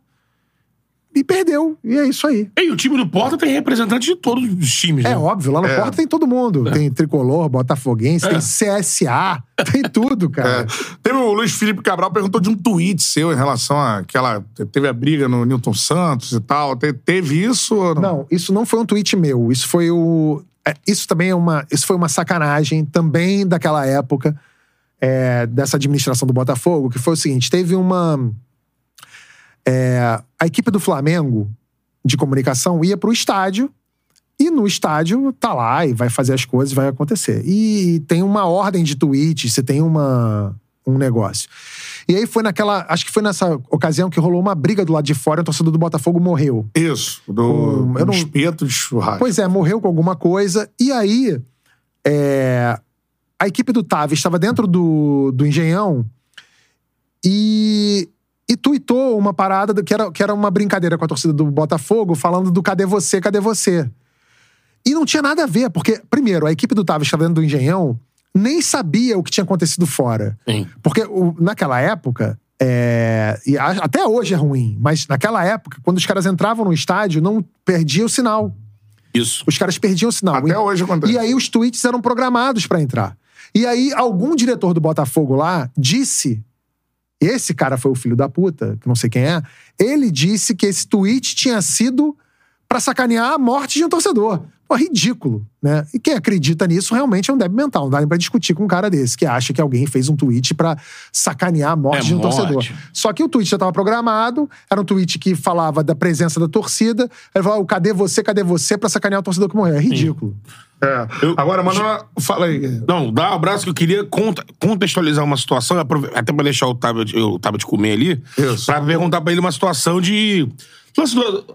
e perdeu. E é isso aí.
E o time do Porta tem representantes de todos os times,
É
né?
óbvio, lá no
É.
Porto tem todo mundo. Tem Tricolor, Botafoguense,
É.
tem CSA, tem tudo, cara.
É. Teve o Luiz Felipe Cabral perguntou de um tweet seu em relação àquela. Teve a briga no Newton Santos e tal. Te- teve isso? ou não?
Não, isso não foi um tweet meu. Isso foi o. é, Isso também é uma. Isso foi uma sacanagem também daquela época, é, dessa administração do Botafogo, que foi o seguinte: teve uma. é, a equipe do Flamengo de comunicação ia pro estádio. E no estádio tá lá e vai fazer as coisas, vai acontecer. E tem uma ordem de tweets, você tem uma, um negócio. E aí foi naquela. Acho que foi nessa ocasião que rolou uma briga do lado de fora e o torcedor do Botafogo morreu.
Isso, do,
Um, eu não-
espeto de churrasco.
Pois é, morreu com alguma coisa. E aí, é, a equipe do Tavi estava dentro do, do Engenhão e, e tuitou uma parada do- que era, que era uma brincadeira com a torcida do Botafogo, falando do cadê você, cadê você? E não tinha nada a ver, porque, primeiro, a equipe do Tavi estava dentro do Engenhão, nem sabia o que tinha acontecido fora.
Sim.
Porque o- naquela época, é, e a- até hoje é ruim, mas naquela época, quando os caras entravam no estádio, não perdia o sinal.
Isso.
Os caras perdiam o sinal.
Até
E-
hoje acontece.
E aí os tweets eram programados pra entrar. E aí algum diretor do Botafogo lá disse. Esse cara foi o filho da puta, que não sei quem é. Ele disse que esse tweet tinha sido pra sacanear a morte de um torcedor. Pô, ridículo, né? E quem acredita nisso realmente é um débil mental. Não dá nem pra discutir com um cara desse, que acha que alguém fez um tweet pra sacanear a morte
É
de um
morte.
torcedor. Só que o tweet já estava programado, era um tweet que falava da presença da torcida. Aí ele falava, cadê você, cadê você, pra sacanear o torcedor que morreu. É ridículo.
É.
Eu-
Agora, mano, fala aí.
Não, dá um abraço que eu queria contextualizar uma situação, até pra deixar o tablet, o tablet comer ali,
Isso.
pra perguntar pra ele uma situação de.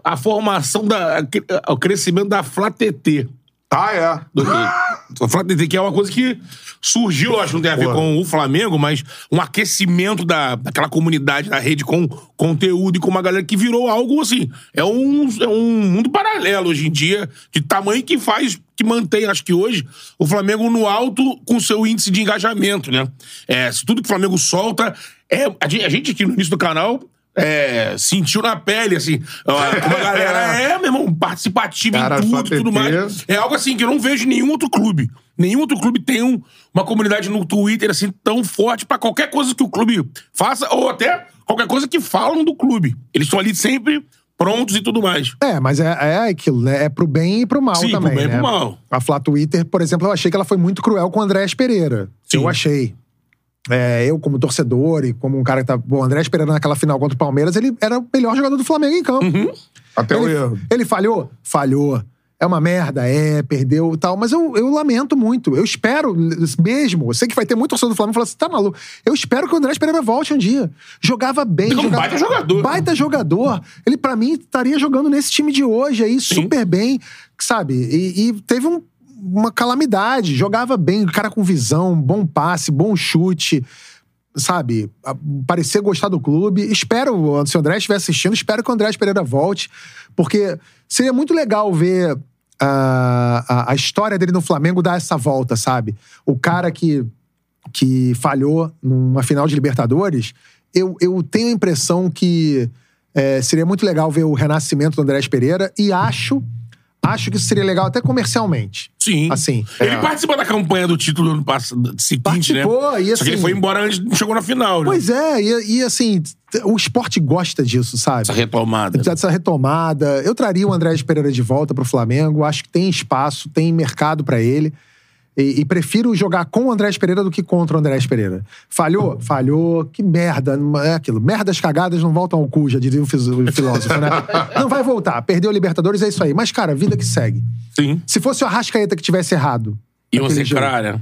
A formação, da, o crescimento da FlaTT.
Ah, é.
do Rio. A FlaTT, que é uma coisa que surgiu, lógico, não tem a ver
Pô.
com o Flamengo, mas um aquecimento da, daquela comunidade da rede com conteúdo e com uma galera que virou algo assim. É um, é um mundo paralelo hoje em dia, de tamanho que faz, que mantém, acho que hoje, o Flamengo no alto com seu índice de engajamento, né? É, se tudo que o Flamengo solta. É, a gente aqui no início do canal. É, sentiu na pele, assim. ó, Como a galera é, meu irmão, participativa
Cara,
em tudo,
FlaTT.
tudo mais. É algo assim que eu não vejo em nenhum outro clube. Nenhum outro clube tem um- uma comunidade no Twitter assim tão forte pra qualquer coisa que o clube faça ou até qualquer coisa que falam do clube. Eles estão ali sempre prontos e tudo mais.
É, mas é, é aquilo, né? É pro bem e pro mal
Sim, pro
também.
bem e
né?
pro mal.
A Flá Twitter, por exemplo, eu achei que ela foi muito cruel com o Andrés Pereira.
Sim.
Eu achei. É, eu, como torcedor e como um cara que tá. Bom, o Andrés Pereira naquela final contra o Palmeiras, ele era o melhor jogador do Flamengo em campo.
Uhum.
Até o
Ele,
erro.
ele falhou? Falhou. É uma merda, é, perdeu e tal. Mas eu, eu lamento muito. Eu espero mesmo. Eu sei que vai ter muito torcedor do Flamengo falando assim: tá maluco. Eu espero que o Andrés Pereira volte um dia. Jogava bem.
Um
jogava,
baita jogador.
Baita jogador. Ele, pra mim, estaria jogando nesse time de hoje aí, super bem, sabe? E, e teve um- uma calamidade. Jogava bem, cara com visão, bom passe, bom chute sabe, a- parecer gostar do clube. Espero, se o André estiver assistindo, espero que o André Pereira volte, porque seria muito legal ver ah, a, a história dele no Flamengo dar essa volta, sabe? O cara que, que falhou numa final de Libertadores, eu, eu tenho a impressão que eh, seria muito legal ver o renascimento do André Pereira e acho, acho que isso seria legal até comercialmente.
Sim.
Assim,
Ele
é.
participa da campanha do título do ano passado, seguinte,
Participou,
né?
e
Só que ele
assim-
foi embora antes, não chegou na final, né?
Pois é, e, e assim, o esporte gosta disso, sabe?
Essa retomada.
dessa retomada. Eu traria o André Pereira de volta pro Flamengo. Acho que tem espaço, tem mercado pra ele. E, e prefiro jogar com o André Pereira do que contra o André Pereira. Falhou? Falhou. Que merda. É aquilo. Merdas cagadas não voltam ao cu, já diria o o filósofo, né? Não vai voltar. Perdeu o Libertadores, é isso aí. Mas, cara, vida que segue.
Sim.
Se fosse o Arrascaeta que tivesse errado.
E cara.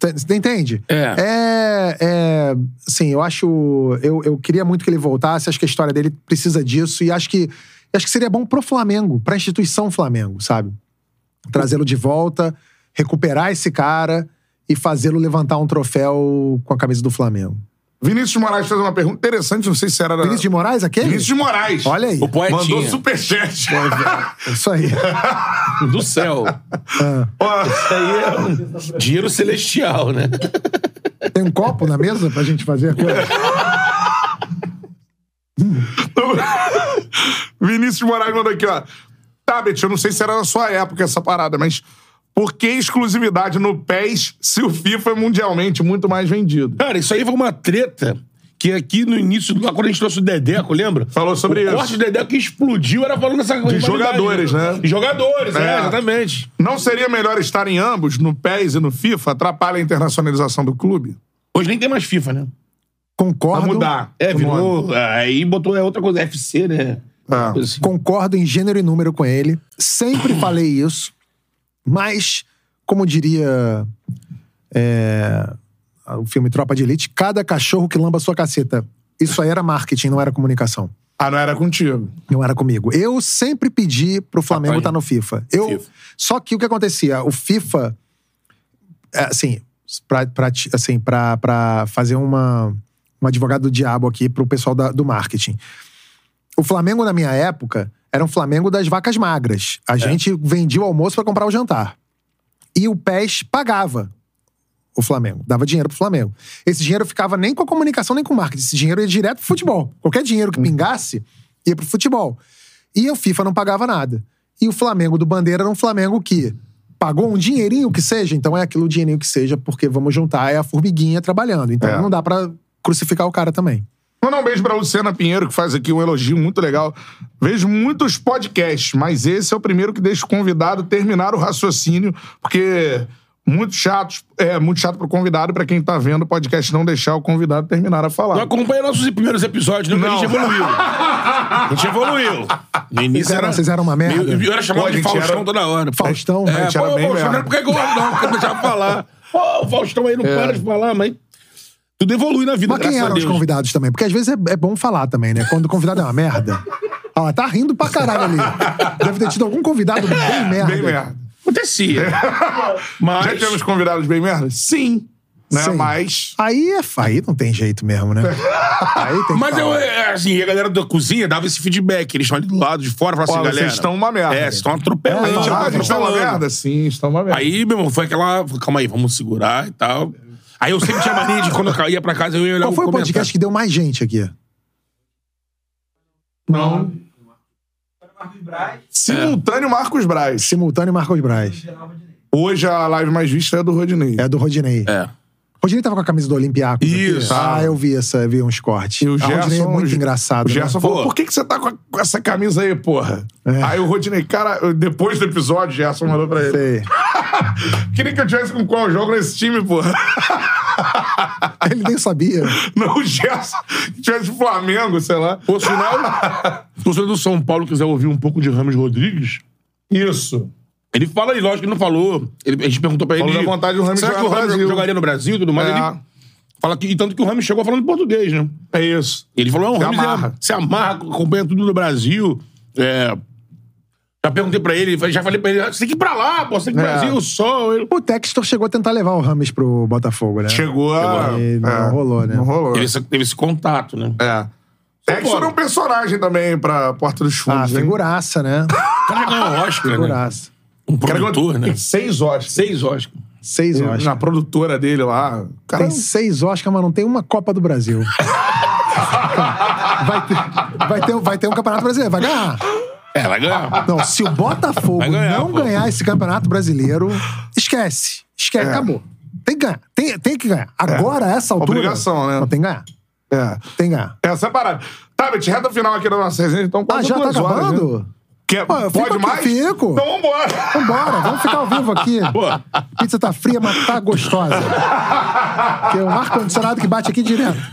Você entende?
É.
É. é assim, eu acho. Eu, eu queria muito que ele voltasse. Acho que a história dele precisa disso. E acho que, acho que seria bom pro Flamengo, pra instituição Flamengo, sabe? Trazê-lo de volta, recuperar esse cara e fazê-lo levantar um troféu com a camisa do Flamengo.
Vinícius de Moraes fez uma pergunta interessante, não sei se era.
Vinícius de Moraes, aquele?
Vinícius de Moraes.
Olha aí.
O poetinha.
Mandou superchat.
Isso aí.
Do céu.
Ó,
Isso aí é um dinheiro celestial, né?
Tem um copo na mesa pra gente fazer a coisa?
Vinícius de Moraes mandou aqui, ó. Tabet, eu não sei se era na sua época essa parada, mas por que exclusividade no PES se o FIFA é mundialmente muito mais vendido?
Cara, isso aí foi uma treta que aqui no início, lá quando a gente trouxe o Dedeco, lembra?
Falou sobre
o
isso.
corte do Dedeco que explodiu era falando dessa rivalidade,
jogadores, né?
De jogadores, é,
É.
exatamente.
Não seria melhor estar em ambos, no PES e no FIFA? Atrapalha a internacionalização do clube?
Hoje nem tem mais FIFA, né?
Concordo.
Vai mudar.
É,
o nome.
virou. Aí botou é outra coisa, FC, né?
É.
Coisa assim.
Concordo em gênero e número com ele. Sempre falei isso. Mas, como diria é, o filme Tropa de Elite, cada cachorro que lamba sua caceta. Isso aí era marketing, não era comunicação.
Ah, não era contigo.
Não era comigo. Eu sempre pedi pro Flamengo
Papai.
estar no FIFA. Eu,
FIFA.
Só que o que acontecia? O FIFA, é, assim, pra, pra, assim, pra, pra fazer uma, um advogado do diabo aqui pro pessoal da- do marketing. O Flamengo, na minha época, era um Flamengo das vacas magras.
É.
A gente vendia o almoço pra comprar o jantar. E o PES pagava o Flamengo, dava dinheiro pro Flamengo. Esse dinheiro ficava nem com a comunicação, nem com o marketing. Esse dinheiro ia direto pro futebol. Qualquer dinheiro que pingasse, ia pro futebol. E o FIFA não pagava nada. E o Flamengo do Bandeira era um Flamengo que pagou um dinheirinho que seja, então é aquilo dinheirinho que seja, porque vamos juntar, é a formiguinha trabalhando. Então
É.
não dá pra crucificar o cara também.
Mandar um beijo pra Luciana Pinheiro, que faz aqui um elogio muito legal. Vejo muitos podcasts, mas esse é o primeiro que deixa o convidado terminar o raciocínio, porque muito chato, é muito chato pro convidado e pra quem tá vendo o podcast não deixar o convidado terminar a falar.
Não acompanha nossos primeiros episódios, não, que a
Não.
gente evoluiu. A gente evoluiu. No início
Vocês eram-
era.
vocês eram uma merda?
Eu, eu era chamado
Pô,
de Faustão
era-
toda hora.
Faustão,
é,
a gente
pô,
era bem
Faustão não é
merda.
porque é gordo, não, porque eu deixava falar. Pô, o Faustão aí não para de falar, mas. Tudo evolui na vida,
Mas quem eram os convidados também? Porque às vezes é, é bom falar também, né? Quando o convidado é uma merda. Ó, tá rindo pra caralho ali. Deve ter tido algum convidado bem merda.
Bem merda.
Acontecia. Mas.
Já tivemos convidados bem merda? Sim. Né?
Sim.
Mas.
Aí é aí não tem jeito mesmo, né? Aí tem
Mas eu, é, assim, a galera da cozinha dava esse feedback. Eles estão ali do lado de fora, falavam
Ó,
assim, galera.
vocês estão uma merda.
É, vocês estão atropelando.
É,
Ah, a gente tá uma merda? Sim, está uma merda.
Aí, meu irmão, foi aquela. Calma aí, vamos segurar e tal. Aí eu sempre tinha mania de quando eu ia pra casa, eu ia olhar
Qual foi o
comentário.
podcast que deu mais gente aqui?
Não. Simultâneo Marcos Braz.
Simultâneo Marcos Braz.
Hoje a live mais vista é do Rodinei.
É do Rodinei.
É.
Rodinei tava com a camisa do Olympiacos. aqui.
Isso.
Ah, eu vi essa, vi uns cortes.
E o
a Rodinei
Gerson.
é muito
o-
engraçado.
O Gerson
né?
falou:
Pô.
por que, que você tá com, a- com essa camisa aí, porra?
É.
Aí o Rodinei, cara, depois do episódio, o Gerson mandou pra ele.
Sei.
Queria que eu tivesse com qual jogo nesse time, porra.
Ele nem sabia.
Não, o Gerson. Que tivesse Flamengo, sei lá.
Por sinal, se você do São Paulo quiser ouvir um pouco de Ramos Rodrigues,
Isso.
Ele fala aí, lógico que ele não falou. Ele- a gente perguntou pra ele.
Falou da vontade do
Será que o
Brasil?"
jogaria no Brasil e tudo mais?
É.
Ele fala que. E tanto que o Ramos chegou falando português, né?
É isso.
Ele falou: não, o
Se
Ramos
amarra.
é- se amarra, acompanha tudo no Brasil. É, já perguntei pra ele, já falei pra ele: você tem que ir pra lá, pô, você tem que ir pro
É.
Brasil, só. Ele,
O Textor chegou a tentar levar o Rames pro Botafogo, né?
Chegou a.
E não
é,
rolou, né?
Não rolou.
teve, esse, teve esse contato, né?
É. Textor é um personagem também pra Porta dos
Ah,
Fundos. hein?
figuraça, né?
O cara ganhou Oscar, né? Um produtor, né?
Tem seis Oscars.
Seis Oscar.
Seis Oscars.
Na produtora dele lá. Cara,
Tem seis Oscars, mas não tem uma Copa do Brasil. vai, ter, vai, ter, vai ter um Campeonato Brasileiro, vai ganhar.
É, vai ganhar.
Não, se o Botafogo
ganhar,
não
pô.
ganhar esse Campeonato Brasileiro, esquece. Esquece,
É.
acabou. Tem que ganhar. Tem, tem que ganhar. Agora, a essa altura.
Obrigação, né?
Não, tem que ganhar.
é.
Tem que ganhar.
Essa é a parada. Tá, Bet, reta final aqui da nossa resenha, então
Ah,
quase
já tá
duas horas,
acabando?
né? Quer,
Pô,
pode mais?
fico.
Então vambora.
Vambora, vamos ficar ao vivo aqui. Pizza tá fria, mas tá gostosa. Tem um ar-condicionado que bate aqui direto.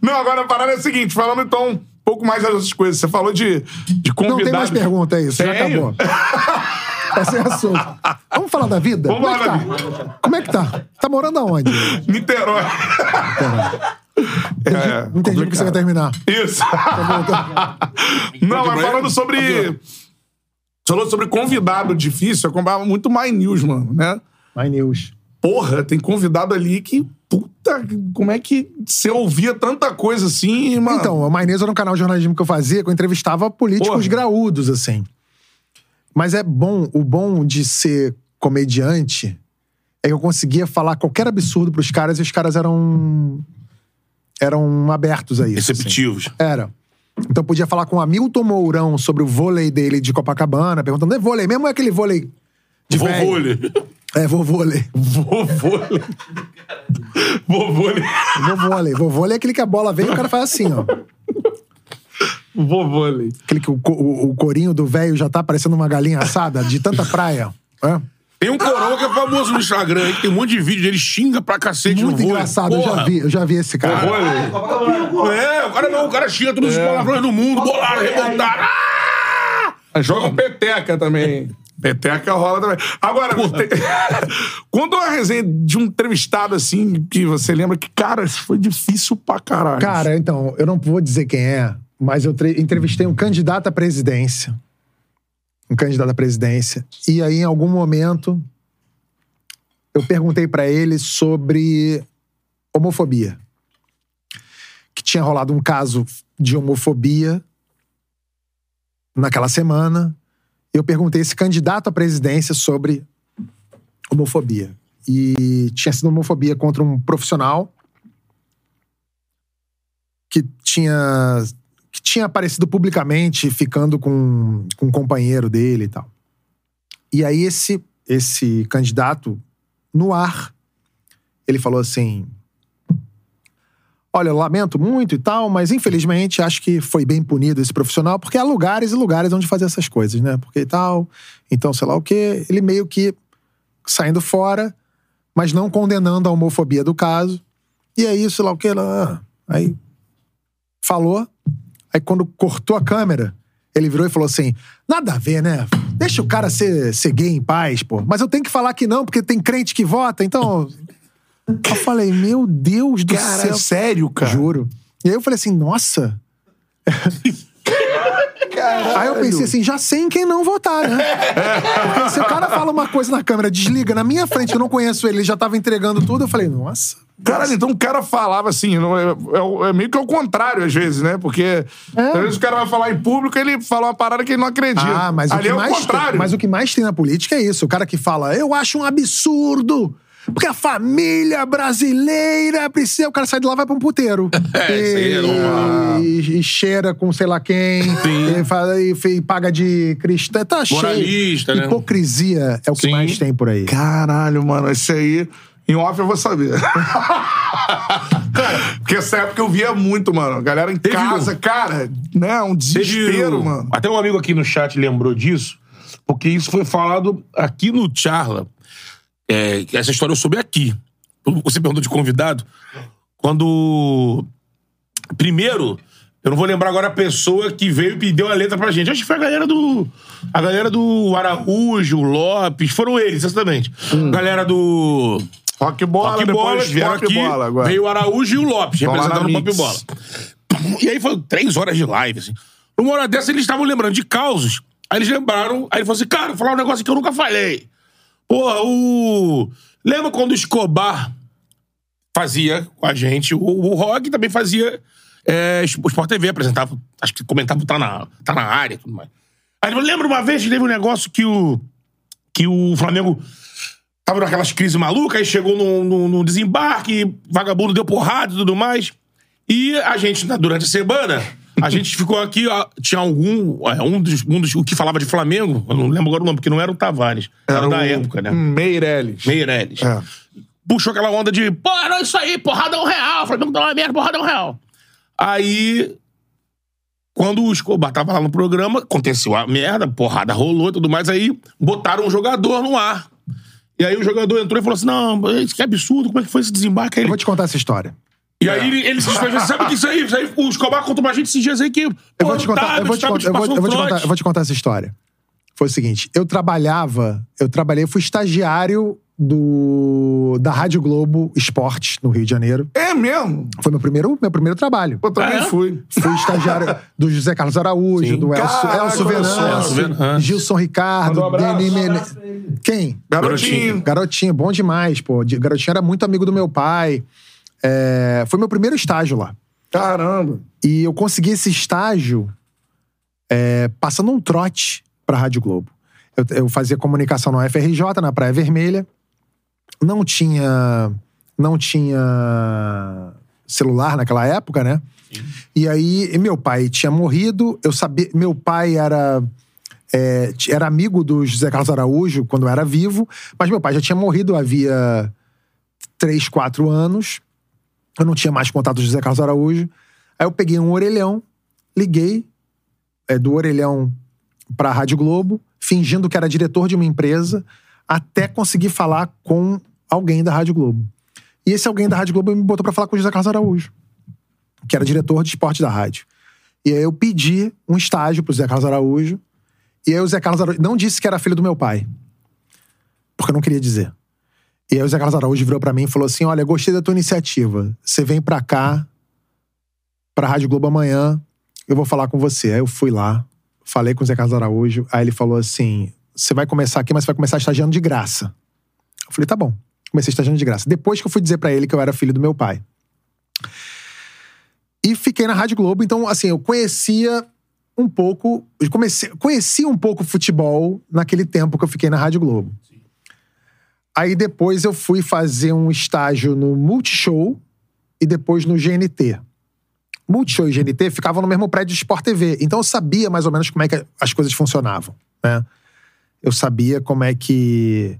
Não, agora a parada é a seguinte, falando então um pouco mais das outras coisas. Você falou de, de convidados.
Não tem mais pergunta, é isso. Já acabou. Esse é assunto. Vamos falar da vida?
Vamos
Como é que
falar
tá? Como é que tá? Tá morando aonde?
Niterói. É,
Não entendi o que você quer terminar.
Isso. Não, mas falando sobre. Falou sobre convidado difícil, eu comprava muito My News, mano, né?
My News.
Porra, tem convidado ali que. Puta, como é que você ouvia tanta coisa assim, mano?
Então, o My News era um canal de jornalismo que eu fazia, que eu entrevistava políticos
Porra.
graúdos, assim. Mas é bom, o bom de ser comediante é que eu conseguia falar qualquer absurdo pros caras e os caras eram. Eram abertos a isso. assim.
Receptivos.
Era. Então podia falar com o Hamilton Mourão sobre o vôlei dele de Copacabana, perguntando: é vôlei mesmo ou é aquele vôlei de
Vovô,
velho?"
ele.
É.
Vovôlei. Vovôlei.
Vou vôlei. Vou vôlei é aquele que a bola vem e o cara faz assim, ó.
Vovôlei.
Aquele que o, o, o corinho do velho já tá parecendo uma galinha assada de tanta praia. É?
Tem um coroa que é famoso no Instagram, hein? Tem um monte de vídeo dele xinga pra cacete
Muito
no vôlei.
engraçado, eu já
Porra.
vi, eu já vi esse cara.
É, o cara não, o cara xinga todos os palavrões do mundo, bolaram, revoltaram. Ah!
Joga peteca também. Peteca rola também. Agora, tem... conta uma resenha de um entrevistado assim que você lembra que, cara, isso foi difícil pra caralho.
Cara, então, eu não vou dizer quem é, mas eu tre- entrevistei um candidato à presidência. Um candidato à presidência. E aí, em algum momento, eu perguntei pra ele sobre homofobia. Que tinha rolado um caso de homofobia naquela semana. Eu perguntei esse candidato à presidência sobre homofobia. E tinha sido homofobia contra um profissional que tinha que tinha aparecido publicamente ficando com, com um companheiro dele e tal. E aí esse esse candidato no ar ele falou assim: Olha, lamento muito e tal, mas infelizmente acho que foi bem punido esse profissional, porque há lugares e lugares onde fazer essas coisas, né? Porque tal, então sei lá o quê. Ele meio que saindo fora, mas não condenando a homofobia do caso. E aí, sei lá o quê. Lá, aí falou. Aí quando cortou a câmera, ele virou e falou assim: nada a ver, né? Deixa o cara ser, ser gay em paz, pô. Mas eu tenho que falar que não, porque tem crente que vota, então. Eu falei, meu Deus do
Cara,
céu.
é sério, cara.
Juro. E aí eu falei assim, nossa. Aí eu pensei assim, já sei em quem não votar, né? Porque se o cara fala uma coisa na câmera, desliga na minha frente, eu não conheço ele, ele já tava entregando tudo, eu falei, nossa.
Caralho, então o cara falava assim, não é, é- é meio que ao contrário às vezes, né? Porque às vezes o cara vai falar em público ele fala uma parada que ele não acredita.
Ah, mas o
Ali
que
é o
mais
contrário.
Tem, mas o que mais tem na política é isso. O cara que fala, eu acho um absurdo Porque a família brasileira precisa. O cara sai de lá e vai pra um puteiro.
É, isso aí é
e,
normal.
e, e cheira com sei lá quem. E, fala- e, e paga de cristã. Tá
Moralista,
cheio.
né?
Hipocrisia é o que
Sim.
mais tem por aí.
Caralho, mano, esse aí. Em off eu vou saber. Porque essa época eu via muito, mano. A galera em
Teve
casa,
um-
cara, né? Um
Teve
desespero,
um-
mano.
Até um amigo aqui no chat lembrou disso, porque isso foi falado aqui no Charla. É, que essa história eu soube aqui. Você perguntou de convidado. Quando. Primeiro, eu não vou lembrar agora a pessoa que veio e pediu a letra pra gente. Acho que foi a galera do. A galera do Araújo, Lopes, foram eles, exatamente. Galera do.
Rock bola,
Rock Bola,
depois
vieram aqui.
bola agora.
Veio o Araújo e o Lopes, representando o Pop. Bola. E aí foi três horas de live, assim. Numa hora dessa, eles estavam lembrando de causos. Aí eles lembraram, aí ele falou assim: cara, vou falar um negócio que eu nunca falei. Porra, o. Lembra quando o Escobar fazia com a gente? O, o Rock também fazia. É, o Sport TV apresentava, acho que comentava tá na, tá na área e tudo mais. Aí ele falou, lembra uma vez que teve um negócio que o. que o Flamengo tava naquelas crises malucas, aí chegou num desembarque, vagabundo deu porrada e tudo mais. E a gente, durante a semana, a gente ficou aqui, ó, tinha algum. é, Um dos, um dos o que falava de Flamengo, eu não lembro agora o nome, porque não era o Tavares, era, da
o
época, né?
Meirelles.
Meirelles.
É.
Puxou aquela onda de, pô, não, isso aí, porrada é um real, Flamengo tá uma merda, porrada é um real. Aí, quando o Escobar tava lá no programa, aconteceu a merda, porrada rolou e tudo mais, aí botaram um jogador no ar. E aí o jogador entrou e falou assim: não, isso que absurdo, como é que foi esse desembarque? Aí
Eu
ele-
vou te contar essa história.
E aí ele, ele se despediu, sabe o que isso aí? Isso aí? O Escobar contou pra gente esses dias aí que.
Eu vou te contar, eu vou te contar, eu vou, eu vou te contar, eu vou te contar essa história. Foi o seguinte, eu trabalhava, eu trabalhei, fui estagiário do da Rádio Globo Esportes no Rio de Janeiro.
É mesmo?
Foi meu primeiro, meu primeiro trabalho.
Eu também
É?
fui.
Fui estagiário do José Carlos Araújo,
Sim.
do Elcio,
Caraca, só.
Venâncio. Gilson Ricardo,
um abraço.
Deni Menezes. Quem?
Garotinho.
Garotinho, bom demais, pô. Garotinho era muito amigo do meu pai. É, foi meu primeiro estágio lá.
Caramba.
E eu consegui esse estágio é, passando um trote pra Rádio Globo. Eu, eu fazia comunicação na UFRJ, na Praia Vermelha. Não tinha. Não tinha celular naquela época, né? E aí, meu pai tinha morrido. Eu sabia. Meu pai era. é, era amigo do José Carlos Araújo quando era vivo, mas meu pai já tinha morrido havia três, quatro anos. Eu não tinha mais contato com o José Carlos Araújo. Aí eu peguei um orelhão, liguei é, do orelhão pra Rádio Globo, fingindo que era diretor de uma empresa, até conseguir falar com alguém da Rádio Globo. E esse alguém da Rádio Globo me botou pra falar com o José Carlos Araújo, que era diretor de esporte da rádio. E aí eu pedi um estágio pro José Carlos Araújo, e aí o José Carlos Araújo não disse que era filho do meu pai, porque eu não queria dizer. E aí o Zé Carlos Araújo virou pra mim e falou assim: Olha, gostei da tua iniciativa. Você vem pra cá, pra Rádio Globo amanhã, eu vou falar com você. Aí eu fui lá, falei com o Zé Carlos Araújo. Aí ele falou assim: Você vai começar aqui, mas você vai começar estagiando de graça. Eu falei: Tá bom. Comecei estagiando de graça. Depois que eu fui dizer pra ele que eu era filho do meu pai. E fiquei na Rádio Globo, então, assim, eu conhecia um pouco. Comecei, conhecia um pouco futebol naquele tempo que eu fiquei na Rádio Globo. Aí depois eu fui fazer um estágio no Multishow e depois no GNT. Multishow e GNT ficavam no mesmo prédio de Sport TV. Então eu sabia mais ou menos como é que as coisas funcionavam, né? Eu sabia como é que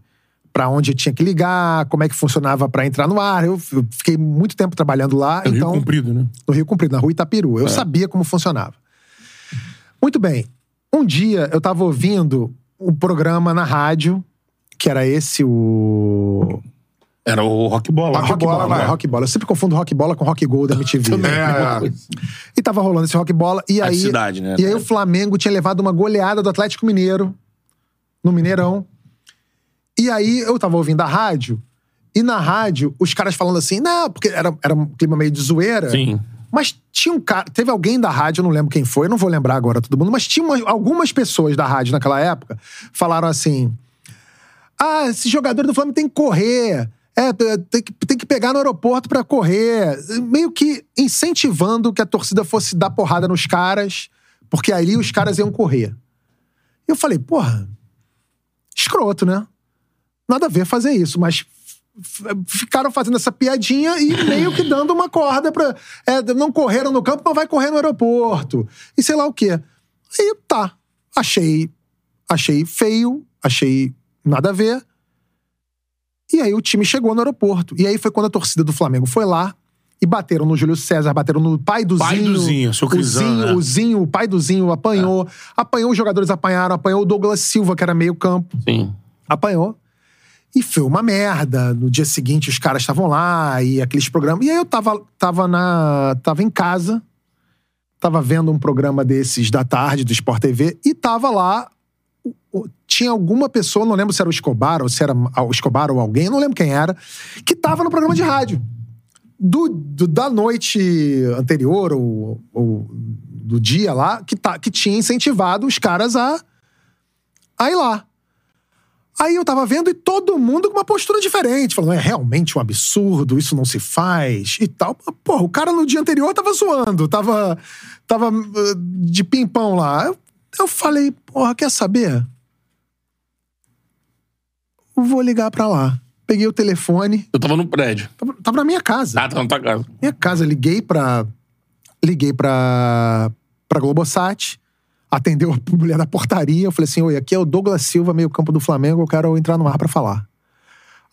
Pra onde eu tinha que ligar, como é que funcionava pra entrar no ar. Eu eu fiquei muito tempo trabalhando lá,
É o Rio
então
Comprido, né?
no Rio Comprido, na rua Itapiru. Eu sabia como funcionava. Muito bem. Um dia eu tava ouvindo um programa na rádio, que era esse, o.
Era o Rock Bola.
Rock Bola,
né?
Rock Bola. Eu sempre confundo Rock Bola com Rock Gold da MTV.
É, é.
E tava rolando esse Rock Bola. E
A
aí,
cidade, né?
e aí o Flamengo tinha levado uma goleada do Atlético Mineiro no Mineirão. E aí eu tava ouvindo a rádio. E na rádio, os caras falando assim, não, porque era, era um clima meio de zoeira.
Sim.
Mas tinha um cara. Teve alguém da rádio, eu não lembro quem foi, eu não vou lembrar agora todo mundo, mas tinha uma- algumas pessoas da rádio naquela época falaram assim: Ah, esse jogador do Flamengo tem que correr. É, tem que, tem que pegar no aeroporto pra correr. Meio que incentivando que a torcida fosse dar porrada nos caras, porque ali os caras iam correr. E eu falei, porra, escroto, né? Nada a ver fazer isso, mas ficaram fazendo essa piadinha e meio que dando uma corda pra. É, não correram no campo, mas vai correr no aeroporto. E sei lá o quê. Aí tá. Achei. Achei feio, achei nada a ver. E aí o time chegou no aeroporto. E aí foi quando a torcida do Flamengo foi lá e bateram no Júlio César, bateram no pai do
Pai
Zinho.
do Zinho, seu
o
Crisão,
Zinho,
né?
o Zinho, o pai do Zinho apanhou. Apanhou, os jogadores apanharam, apanhou o Douglas Silva, que era meio campo
Sim.
apanhou. E foi uma merda. No dia seguinte, os caras estavam lá e aqueles programas. E aí eu tava, tava, na, tava em casa, tava vendo um programa desses da tarde do Sport TV e tava lá. Tinha alguma pessoa, não lembro se era o Escobar ou se era o Escobar ou alguém, não lembro quem era, que tava no programa de rádio. Do, do- da noite anterior ou, ou do dia lá, que, tá, que tinha incentivado os caras a, a ir lá. Aí eu tava vendo e todo mundo com uma postura diferente, falando, é realmente um absurdo, isso não se faz e tal. Porra, o cara no dia anterior tava zoando, tava, tava uh, de pimpão lá. Eu, eu falei, porra, quer saber? Vou ligar pra lá. Peguei o telefone,
Eu tava no prédio.
tava, tava na minha casa.
Ah, tá na tua casa.
Minha casa, liguei pra. Liguei pra. pra Globosat. Atendeu a mulher da portaria. Eu falei assim: Oi, aqui é o Douglas Silva, meio campo do Flamengo. Eu quero entrar no ar pra falar.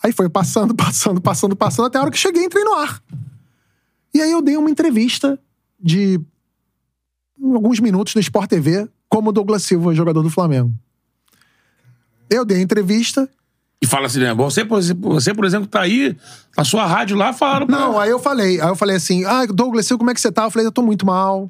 Aí foi passando, passando, passando, passando, até a hora que cheguei entrei no ar. E aí eu dei uma entrevista de alguns minutos no Sport TV, como Douglas Silva, jogador do Flamengo. Eu dei a entrevista,
E fala assim, né? Você, por exemplo, você, por exemplo, tá aí na sua rádio lá, falaram pra...
Não, aí eu falei, aí eu falei assim: ah, Douglas, Silva, como é que você tá? Eu falei, eu tô muito mal,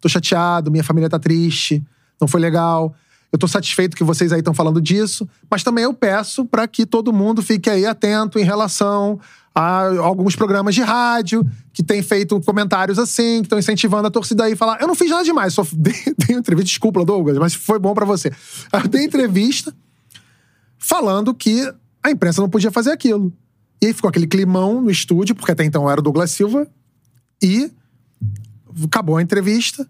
tô chateado, minha família tá triste, não foi legal. Eu tô satisfeito que vocês aí estão falando disso, mas também eu peço pra que todo mundo fique aí atento em relação a alguns programas de rádio que têm feito comentários assim, que estão incentivando a torcida aí a falar. Eu não fiz nada demais, só dei, dei entrevista, desculpa, Douglas, mas foi bom pra você. Eu dei entrevista falando que a imprensa não podia fazer aquilo. E aí ficou aquele climão no estúdio, porque até então era o Douglas Silva, e acabou a entrevista.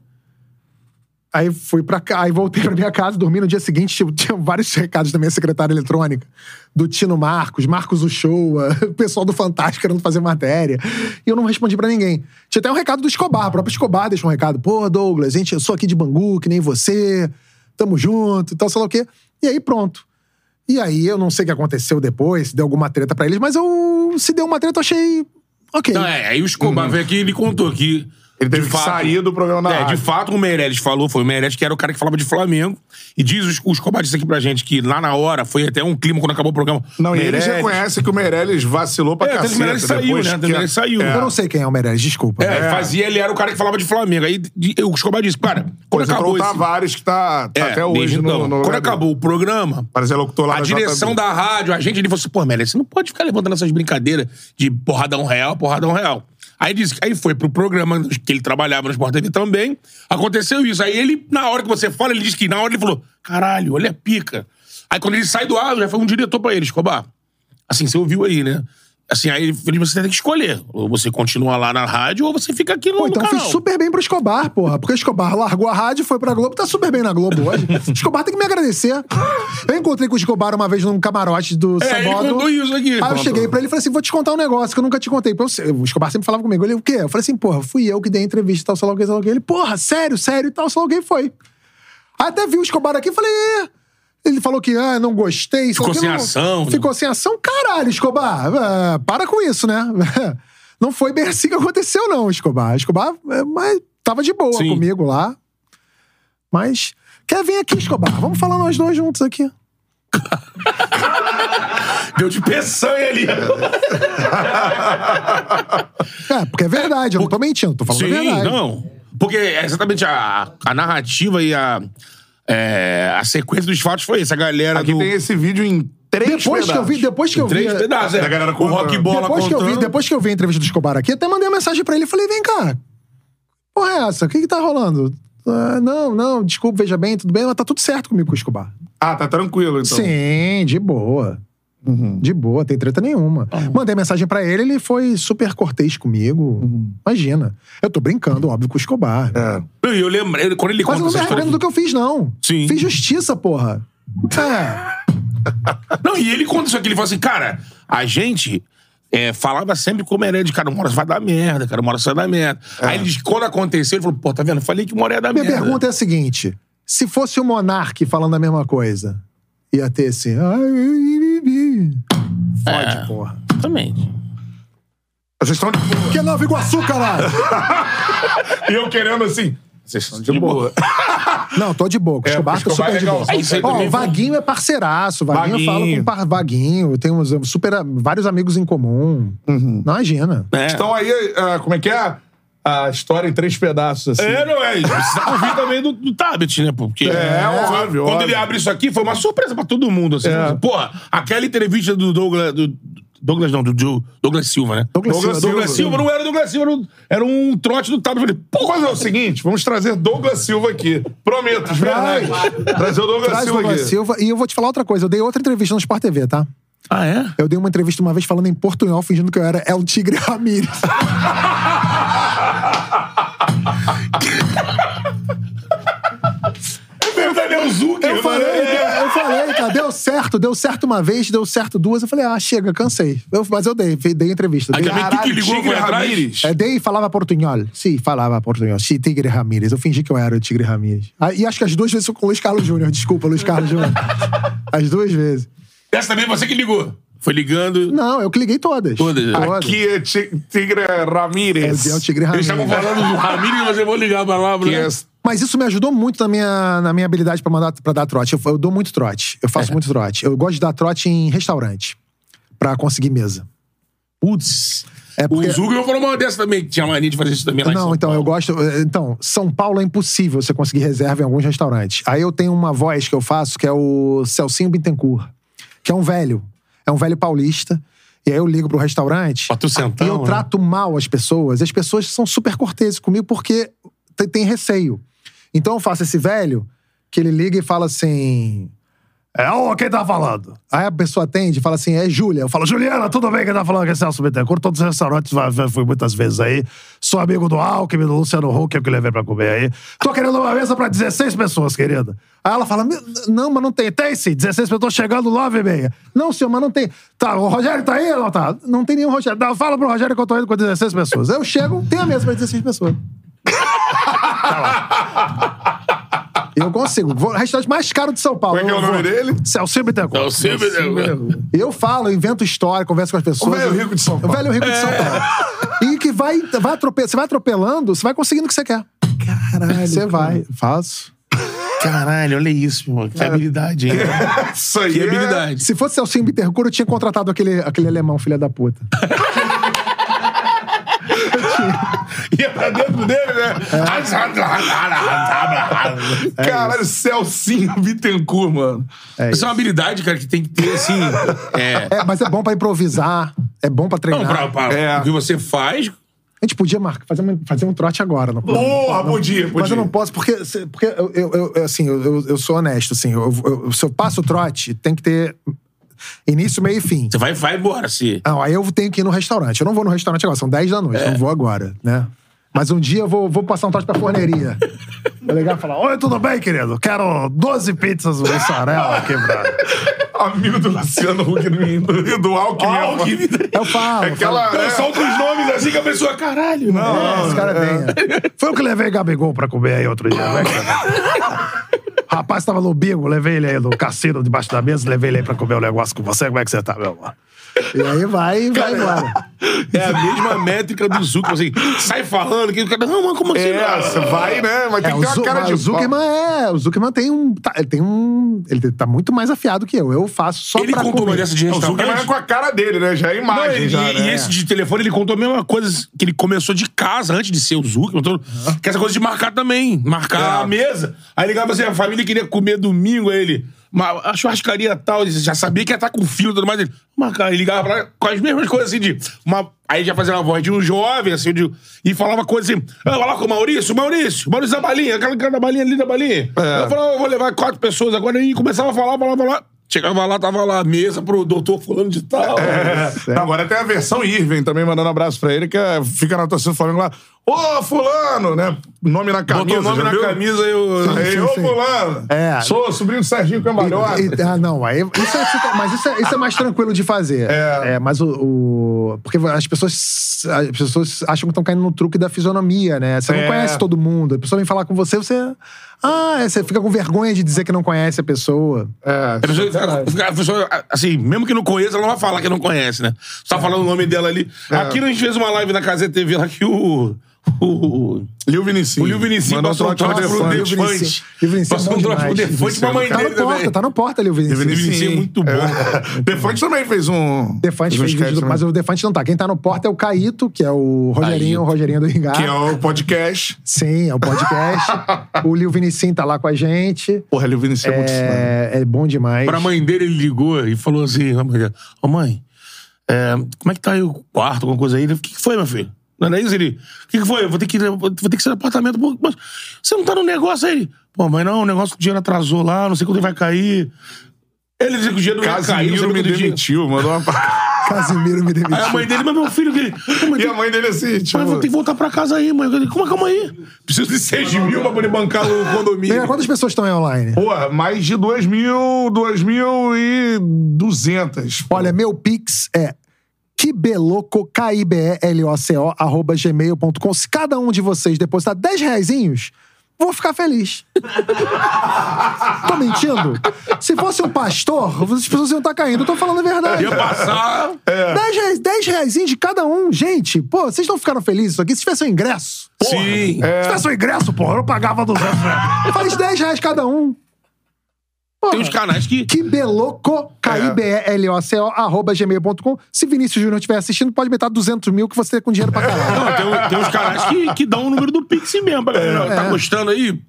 Aí fui para cá, aí voltei pra minha casa, dormi no dia seguinte, tipo, tinha vários recados da minha secretária eletrônica, do Tino Marcos, Marcos Uchoa, o pessoal do Fantástico querendo fazer matéria. E eu não respondi pra ninguém. Tinha até um recado do Escobar, o próprio Escobar deixou um recado. Pô, Douglas, gente, eu sou aqui de Bangu, que nem você, tamo junto e tal, sei lá o quê. E aí pronto. E aí eu não sei o que aconteceu depois, se deu alguma treta pra eles, mas eu, se deu uma treta, eu achei ok.
Não, é, aí o Escobar veio aqui e ele contou que.
Ele teve
de
que sair do programa da
É, de
rádio.
fato, o Meirelles falou, foi o Meirelles que era o cara que falava de Flamengo. E diz o Escobar disse aqui pra gente que lá na hora foi até um clima quando acabou o programa.
Não, e eles
Meirelles-
reconhecem que o Meirelles vacilou pra
É,
caceta.
o Meirelles saiu, né? O Meirelles saiu.
Eu não sei quem é o Meirelles, desculpa.
É, fazia, ele era o cara que falava de Flamengo. Aí de- o Escobar disse, cara, quando
Quando
acabou
o
esse...
Tavares, que tá, tá
É,
até hoje no,
então.
no
Quando
lugar
acabou o programa,
locutor lá
a
da
direção
JB.
da rádio, a gente, ele falou assim, pô, Meirelles, você não pode ficar levantando essas brincadeiras de porradão real, porradão real. Aí disse, aí foi pro programa que ele trabalhava no Sport TV também, aconteceu isso. Aí ele, na hora que você fala, ele disse que na hora ele falou, caralho, olha a pica. Aí quando ele sai do ar, já foi um diretor pra ele, Escobar. Assim, você ouviu aí, né? Assim, aí ele você tem que escolher. Ou você continua lá na rádio, ou você fica aqui no,
Pô,
no
então
canal.
fiz super bem pro Escobar, porra. Porque o Escobar largou a rádio, foi pra Globo, tá super bem na Globo hoje. Escobar tem que me agradecer. Eu encontrei com o Escobar uma vez num camarote do
É, ele
Sambodo.
contou isso aqui.
Aí eu cheguei pra ele e falei assim: vou te contar um negócio que eu nunca te contei. O Escobar sempre falava comigo. Ele, o quê? Eu falei assim, porra, fui eu que dei a entrevista e tal, sei lá o que, sei lá o que. Ele, porra, sério, sério e tal, sei lá o que, foi. Aí até vi o Escobar aqui e falei. Ele falou que, ah, não gostei.
Ficou sem
não-
ação, né?
Ficou sem ação? Caralho, Escobar. ah, para com isso, né? Não foi bem assim que aconteceu, não, Escobar. Escobar, é, mas tava de boa
Sim.
comigo lá. Mas, quer vir aqui, Escobar? Vamos falar nós dois juntos aqui.
Deu de peçanha ali.
É, porque é verdade, eu não tô mentindo, tô falando a
Sim,
verdade.
não. Porque é exatamente a, a narrativa e a, é, a sequência dos fatos foi essa. A galera
Aqui
do...
tem esse vídeo em três
Depois que eu vi,
pedaços.
depois que eu vi.
Três pedaços, é.
Da galera
o
contando.
rock bola
Depois que, eu vi, depois que eu vi a entrevista do Escobar aqui, até mandei uma mensagem pra ele e falei: vem cá, porra é essa? O que que tá rolando? "Ah, não, não, desculpa, veja bem, tudo bem, mas tá tudo certo comigo com o Escobar.
Ah, tá tranquilo, então.
Sim, de boa. De boa, tem treta nenhuma. Mandei mensagem pra ele, ele foi super cortês comigo. Imagina. Eu tô brincando, óbvio, com o Escobar.
É.
Eu, eu lembro, ele- quando ele
Mas eu
conta
não me arrependo do que eu fiz, não.
Sim.
Fiz justiça, porra. É.
Não, e ele conta isso aqui, ele fala assim, cara, a gente é, falava sempre como era de cara, uma hora vai dar merda, cara, uma hora vai dar merda. Aí ele quando aconteceu, ele falou, pô, tá vendo? Eu falei que uma hora ia dar
Minha
merda.
pergunta é a seguinte: se fosse o Monark falando a mesma coisa, ia ter assim. "Ai, Fode,
É.
porra.
Exatamente.
Vocês estão de boa.
Que é Nova Iguaçu, caralho!
E eu querendo assim. Vocês estão de,
De
boa.
Não, tô de boa. Com o
É,
Escobar tô
é
super de boa.
Isso aí
Ó,
também
o
foi-
Vaguinho é parceiraço. O Vaguinho, eu falo
Vaguinho.
com. Vaguinho. Tem uns super, vários amigos em comum. Imagina.
É.
Então aí, ah, como é que é? A história em três pedaços, assim.
É, não é? Precisa ouvir também do, do Tablet, né? pô? Porque
É, óbvio,
Quando
óbvio.
ele abre isso aqui, foi uma surpresa pra todo mundo. Assim,
É.
Porra, aquela entrevista do Douglas. Do, Douglas não, do Joe- Douglas Silva, né?
Douglas
Douglas
Silva.
Douglas Silva não era Douglas Silva, era um, era um trote do Tablet. Eu falei,
Vamos fazer o seguinte, vamos trazer Douglas Silva aqui. Prometo, de verdade. Trazer o Douglas
Traz
Silva
Douglas
aqui.
Silva. E eu vou te falar outra coisa. Eu dei outra entrevista no Sport TV, tá?
Ah, é?
Eu dei uma entrevista uma vez falando em portunhol, fingindo que eu era El Tigre Ramírez.
É o Zucker.
Eu falei, eu falei, cara, deu certo, deu certo uma vez, deu certo duas. Eu falei, ah, chega, cansei. Eu- mas eu dei, dei entrevista.
Aí também tu que ligou, foi atrás?
Ramírez.
é, dei e falava portunhol. Sim, falava portunhol. Sim, Tigre Ramírez. Eu fingi que eu era o Tigre Ramírez. Ah, e acho que as duas vezes foi com o Luiz Carlos Júnior. Desculpa, Luiz Carlos Júnior. As duas vezes.
Essa também você que ligou. Foi ligando.
Não, eu que liguei todas.
Todas.
Aqui é Ti- Tigre Ramírez.
É, é o Tigre
Eles
Ramírez.
estavam falando do Ramírez, mas eu vou ligar pra lá.
Que
né?
é-
Mas isso me ajudou muito na minha, na minha habilidade pra, mandar, pra dar trote. Eu, eu dou muito trote. Eu
É.
faço muito trote. Eu gosto de dar trote em restaurante. Pra conseguir mesa.
Putz.
É porque-
O Zucker falou uma dessa também, que tinha mania de fazer isso também lá em
Não,
São
então,
Paulo.
eu gosto. Então, São Paulo é impossível você conseguir reserva em alguns restaurantes. Aí eu tenho uma voz que eu faço, que é o Celcinho Bittencourt, que é um velho. É um velho paulista. E aí eu ligo pro restaurante.
Sentar,
E eu
né?
trato mal as pessoas. E as pessoas são super corteses comigo porque tem, tem receio. Então eu faço esse velho que ele liga e fala assim. É, ô, quem tá falando? Aí a pessoa atende e fala assim, é Júlia. Eu falo, Juliana, tudo bem? Quem tá falando aqui é Celso Bittencourt. Todos os restaurantes, fui muitas vezes aí. Sou amigo do Alckmin, do Luciano Huck, que eu que levei pra comer aí. Tô querendo uma mesa pra 16 pessoas, querida. Aí ela fala, "Meu, não, mas não tem. Tem sim, 16 pessoas chegando 9 e meia. Não, senhor, mas não tem. Tá, o Rogério tá aí não tá? Não tem nenhum Rogério. Não, fala pro Rogério que eu tô indo com 16 pessoas. Eu chego, tem a mesa pra 16 pessoas. E eu consigo. Vou no restaurante mais caro de São Paulo.
Como é que é o nome
vou-
dele?
Celso Bittencourt.
Celcinho Bittencourt.
Eu falo, invento história, converso com as pessoas.
O velho rico de São Paulo.
O velho rico de São Paulo. E que vai, vai atropelando, você vai atropelando, você vai conseguindo o que você quer.
Caralho.
Você vai, faço.
Caralho, olha isso, meu. Que habilidade, hein?
Isso aí.
Que
é-
habilidade.
Se fosse Celcinho Bittencourt, eu tinha contratado aquele, aquele alemão, filha da puta.
Ia pra dentro dele, né?
É.
Caralho, Celcinho Bittencourt, mano.
Isso é uma habilidade, cara, que tem que ter, assim. É.
É, mas é bom pra improvisar, é bom pra treinar.
Não, pra, pra-
É.
o que você faz.
A gente podia marcar, fazer, um- fazer um trote agora. Não,
Porra,
não-
podia,
Mas
podia.
eu não posso, porque, porque eu, eu- eu- assim, eu, eu- sou honesto, assim, eu- eu- se eu passo o trote, tem que ter início, meio e fim.
Você vai, vai embora, se.
Não, aí eu tenho que ir no restaurante. Eu não vou no restaurante agora, são 10 da noite,
É.
não vou agora, né? Mas um dia eu vou, vou passar um trote pra forneria. Vou ligar e falar: Oi, tudo bem, querido? Quero 12 pizzas mussarela quebrada.
Amigo do Luciano Huck do, do Alckmin.
Alckmin.
Eu falo.
Aquela.
falo
Não,
é,
só outros nomes assim que a pessoa, caralho.
é, esse cara é bem. Foi eu que levei Gabigol pra comer aí outro dia, né? cara? Rapaz tava no bingo, levei ele aí no cassino debaixo da mesa, levei ele aí pra comer o negócio com você. Como é que você tá, meu amor? E aí vai, vai embora.
É a mesma métrica do Zucker. Assim, sai falando que o cara. Não, mas como assim?
É, você vai, né? Mas tem
É,
que
o,
ter uma cara de
o Zuckerman é. O Zuckerman tem um. tá- ele tem um. Ele tá muito mais afiado que eu. Eu faço só
Ele
pra
contou uma
comer.
dessa de
pau. O Zuckerman é
restaurante.
com a cara dele, né? Já é
Não,
imagem.
ele-
já,
e, e
né?
esse de telefone, ele contou a mesma coisa que ele começou de casa, antes de ser o Zucker. Então, Que essa coisa de marcar também. Marcar
É.
a mesa. Aí ligava assim, a família queria comer domingo, aí ele... "Ma- A churrascaria tal, ele já sabia que ia estar com filho e tudo mais. Ele, marcar, ele ligava pra, com as mesmas coisas assim de. Uma, aí já fazia uma voz de um jovem, assim, de, e falava coisas assim. Ah, vai lá com o Maurício, Maurício, Maurício da balinha, aquela cara da balinha ali da balinha.
É.
Eu falava, eu vou levar quatro pessoas agora e começava a falar, falar, falar. Chegava lá, tava lá a mesa pro doutor fulano de tal.
É. Agora tem a versão Irving também, mandando um abraço pra ele, que é- fica na torcida do Flamengo lá. Ô, fulano, né? Nome na camisa.
Botou o nome na
viu?
camisa e eu...
Aí,
Sim,
ô,
sim.
fulano.
É.
Sou sobrinho do Serginho Cambalhota.
E- e- ah, não, aí, isso é, mas isso é, isso é mais tranquilo de fazer.
É.
mas o, o- Porque as pessoas, as pessoas acham que estão caindo no truque da fisionomia, né? Você não
É.
conhece todo mundo. A pessoa vem falar com você, você. Ah, é, você fica com vergonha de dizer que não conhece a pessoa.
É,
A pessoa, fica- a pessoa, assim, mesmo que não conheça, ela não vai falar que não conhece, né? Só tá falando o nome dela ali.
É.
Aqui a gente fez uma live na Casa TV lá que o. O,
Liu Vinicinho.
o Liu Vinicius passou um
trote
pro
Defante.
Vinicius. Vinicius é
Passou um trote pro. Defante pra mãe
Tá
dele
na porta,
também.
tá na porta Vinícius.
Vinicius é muito bom.
É. Defante também fez um.
Defante fez vídeo, mas o Defante não tá. Quem tá no porta é o Caíto, que é o Rogerinho, o Rogerinho do Ringar.
Que é o podcast.
Sim, é o podcast. o Liu Vinicim tá lá com a gente.
Porra, Liu Vinicius é muito estranho.
É, é bom demais.
Pra mãe dele, ele ligou e falou assim: Ô mãe, é, como é que tá aí o quarto, alguma coisa aí? O que foi, meu filho? Não era isso? Ele, o que, que foi? Eu vou ter que, vou ter que sair do apartamento. Pô, Mas você não tá no negócio aí? Pô, mãe, não, o negócio que o dinheiro atrasou lá, não sei quando ele vai cair. Ele dizia que o dinheiro não ia cair,
Casimiro me demitiu, mandou uma.
Casimiro me demitiu.
Aí a mãe dele, mas meu filho, que... Pô, mãe,
E a mãe dele assim, tipo.
Mas vou ter que voltar pra casa aí, mãe. Falei, Como é que calma aí? Preciso de 6 mil pra poder bancar o condomínio.
quantas pessoas estão aí online?
Porra, mais de 2 mil, 2 mil e 200.
Olha, meu pix é kibeloco, K-I-B-E-L-O-C-O, arroba gmail.com. Se cada um de vocês depositar 10 reaisinhos, vou ficar feliz. tô mentindo? Se fosse um pastor, as pessoas iam estar caindo. Eu tô falando a verdade.
Ia passar...
10 reais, 10 reaisinhos de cada um. Gente, pô, vocês não ficaram felizes isso aqui? Se tivesse um ingresso.
Sim.
Se tivesse um ingresso, porra, eu pagava 200 reais. Faz 10 reais cada um. Porra.
Tem uns canais que...
Kibeloco, K-I-B-E-L-O-C-O, arroba gmail.com. Se Vinícius Júnior estiver assistindo, pode meter 200 mil que você tem com dinheiro pra caralho.
Não, tem, tem uns canais que, que dão o número do Pix mesmo. pra galera. Tá
É.
gostando aí?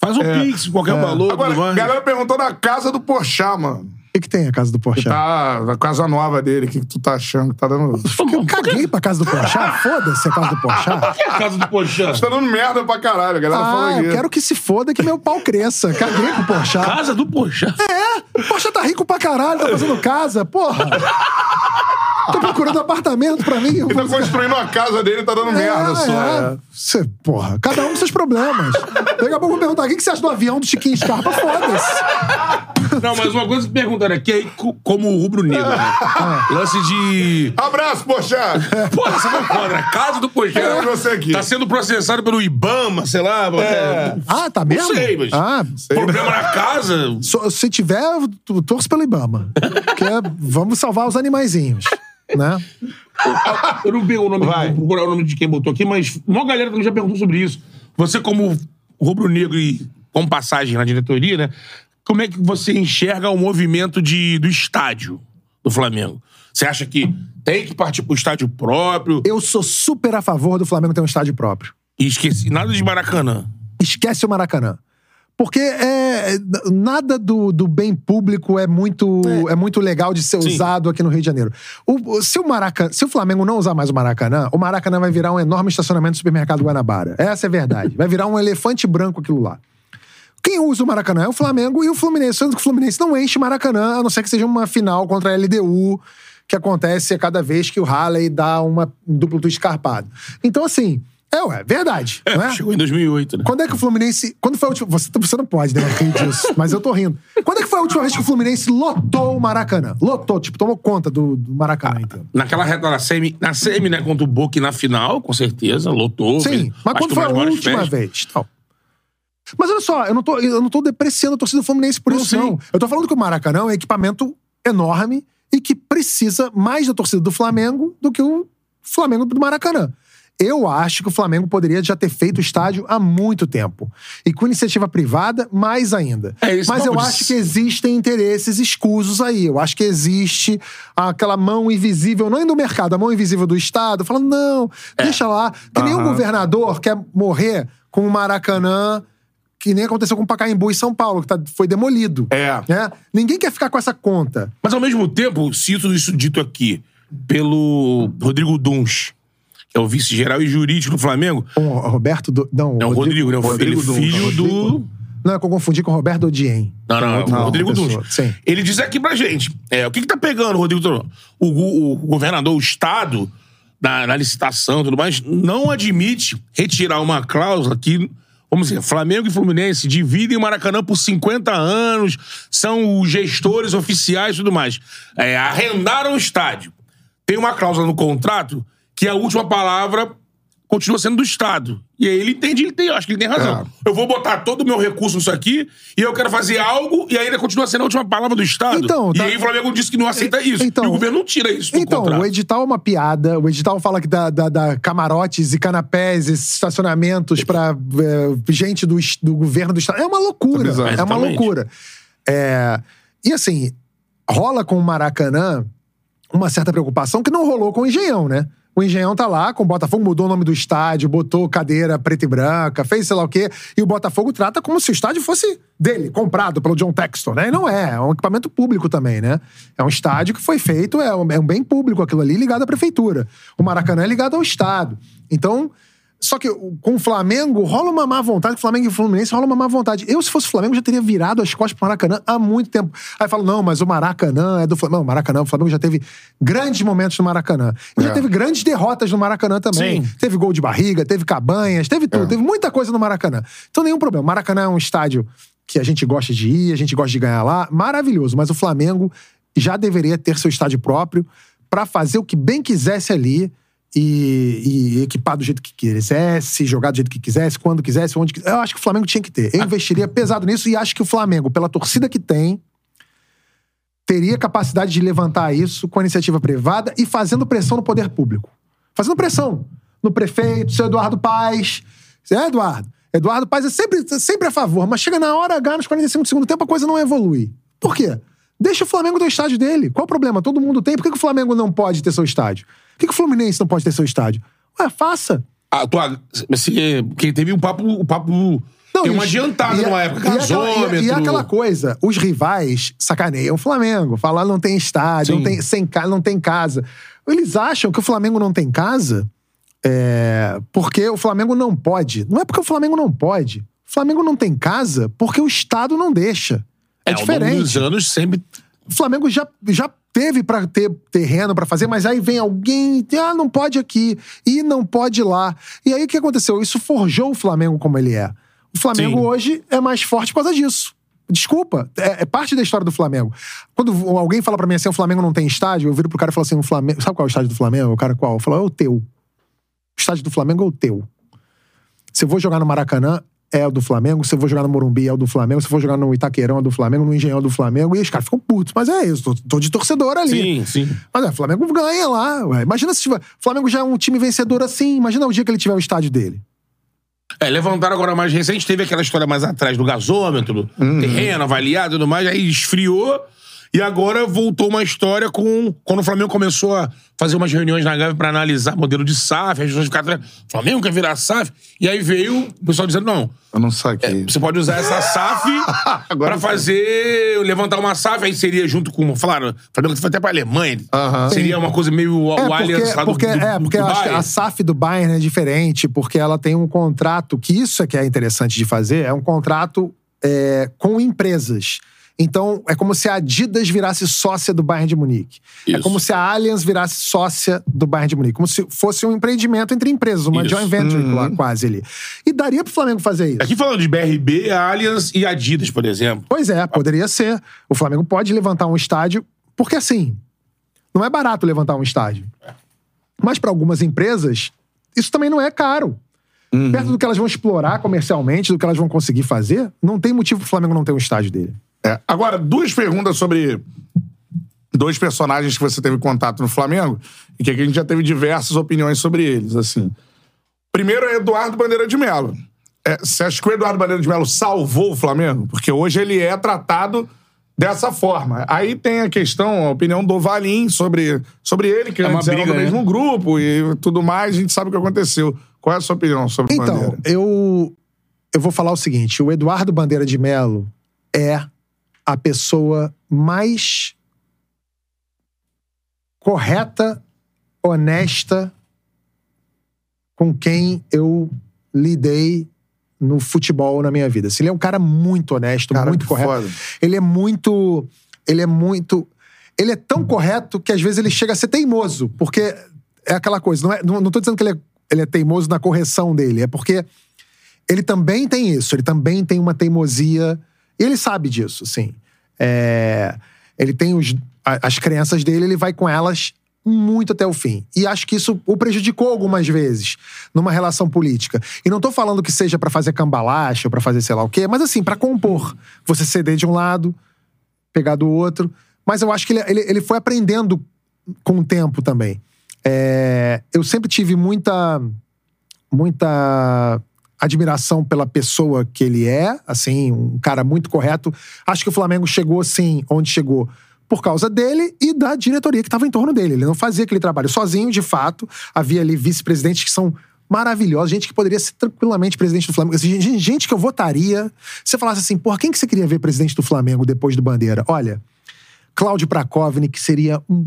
Faz um Pix, qualquer valor.
Agora, a galera perguntou da casa do Porchat, mano.
O que, que tem a casa do Porchat?
Tá, da casa nova dele. O que, que tu tá achando que tá dando.
Eu caguei pra casa do Porchat. Foda-se a casa do Porchat.
Que é a casa do Pochá?
Tá dando merda pra caralho, a galera
Ah,
aqui.
eu quero que se foda que meu pau cresça. Caguei pro Porchat.
Casa do Pochá?
É, o Porchat tá rico pra caralho, tá fazendo casa, porra. Tô procurando apartamento pra mim.
Ele tá construindo a casa dele, tá dando merda só. é.
Cê, porra, cada um com seus problemas. Daqui a pouco eu vou perguntar: o que que você acha do avião do Chiquinho Scarpa? Foda-se.
Não, mas uma coisa que perguntaram aqui aí, co- como o rubro-negro, né? Lance de...
Abraço, Porchat!
Porra, você né? Casa do Pochá.
Quero ver você aqui.
Tá sendo processado pelo Ibama, sei lá. É.
Ah, tá mesmo?
Não sei, mas...
Ah,
Problema na casa...
so- se tiver, eu t- torço pelo Ibama. Que é, vamos salvar os animaizinhos. Né?
Eu não vi o nome,
Vai.
vou procurar o nome de quem botou aqui, mas uma galera também já perguntou sobre isso. Você, como rubro-negro e com passagem na diretoria, né? Como é que você enxerga o movimento de, do estádio do Flamengo? Você acha que tem que partir pro estádio próprio?
Eu sou super a favor do Flamengo ter um estádio próprio.
E esqueci nada de Maracanã.
Esquece o Maracanã. Porque é, nada do, do bem público é muito, é. muito legal de ser
Sim.
usado aqui no Rio de Janeiro. O, o- se, o Maracanã, se o Flamengo não usar mais o Maracanã, o Maracanã vai virar um enorme estacionamento do supermercado Guanabara. Essa é a verdade. Vai virar um elefante branco aquilo lá. Quem usa o Maracanã é o Flamengo e o Fluminense. Sendo que o Fluminense não enche Maracanã, a não ser que seja uma final contra a LDU, que acontece a cada vez que o Halley dá uma, um duplo twist escarpado. Então, assim, é, ué, verdade.
É,
é?
chegou em 2008, né?
Quando é que o Fluminense. Quando foi a última. Você, você não pode, né? Rir disso. Mas eu tô rindo. Quando é que foi a última vez que o Fluminense lotou o Maracanã? Lotou, tipo, tomou conta do, do Maracanã, então.
Naquela reta na semi, na semi, né, contra o Boca na final, com certeza, lotou.
Sim,
fez-
mas quando foi a última vez? Tal. Mas olha só, eu não, tô, eu não tô depreciando a torcida do Fluminense por
Não,
isso,
sim.
não. Eu tô falando que o Maracanã é um equipamento enorme e que precisa mais da torcida do Flamengo do que o Flamengo do Maracanã. Eu acho que o Flamengo poderia já ter feito o estádio há muito tempo. E com iniciativa privada, mais ainda.
É, esse
Mas eu acho que existem interesses escusos aí. Eu acho que existe aquela mão invisível, não do mercado, a mão invisível do Estado, falando, não,
É.
deixa lá. Que nenhum
Aham.
governador quer morrer com o Maracanã, que nem aconteceu com o Pacaembu em São Paulo, que tá- foi demolido.
É.
né? Ninguém quer ficar com essa conta.
Mas ao mesmo tempo, cito isso dito aqui pelo Rodrigo Duns, que é o vice-geral e jurídico do Flamengo.
O Roberto. Do... Não,
É o Rodrigo, né? O
Rodrigo
ele
Duns.
filho do.
Rodrigo. Não, é que eu confundi com o Roberto Odien.
Não, não,
Outra-
o Rodrigo
outra
Duns. Ele diz aqui pra gente: é, o que, que tá pegando, Rodrigo Duns? O, gu- o governador, o Estado, na, na licitação e tudo mais, não admite retirar uma cláusula que, vamos dizer, Flamengo e Fluminense dividem o Maracanã por 50 anos, são os gestores oficiais e tudo mais. É, arrendaram o estádio. Tem uma cláusula no contrato que a última palavra continua sendo do Estado. E aí ele entende, ele tem, eu acho que ele tem razão.
É.
Eu vou botar todo o meu recurso nisso aqui e eu quero fazer algo e ainda continua sendo a última palavra do Estado.
Então,
e
tá-
aí o Flamengo disse que não aceita isso.
Então-
e o governo não tira isso do
Então,
contrato.
o edital é uma piada. O edital fala que dá, dá- dá camarotes e canapés e estacionamentos pra é, gente do, do governo do estado. É uma loucura.
Tá bizarro.
É uma
Exatamente.
loucura. É, e assim, rola com o Maracanã uma certa preocupação que não rolou com o Engenhão, né? O Engenhão tá lá com o Botafogo, mudou o nome do estádio, botou cadeira preta e branca, fez sei lá o quê, e o Botafogo trata como se o estádio fosse dele, comprado pelo John Textor, né? E não é, é um equipamento público também, né? É um estádio que foi feito, é um, é um bem público aquilo ali, ligado à prefeitura. O Maracanã é ligado ao Estado. Então, só que com o Flamengo rola uma má vontade, Flamengo e o Fluminense rola uma má vontade. Eu, se fosse o Flamengo, já teria virado as costas pro Maracanã há muito tempo. Aí falo, não, mas o Maracanã é do Flamengo. Não, Maracanã, o Flamengo já teve grandes momentos no Maracanã. E já
É.
teve grandes derrotas no Maracanã também.
Sim.
Teve gol de barriga, teve cabanhas, teve tudo, teve muita coisa no Maracanã. Então, nenhum problema. Maracanã é um estádio que a gente gosta de ir, a gente gosta de ganhar lá, maravilhoso. Mas o Flamengo já deveria ter seu estádio próprio pra fazer o que bem quisesse ali e, e equipar do jeito que quisesse, jogar do jeito que quisesse, quando quisesse, onde quisesse. Eu acho que o Flamengo tinha que ter. Eu investiria pesado nisso e acho que o Flamengo, pela torcida que tem, teria capacidade de levantar isso com a iniciativa privada e fazendo pressão no poder público. Fazendo pressão no prefeito, seu Eduardo Paes. É, Eduardo? Eduardo Paes é sempre, sempre a favor, mas chega na hora H, nos 45 do segundo tempo, a coisa não evolui. Por quê? Deixa o Flamengo ter o estádio dele. Qual o problema? Todo mundo tem. Por que, que o Flamengo não pode ter seu estádio? Por que, que o Fluminense não pode ter seu estádio? Ué, faça.
A tua, se, porque teve um papo. Um papo tem uma adiantada numa época. Gasômetro.
E, e aquela coisa, os rivais sacaneiam o Flamengo. Falar não tem estádio, não tem, sem, não tem casa. Eles acham que o Flamengo não tem casa é, porque o Flamengo não pode. Não é porque o Flamengo não pode. O Flamengo não tem casa porque o Estado não deixa. É,
ao longo dos
diferente.
anos sempre.
O Flamengo já, já teve pra ter terreno pra fazer, mas aí vem alguém e ah, não pode aqui e não pode lá. E aí o que aconteceu? Isso forjou o Flamengo como ele é. O Flamengo
Sim.
hoje é mais forte por causa disso. Desculpa, é, é parte da história do Flamengo. Quando alguém fala pra mim assim, o Flamengo não tem estádio, eu viro pro cara e falo assim, o Flamengo, sabe qual é o estádio do Flamengo? O cara qual? Eu falo, é o teu. O estádio do Flamengo é o teu. Se eu vou jogar no Maracanã, é o do Flamengo. Se eu vou jogar no Morumbi, é o do Flamengo. Se eu for jogar no Itaquerão, é do Flamengo. No Engenhão, é do Flamengo. E os caras ficam putos. Mas é isso, tô, tô de torcedor ali.
Sim, sim.
Mas é, o Flamengo ganha lá. Ué. Imagina se tiver. O Flamengo já é um time vencedor assim. Imagina o dia que ele tiver o estádio dele.
É, levantaram agora mais recente, teve aquela história mais atrás do gasômetro,
Uhum.
terreno avaliado e tudo mais, aí esfriou. E agora voltou uma história com. Quando o Flamengo começou a fazer umas reuniões na Gávea pra analisar modelo de SAF, as pessoas ficaram. Flamengo quer virar SAF? E aí veio o pessoal dizendo: não,
Eu não saquei.
você pode usar essa SAF pra fazer. levantar uma SAF, aí seria junto com. Falaram, o Flamengo foi até pra Alemanha.
Aham.
Seria uma coisa meio o,
É,
o
porque,
Allianz lá do,
porque,
do,
é,
do
porque eu acho que
Bayern.
a SAF do Bayern é diferente, porque ela tem um contrato, que isso é que é interessante de fazer, é um contrato é, com empresas. Então, é como se a Adidas virasse sócia do Bayern de Munique. É
Isso.
como se a Allianz virasse sócia do Bayern de Munique. Como se fosse um empreendimento entre empresas, uma
Isso.
joint venture lá, quase ali. E daria pro Flamengo fazer isso.
Aqui falando de BRB, a Allianz e Adidas, por exemplo.
Pois é, poderia ser. O Flamengo pode levantar um estádio, porque assim, não é barato levantar um estádio. Mas para algumas empresas, isso também não é caro. Perto do que elas vão explorar comercialmente, do que elas vão conseguir fazer, não tem motivo pro Flamengo não ter um estádio dele.
É. Agora, duas perguntas sobre dois personagens que você teve contato no Flamengo e que aqui a gente já teve diversas opiniões sobre eles, assim. Primeiro é Eduardo Bandeira de Melo. É, você acha que o Eduardo Bandeira de Melo salvou o Flamengo? Porque hoje ele é tratado dessa forma. Aí tem a questão, a opinião do Valim sobre, sobre ele, que
É uma
antes era
briga,
do
né?
mesmo grupo e tudo mais, a gente sabe o que aconteceu. Qual é a sua opinião sobre o
Então,
Bandeira?
eu, eu vou falar o seguinte: o Eduardo Bandeira de Melo é a pessoa mais correta, honesta com quem eu lidei no futebol na minha vida. Assim, ele é um cara muito honesto,
Cara,
muito correto.
foda.
Ele é muito. Ele é muito. Ele é tão correto que às vezes ele chega a ser teimoso, porque é aquela coisa. Não, é, não, não tô dizendo que ele é, ele é teimoso na correção dele, é porque ele também tem isso, ele também tem uma teimosia. Ele sabe disso, sim. É, ele tem os, as crenças dele, ele vai com elas muito até o fim. E acho que isso o prejudicou algumas vezes numa relação política. E não tô falando que seja pra fazer cambalacha ou pra fazer sei lá o quê, mas assim, pra compor. Você ceder de um lado, pegar do outro. Mas eu acho que ele, ele, ele foi aprendendo com o tempo também. É, eu sempre tive muita muita admiração pela pessoa que ele é, assim, um cara muito correto. Acho que o Flamengo chegou, sim, onde chegou por causa dele e da diretoria que estava em torno dele. Ele não fazia aquele trabalho sozinho, de fato. Havia ali vice-presidentes que são maravilhosos, gente que poderia ser tranquilamente presidente do Flamengo. Assim, gente, que eu votaria. Se você falasse assim, porra, quem que você queria ver presidente do Flamengo depois do Bandeira? Olha, Cláudio Prakovnik, seria um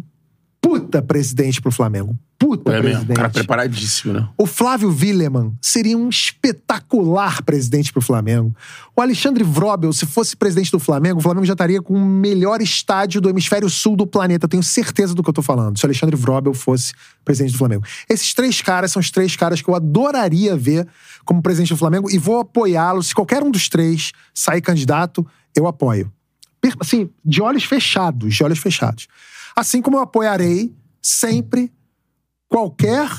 puta presidente pro Flamengo. Puta
É mesmo.
presidente.
Cara preparadíssimo, né?
O Flávio Willeman seria um espetacular presidente pro Flamengo. O Alexandre Vrobel, se fosse presidente do Flamengo, o Flamengo já estaria com o melhor estádio do hemisfério sul do planeta. Eu tenho certeza do que eu tô falando. Se o Alexandre Vrobel fosse presidente do Flamengo. Esses três caras são os três caras que eu adoraria ver como presidente do Flamengo e vou apoiá-los. Se qualquer um dos três sair candidato, eu apoio. Assim, de olhos fechados, de olhos fechados. Assim como eu apoiarei sempre qualquer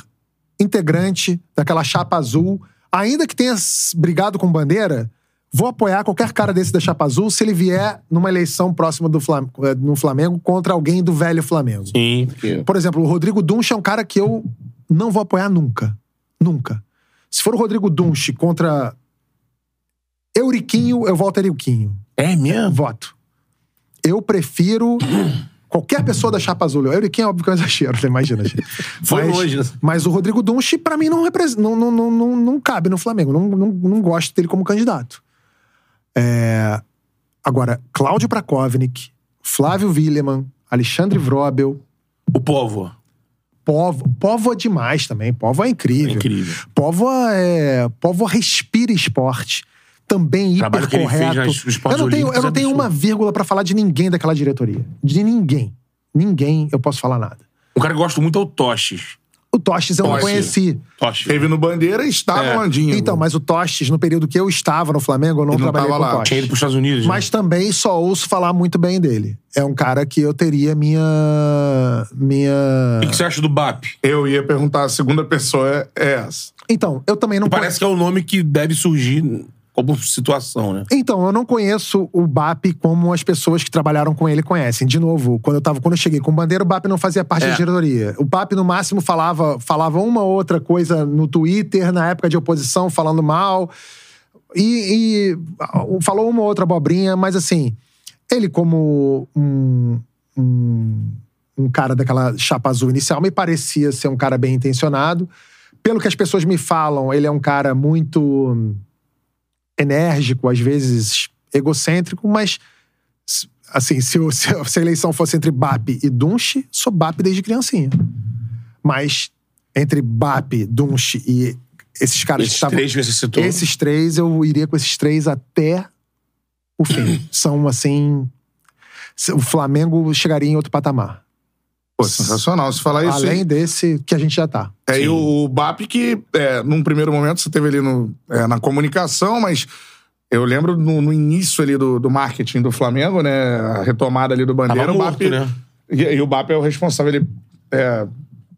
integrante daquela chapa azul, ainda que tenha brigado com bandeira, vou apoiar qualquer cara desse da chapa azul se ele vier numa eleição próxima do Flam eh, no Flamengo contra alguém do velho Flamengo.
Sim. porque-
Por exemplo, o Rodrigo Dunch é um cara que eu não vou apoiar nunca. Nunca. Se for o Rodrigo Dunch contra Euriquinho, eu voto Euriquinho.
É mesmo?
Voto. Eu prefiro qualquer pessoa da chapa azul. O Euriquinho é óbvio que é um exagero, né? imagina, gente.
Foi
mas,
longe, né?
Mas o Rodrigo Dunch, pra mim, não, repres- não, não, não, não, não cabe no Flamengo. Não, não, não gosto dele como candidato. É, Agora, Cláudio Prakovnik, Flávio Willeman, Alexandre Vrobel,
O povo.
Povo. Povo é demais também. Povo é incrível.
É incrível.
Póvoa é. Póvoa respira esporte. Também hiper correto. eu não tenho, eu não
é
tenho uma vírgula pra falar de ninguém daquela diretoria. De ninguém. Ninguém eu posso falar nada.
Um cara que eu gosto muito é o Toches.
O Tostes eu não conheci.
Toches.
Teve no Bandeira e está
É.
no Landinho.
Então, mas o Tostes, no período que eu estava no Flamengo, eu não
Ele não
trabalhei o
lá.
Tinha ido pros Estados Unidos. né?
Mas também só ouço falar muito bem dele. É um cara que eu teria minha. Minha.
O que você acha do BAP?
Eu ia perguntar, a segunda pessoa é essa.
Então, eu também não
Parece que é o nome que deve surgir como situação, né?
Então, eu não conheço o BAP como as pessoas que trabalharam com ele conhecem. De novo, quando eu, tava, quando eu cheguei com o Bandeira, o BAP não fazia parte
É.
da diretoria. O BAP, no máximo, falava, falava uma ou outra coisa no Twitter, na época de oposição, falando mal. E, e, falou uma ou outra abobrinha, mas assim, ele como um, um, um cara daquela chapa azul inicial, me parecia ser um cara bem intencionado. Pelo que as pessoas me falam, ele é um cara muito enérgico, às vezes egocêntrico, mas assim, se, se a- se a eleição fosse entre BAP e Dunche, sou BAP desde criancinha. Mas entre BAP, Dunche e esses caras que
Esses
estavam.
três que você citou.
Esses três, eu iria com esses três até o fim. São assim. O Flamengo chegaria em outro patamar.
Pô, sensacional. Se falar isso
Além desse que a gente já tá.
É, e
Sim.
o BAP que, é, num primeiro momento, você teve ali no, é, na comunicação, mas eu lembro no, no início ali do, do marketing do Flamengo, né? A retomada ali do Bandeira,
Tava
o
morto,
BAP.
né?
E, e o BAP é o responsável ele, é,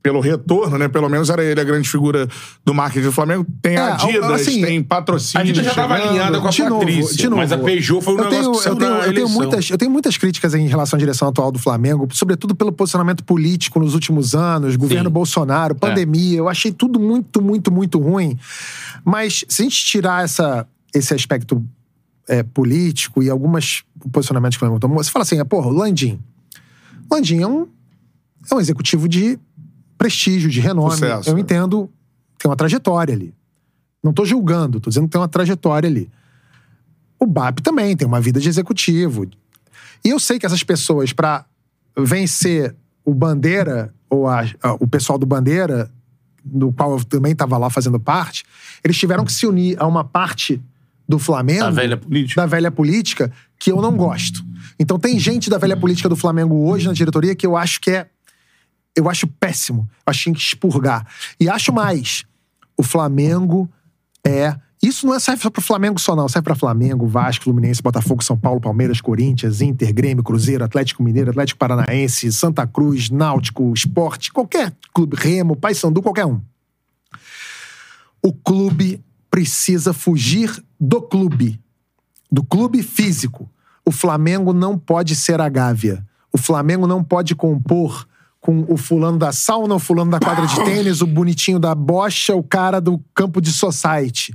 pelo retorno, né? Pelo menos era ele a grande figura do marketing do Flamengo. Tem
É,
Adidas,
assim,
tem
A
patrocínio.
Adidas já estava alinhada com a
De novo,
Patrícia.
de novo.
Mas a Peugeot foi um
eu tenho, eu tenho, eu tenho muitas, eu tenho muitas críticas em relação à direção atual do Flamengo, sobretudo pelo posicionamento político nos últimos anos, governo
Sim.
Bolsonaro, pandemia. Eu achei tudo muito, muito, muito ruim. Mas se a gente tirar essa, esse aspecto é, político e alguns posicionamentos que o Flamengo tomou, você fala assim, ah, porra, o Landim. Landim é um, é um executivo de prestígio, de renome.
Sucesso,
eu
né?
entendo, tem uma trajetória ali. Não tô julgando, tô dizendo que tem uma trajetória ali. O BAP também tem uma vida de executivo. E eu sei que essas pessoas, pra vencer o Bandeira, ou a- a- o pessoal do Bandeira, do qual eu também estava lá fazendo parte, eles tiveram que se unir a uma parte do Flamengo.
Da velha política.
Da velha política, que eu não gosto. Então tem gente da velha política do Flamengo hoje na diretoria que eu acho que é Eu acho péssimo. Eu acho que tem que expurgar. E acho mais. O Flamengo é. Isso não é serve só pro Flamengo só, não. Serve pra Flamengo, Vasco, Fluminense, Botafogo, São Paulo, Palmeiras, Corinthians, Inter, Grêmio, Cruzeiro, Atlético Mineiro, Atlético Paranaense, Santa Cruz, Náutico, Esporte, qualquer clube, Remo, Paysandu, qualquer um. O clube precisa fugir do clube, do clube físico. O Flamengo não pode ser a Gávea. O Flamengo não pode compor com o fulano da sauna, o fulano da quadra de tênis, o bonitinho da bocha, o cara do campo de society.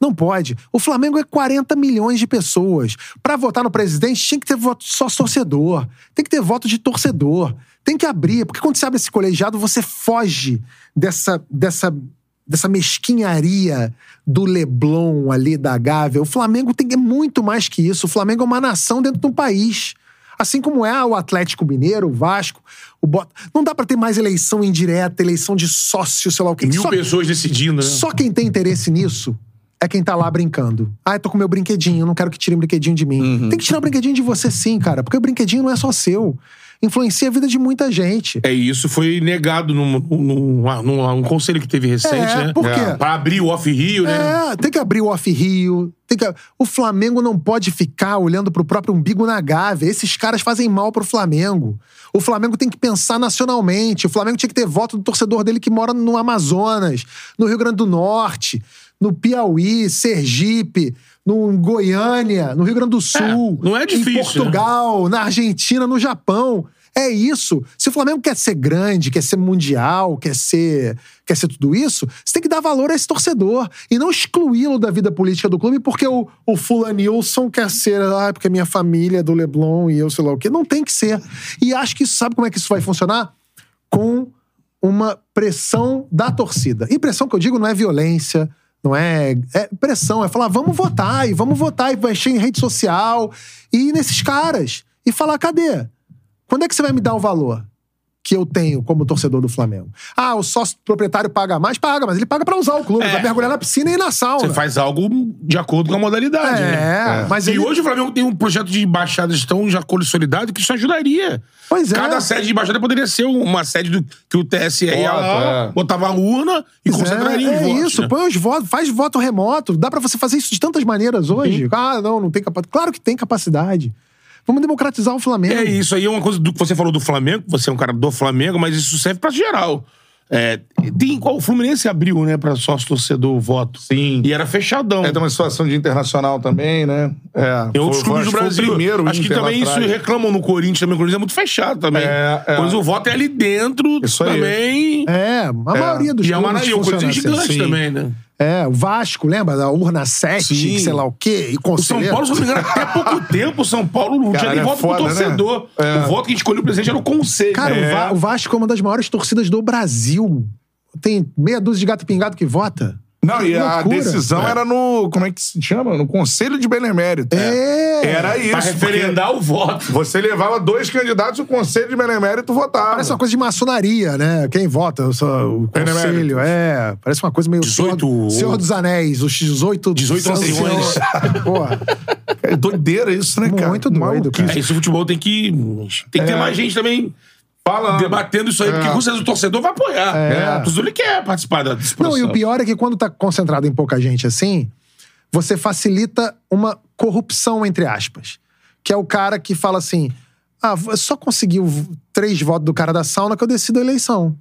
Não pode. O Flamengo é 40 milhões de pessoas. Pra votar no presidente, tinha que ter voto só torcedor. Tem que ter voto de torcedor. Tem que abrir, porque quando você abre esse colegiado, você foge dessa, dessa, dessa mesquinharia do Leblon ali da Gávea. O Flamengo tem é muito mais que isso. O Flamengo é uma nação dentro de um país. Assim como é o Atlético Mineiro, o Vasco, o Bota. Não dá pra ter mais eleição indireta, eleição de sócio, sei lá o quê.
Mil
Só-
pessoas decidindo, né?
só quem tem interesse nisso é quem tá lá brincando. Ah, eu tô com meu brinquedinho, não quero que tirem o brinquedinho de mim. Tem que tirar o brinquedinho de você sim, cara, porque o brinquedinho não é só seu. Influencia a vida de muita gente.
É, e isso foi negado num, num, num, num- um conselho que teve recente,
É,
né?
por quê?
É. Pra abrir o Off-Rio, né?
É, tem que abrir o off-rio. Que... O Flamengo não pode ficar olhando pro próprio umbigo na Gávea. Esses caras fazem mal pro Flamengo. O Flamengo tem que pensar nacionalmente. O Flamengo tinha que ter voto do torcedor dele que mora no Amazonas, no Rio Grande do Norte, no Piauí, Sergipe, no Goiânia, no Rio Grande do Sul.
não é difícil,
Em Portugal, na Argentina, no Japão. É isso. Se o Flamengo quer ser grande, quer ser mundial, quer ser, quer ser tudo isso, você tem que dar valor a esse torcedor e não excluí-lo da vida política do clube porque o, o Fulanilson quer ser, ah, porque minha família é do Leblon e eu sei lá o quê. Não tem que ser. E acho que sabe como é que isso vai funcionar? Com uma pressão da torcida. E pressão que eu digo não é violência, não é, é pressão, é falar, vamos votar, e vamos votar, e encher em rede social, e ir nesses caras, e falar, cadê? Quando é que você vai me dar o valor que eu tenho como torcedor do Flamengo? Ah, o sócio proprietário paga mais? Paga, mas ele paga pra usar o clube,
É.
vai mergulhar na piscina e ir na sauna.
Você faz algo de acordo com a modalidade,
é,
né?
mas
e
ele...
hoje o Flamengo tem um projeto de embaixadas tão já consolidado que isso ajudaria.
Pois é.
Cada sede de embaixada poderia ser uma sede do, que o TSE lá,
é.
botava a urna e
Pois
concentraria
é,
os
é
votos.
isso,
né?
põe os votos, faz voto remoto. Dá pra você fazer isso de tantas maneiras hoje. Ah, não, não tem capacidade. Claro que tem capacidade. Vamos democratizar o Flamengo.
É isso aí, é uma coisa do que você falou do Flamengo, você é um cara do Flamengo, mas isso serve pra geral. É, tem qual o Fluminense abriu, né, pra sócio torcedor o voto.
Sim.
E era fechadão.
É, tem uma situação de internacional também, né? É,
Tem outros
foi-
clubes do Brasil.
primeiro
acho que também isso
atrás.
reclamam no Corinthians também. O Corinthians é muito fechado também.
É, é.
Pois o voto é ali dentro
Isso aí.
também.
É, a maioria dos
E é uma
clubes
e o Corinthians é
funciona
gigante
assim.
também, né?
É, o Vasco, lembra da urna 7,
Sim.
sei lá o quê, e
O São
conselheiro.
Paulo, se não me engano, até pouco tempo, o São Paulo não tinha nem
é
voto pro
foda, né?
torcedor.
É.
O voto que a gente escolheu o presidente era o conselho.
Cara,
É.
o, Va- o Vasco é uma das maiores torcidas do Brasil. Tem meia dúzia de gato pingado que vota.
Não, e a
Loucura.
decisão era no. Como é que se chama? No Conselho de Benemérito.
É.
Era isso.
Pra referendar o voto.
Você levava dois candidatos, o Conselho de Benemérito votava.
Parece uma coisa de maçonaria, né? Quem vota, o, só- o conselho. É, parece uma coisa meio.
18
Senhor, Senhor dos Anéis, os 18...
18 anciões.
Porra,
É doideira isso, né, cara?
Muito doido, cara.
É, isso o futebol tem que. Tem que ter
É.
mais gente também
Falando.
debatendo isso aí, porque com certeza o torcedor vai apoiar.
É.
O torcedor ele quer participar desse
Não,
processo.
e o pior é que quando tá concentrado em pouca gente assim, você facilita uma corrupção, entre aspas. Que é o cara que fala assim: ah, eu só consegui o- três votos do cara da sauna que eu decido a eleição.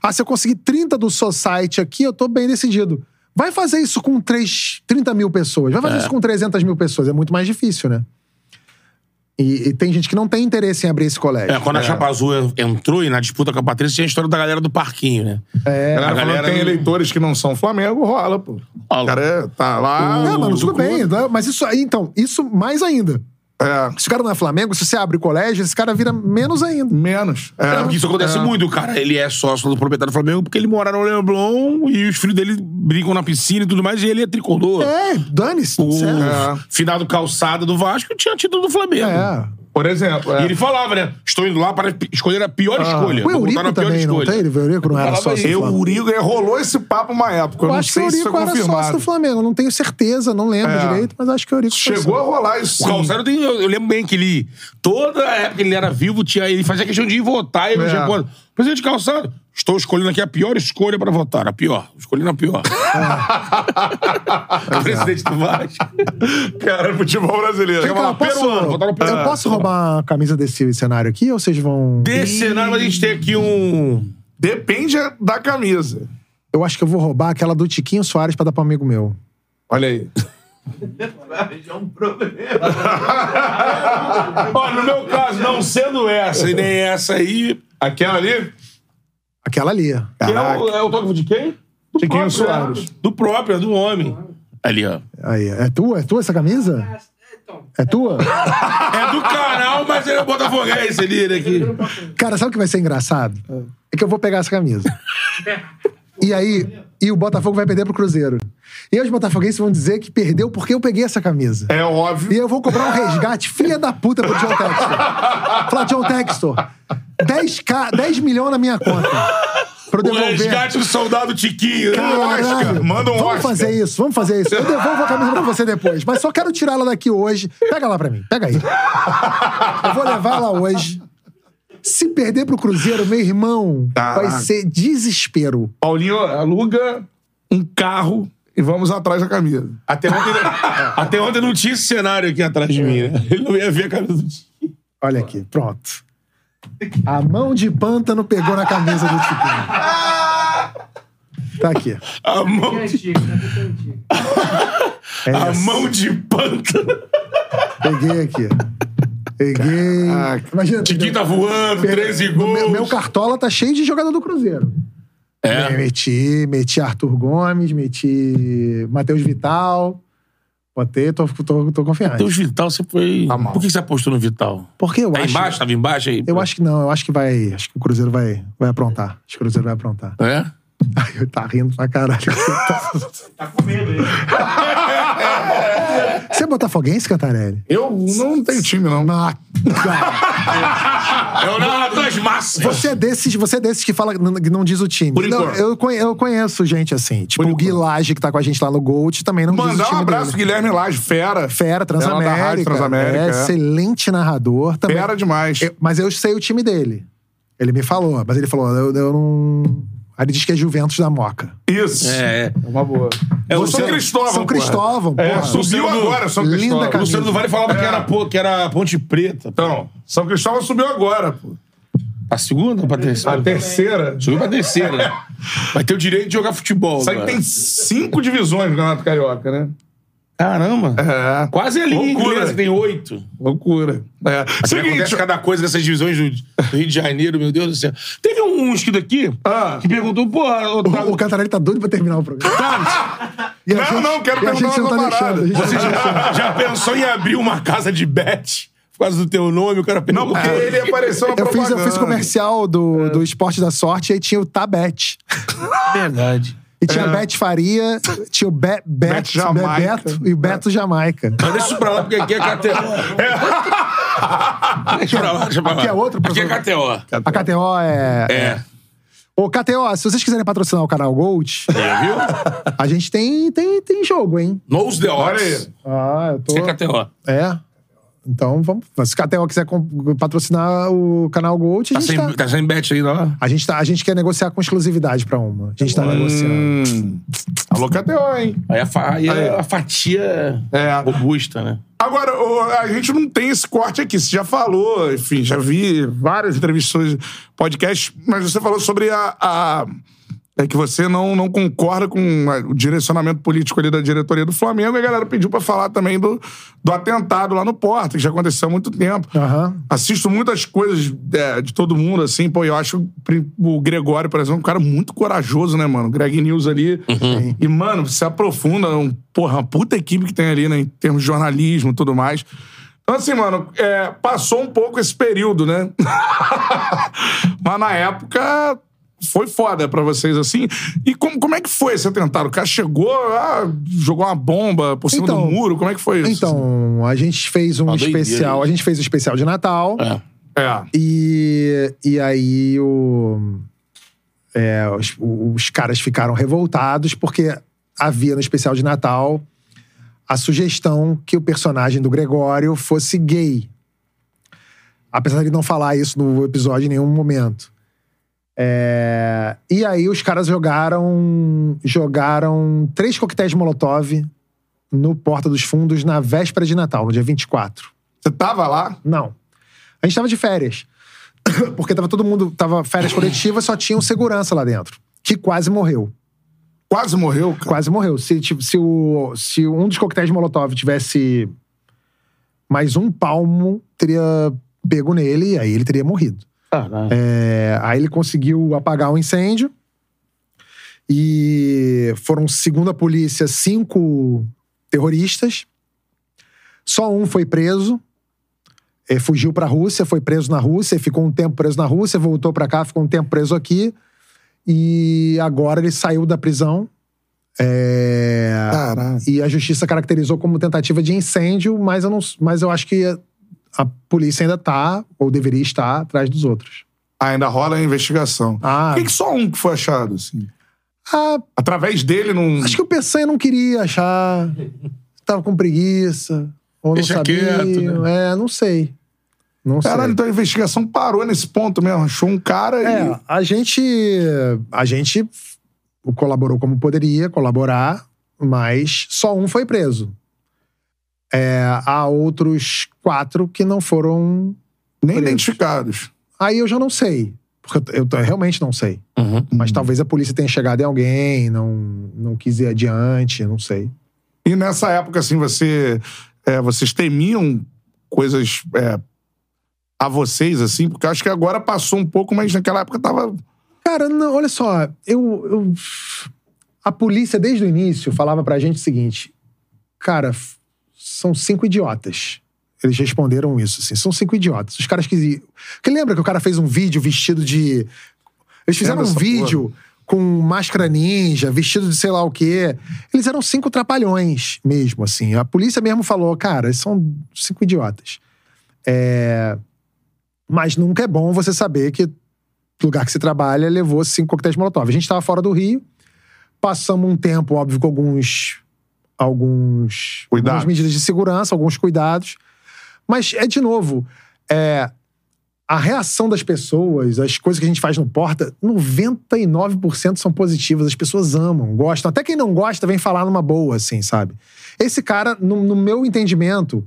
Ah, se eu conseguir 30 do Society aqui, eu tô bem decidido. Vai fazer isso com 3, 30 mil pessoas. Vai fazer isso com 300 mil pessoas. É muito mais difícil, né? E, e tem gente que não tem interesse em abrir esse colégio.
É, quando a Chapa Azul entrou e na disputa com a Patrícia, tinha a história da galera do parquinho, né?
É.
A galera tem
não-
eleitores que não são Flamengo, rola, pô.
Rola.
O cara é- tá lá.
É, mano,
do
tudo bem. Mas isso aí, então, isso mais ainda.
É,
Se o cara não é Flamengo, se você abre o colégio, esse cara vira menos ainda.
menos. É,
porque isso acontece
é.
muito. Cara, ele é sócio do proprietário do Flamengo porque ele mora no Leblon e os filhos dele brincam na piscina e tudo mais, e ele é tricolor.
É, dane-se,
O.
É.
finado calçada do Vasco tinha título do Flamengo.
É.
Por exemplo, é.
E ele falava, né? Estou indo lá para escolher a pior escolha.
O Eurico
na pior
também não
escolha.
tem? O Eurico não era sócio do
o
Flamengo.
Urigo, é, rolou esse papo uma época. Eu,
Eu
não
acho que o
sei se
Eurico era sócio do
confirmado.
Flamengo. Não tenho certeza, não lembro
É.
direito, mas acho que o Eurico
Chegou a rolar isso
O. Calçado. Eu, eu lembro bem que ele. Toda a época que ele era vivo, tinha, ele fazia questão de ir votar. E
É.
dizia, Presidente calçado. Estou escolhendo aqui a pior escolha pra votar. A pior. Escolhendo a pior. Presidente do Vasco.
Cara, futebol brasileiro.
Cá, eu posso,
peruano, botaram
eu
peruano.
posso roubar a camisa desse cenário aqui ou vocês vão.
Desse cenário, a gente tem aqui um.
Depende da camisa.
Eu acho que eu vou roubar aquela do Tiquinho Soares pra dar pra um amigo meu.
Olha aí.
Já é um problema.
Ó, no meu caso, não sendo essa e nem essa aí.
Aquela ali?
Aquela ali.
que é, o, é o autógrafo de quem? Do
Tiquinho
próprio,
Soares.
né? Do próprio, é do homem. Ali, ó.
Aí, é tua? É tua essa camisa? É tua?
É do canal, mas ele é botafoguense ali, né? Aqui.
Cara, sabe o que vai ser engraçado? É que eu vou pegar essa camisa. E aí, e o Botafogo vai perder pro Cruzeiro. E os botafoguenses vão dizer que perdeu porque eu peguei essa camisa.
É óbvio.
E eu vou cobrar um resgate, filha da puta, pro John Textor. Falar, John Textor, 10, 10 milhões na minha conta. Pra eu
O
devolver.
resgate do soldado Tiquinho. né?
Caralho.
Manda um
Vamos
Oscar.
fazer isso, vamos fazer isso. Eu devolvo a camisa pra você depois. Mas só quero tirar ela daqui hoje. Pega lá pra mim, pega aí. Eu vou levar ela hoje. Se perder pro Cruzeiro, meu irmão,
Caraca.
vai ser desespero.
Paulinho aluga um carro e vamos atrás da camisa.
Até ontem, até ontem não tinha esse cenário aqui atrás de mim, né? Ele não ia ver a camisa do Tiquinho.
Olha aqui, pronto. A mão de pântano pegou na camisa do Tiquinho. Tá aqui.
A mão,
É antigo, né? É.
É
a
essa.
mão de pântano.
Peguei aqui. Peguei.
Caraca.
Imagina.
Tiquinho tá voando, 13 gols.
Meu, meu cartola tá cheio de jogador do Cruzeiro.
É.
Meti, meti Arthur Gomes, meti Matheus Vital. Botei, tô, tô, tô confiante.
O Vital, você foi.
Tá mal.
Por que você apostou no Vital?
Porque eu
Tá
acho.
embaixo? Tava embaixo aí?
Eu acho que não, eu acho que vai. Acho que o Cruzeiro vai, vai aprontar. Acho que o Cruzeiro vai aprontar.
É?
Ai, tá rindo pra caralho.
Tá com medo aí.
Você é botafoguense, Cantarelli?
Eu não tenho time, não.
Ah,
É o narrador das massas.
Você é desses, você é desses que fala que não diz o time.
Por
Não,
enquanto.
eu, conhe- eu conheço gente assim. Tipo,
Por
o Gui Lage, que tá com a gente lá no Gold, também não diz o
Mandar
time
um abraço,
dele.
Guilherme Lage, fera.
Fera,
Ela da Rádio
Transamérica.
Transamérica,
é,
é.
excelente narrador. Também.
Fera demais.
Eu- mas eu sei o time dele. Ele me falou, mas ele falou, eu, eu não. Aí ele diz que é Juventus da Moca.
Isso.
É, é.
É uma boa.
É o
São Cristóvão.
São
porra.
Cristóvão,
É,
porra.
subiu
Luciano-
agora, São
Linda
Cristóvão.
camisa.
Luciano do Vale falava que,
É.
era, pô, que era Ponte Preta.
Então, São Cristóvão subiu agora, pô.
A segunda ou pra terceira?
A terceira.
Subiu pra terceira, né? Vai ter o direito de jogar futebol.
Isso aí tem cinco divisões no Campeonato Carioca, né?
Caramba.
É.
Quase ali
Loucura.
inglês, tem oito.
Loucura. É. Seguinte,
acontece cada coisa nessas divisões do Rio de Janeiro, meu Deus do céu. Teve um inscrito aqui
Ah.
que perguntou, pô, Otávio,
O Cantarelli tá doido pra terminar o programa. A
Não,
gente-
não, quero perguntar
não tá
uma
deixando. A gente
você
não tá
já, já pensou em abrir uma casa de bet por causa do teu nome? O cara
Não,
perguntou.
porque ele apareceu na
Eu fiz, eu
propaganda.
fiz comercial do,
É.
do Esporte da Sorte e aí tinha o Tabet.
Verdade.
E tinha
É.
Bet Faria, tinha o Be, Bet,
Bet Jamaica.
Bebeto e o Beto Jamaica.
Mas deixa isso pra lá, porque aqui é KTO. Deixa pra lá, deixa pra lá.
Aqui é outro,
Aqui é
professor?
KTO.
A KTO é.
É.
Ô, KTO, se vocês quiserem patrocinar o canal Gold,
É, viu?
a gente tem, tem, tem jogo, hein?
Knows the
Olha
odds.
aí.
Ah, eu tô.
Isso é KTO.
É. Então, vamos. Se o KTO quiser patrocinar o canal Gold, a
Tá
gente
sem,
tá.
tá sem bet aí, lá?
A gente, tá, a gente quer negociar com exclusividade pra uma. A gente tá negociando.
Hum. Alô, KTO, hein?
Aí a, fa- aí
Aí.
a fatia
É.
robusta, né?
Agora, a gente não tem esse corte aqui. Você já falou, enfim, já vi várias entrevistas, podcast, mas você falou sobre a. a- é que você não, não concorda com o direcionamento político ali da diretoria do Flamengo. E a galera pediu pra falar também do, do atentado lá no Porto, que já aconteceu há muito tempo.
Aham.
Assisto muitas coisas é, de todo mundo, assim, pô, eu acho o Gregório, por exemplo, um cara muito corajoso, né, mano? Greg News ali. E, mano, se aprofunda, um, porra, uma puta equipe que tem ali, né, em termos de jornalismo e tudo mais. Então, assim, mano, é, passou um pouco esse período, né? Mas na época foi foda pra vocês, assim. E como, como é que foi esse atentado? O cara chegou, ah, jogou uma bomba por cima
Então-
do muro? Como é que foi isso?
Então, a gente fez um
Uma
especial. A gente fez o especial de Natal.
É.
É.
E, e aí o, é, os, os caras ficaram revoltados porque havia no especial de Natal a sugestão que o personagem do Gregório fosse gay. Apesar de ele não falar isso no episódio em nenhum momento. É, E aí os caras jogaram jogaram três coquetéis de Molotov no Porta dos Fundos na véspera de Natal, no dia 24.
Você tava lá?
Não. A gente tava de férias. Porque tava todo mundo. Tava férias coletivas, só tinha um segurança lá dentro. Que quase morreu.
Quase morreu, cara.
Quase morreu. Se, tipo, se, o, se um dos coquetéis de Molotov tivesse mais um palmo, teria pego nele e aí ele teria morrido. É, aí ele conseguiu apagar o incêndio. E foram, segundo a polícia, cinco terroristas. Só um foi preso. É, fugiu pra Rússia, foi preso na Rússia, ficou um tempo preso na Rússia, voltou pra cá, ficou um tempo preso aqui. E agora ele saiu da prisão. É, e a justiça caracterizou como tentativa de incêndio, mas eu, não, mas eu acho que a polícia ainda tá, ou deveria estar, atrás dos outros.
Ainda rola a investigação.
Ah.
Por que, que só um que foi achado, assim?
Ah,
Através dele, não.
acho que o Peçanha não queria achar. Tava com preguiça. Ou não
Deixa
sabia.
quieto, né?
É, não sei. Não
Caralho,
sei.
então a investigação parou nesse ponto mesmo. Achou um cara
É,
e.
a gente. A gente colaborou como poderia colaborar, mas só um foi preso. É, há outros quatro que não foram.
Nem identificados.
Aí eu já não sei. Porque eu, eu realmente não sei.
Uhum.
Mas talvez a polícia tenha chegado em alguém, não, não quis ir adiante, não sei.
E nessa época, assim, você. é, vocês temiam coisas é, a vocês, assim? Porque eu acho que agora passou um pouco, mas naquela época tava.
Cara, não, olha só, eu, eu- A polícia, desde o início, falava pra gente o seguinte: cara, são cinco idiotas. Eles responderam isso, assim. São cinco idiotas. Os caras que. Porque lembra que o cara fez um vídeo vestido de. Eles fizeram um vídeo com máscara ninja, vestido de sei lá o quê. Eles eram cinco trapalhões mesmo, assim. A polícia mesmo falou, cara, são cinco idiotas. É... Mas nunca é bom você saber que o lugar que você trabalha levou cinco coquetéis Molotov. A gente estava fora do Rio, passamos um tempo, óbvio, com alguns. Alguns.
Cuidados.
algumas medidas de segurança, alguns cuidados. Mas é de novo. É, a reação das pessoas, as coisas que a gente faz no Porta, 99% são positivas. As pessoas amam, gostam. Até quem não gosta vem falar numa boa, assim, sabe? Esse cara, no, no meu entendimento,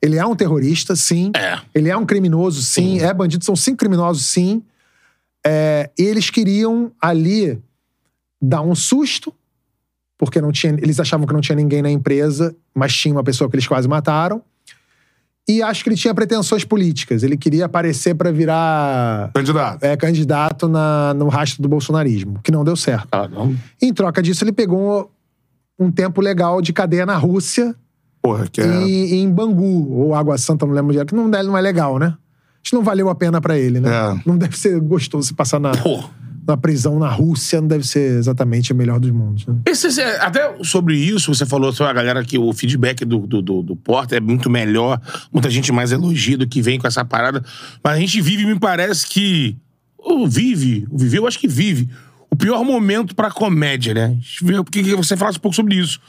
ele é um terrorista, sim.
É.
Ele é um criminoso, sim. É bandido, são cinco criminosos, sim. É, e eles queriam ali dar um susto, porque não tinha, eles achavam que não tinha ninguém na empresa, mas tinha uma pessoa que eles quase mataram. E acho que ele tinha pretensões políticas. Ele queria aparecer para virar
Candidato.
é, candidato na, no rastro do bolsonarismo, que não deu certo.
Ah, não.
Em troca disso, ele pegou um tempo legal de cadeia na Rússia
Porra, que é.
e, em Bangu, ou Água Santa, não lembro onde era, que não, não é legal, né? Acho que não valeu a pena pra ele, né?
É.
Não deve ser gostoso se passar na,
Pô.
Na prisão na Rússia, não deve ser exatamente o melhor dos mundos. Né?
Esse, até sobre isso, você falou sobre a galera que o feedback do, do, do, do Porta é muito melhor, muita gente mais elogia do que vem com essa parada. Mas a gente vive, me parece que. Ou vive, o viveu, acho que vive. O pior momento pra comédia, né? Eu queria que você falasse um pouco sobre isso.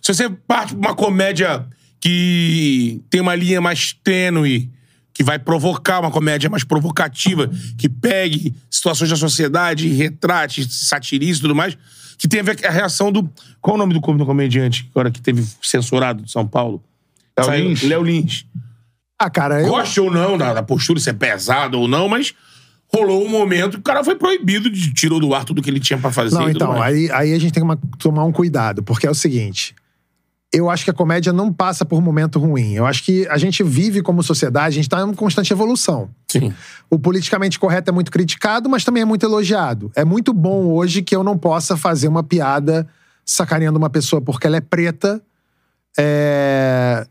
Se você parte pra uma comédia que tem uma linha mais tênue, que vai provocar uma comédia mais provocativa, que pegue situações da sociedade, retrate, satirize e tudo mais, que teve a reação do. Qual o nome do, com- do comediante agora que teve censurado de São Paulo?
Léo
Saiu-
Lins?
Léo Lins.
Ah, cara, eu.
Goste ou não da, da postura, se é pesado ou não, mas rolou um momento que o cara foi proibido, de, tirou do ar tudo que ele tinha pra fazer.
Não,
e tudo
então,
mais.
aí, aí a gente tem que tomar um cuidado, porque é o seguinte. Eu acho que a comédia não passa por um momento ruim. Eu acho que a gente vive como sociedade, a gente tá em constante evolução.
Sim.
O politicamente correto é muito criticado, mas também é muito elogiado. É muito bom hoje que eu não possa fazer uma piada sacaneando uma pessoa porque ela é preta. É...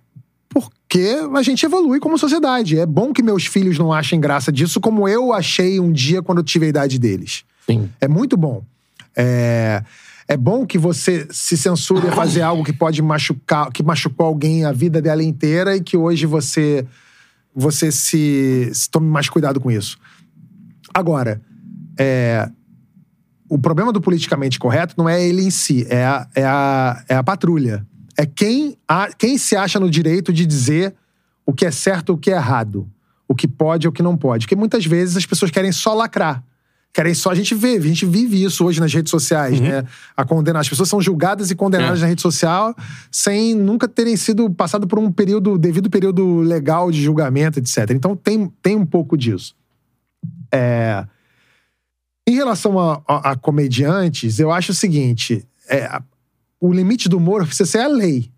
Porque a gente evolui como sociedade. É bom que meus filhos não achem graça disso, como eu achei um dia quando eu tive a idade deles.
Sim.
É muito bom. É, é bom que você se censure a fazer algo que pode machucar, que machucou alguém a vida dela inteira e que hoje você você se, se tome mais cuidado com isso. Agora, é, o problema do politicamente correto não é ele em si, é a, é a, é a patrulha. É quem, a, quem se acha no direito de dizer o que é certo e o que é errado. O que pode e o que não pode. Porque muitas vezes as pessoas querem só lacrar. Querem só a gente ver, a gente vive isso hoje nas redes sociais,
Uhum.
né? A condenar. As pessoas são julgadas e condenadas
É.
na rede social sem nunca terem sido passado por um período, devido período legal de julgamento, etc. Então tem, tem um pouco disso. É, Em relação a, a- a comediantes, eu acho o seguinte: é, o limite do humor precisa ser a lei.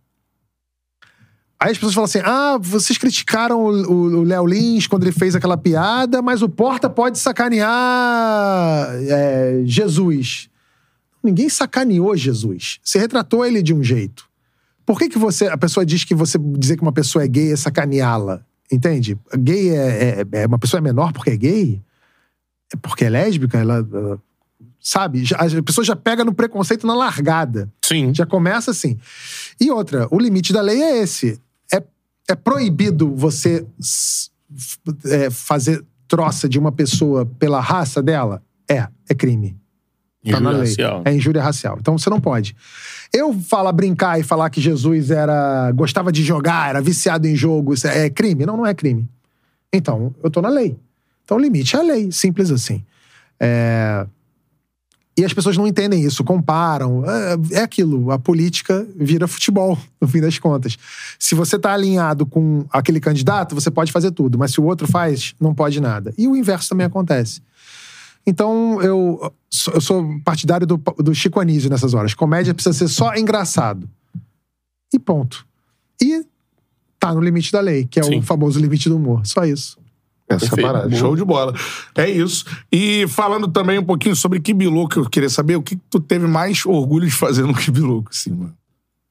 Aí as pessoas falam assim: ah, vocês criticaram o- Léo Lins quando ele fez aquela piada, mas o Porta pode sacanear é, Jesus. Ninguém sacaneou Jesus. Você retratou ele de um jeito. Por que, que você. A pessoa diz que você dizer que uma pessoa é gay é sacaneá-la? Entende? Gay é, é- é- Uma pessoa é menor porque é gay? É porque é lésbica? Ela. ela- sabe? Já- A pessoa já pega no preconceito na largada.
Sim.
Já começa assim. E outra, o limite da lei é esse. É, proibido você é, fazer troça de uma pessoa pela raça dela? É, é crime. Tá na
Injúria
lei.
racial.
É injúria racial. Então você não pode. Eu falar, brincar e falar que Jesus era gostava de jogar, era viciado em jogo, isso é crime? Não, não é crime. Então, eu tô na lei. Então o limite é a lei, simples assim. É, E as pessoas não entendem isso, comparam. É, é aquilo, a política vira futebol, no fim das contas. Se você tá alinhado com aquele candidato, você pode fazer tudo, mas se o outro faz, não pode nada. E o inverso também acontece. Então, eu, sou- eu sou partidário do, do Chico Anísio nessas horas. Comédia precisa ser só engraçado. E ponto. E tá no limite da lei, que é
Sim.
o famoso limite do humor. Só isso.
Essa
Perfeito.
parada.
Boa.
Show de bola. É isso. E falando também um pouquinho sobre Kibiloco, eu queria saber o que tu teve mais orgulho de fazer no Kibiloco, assim, mano.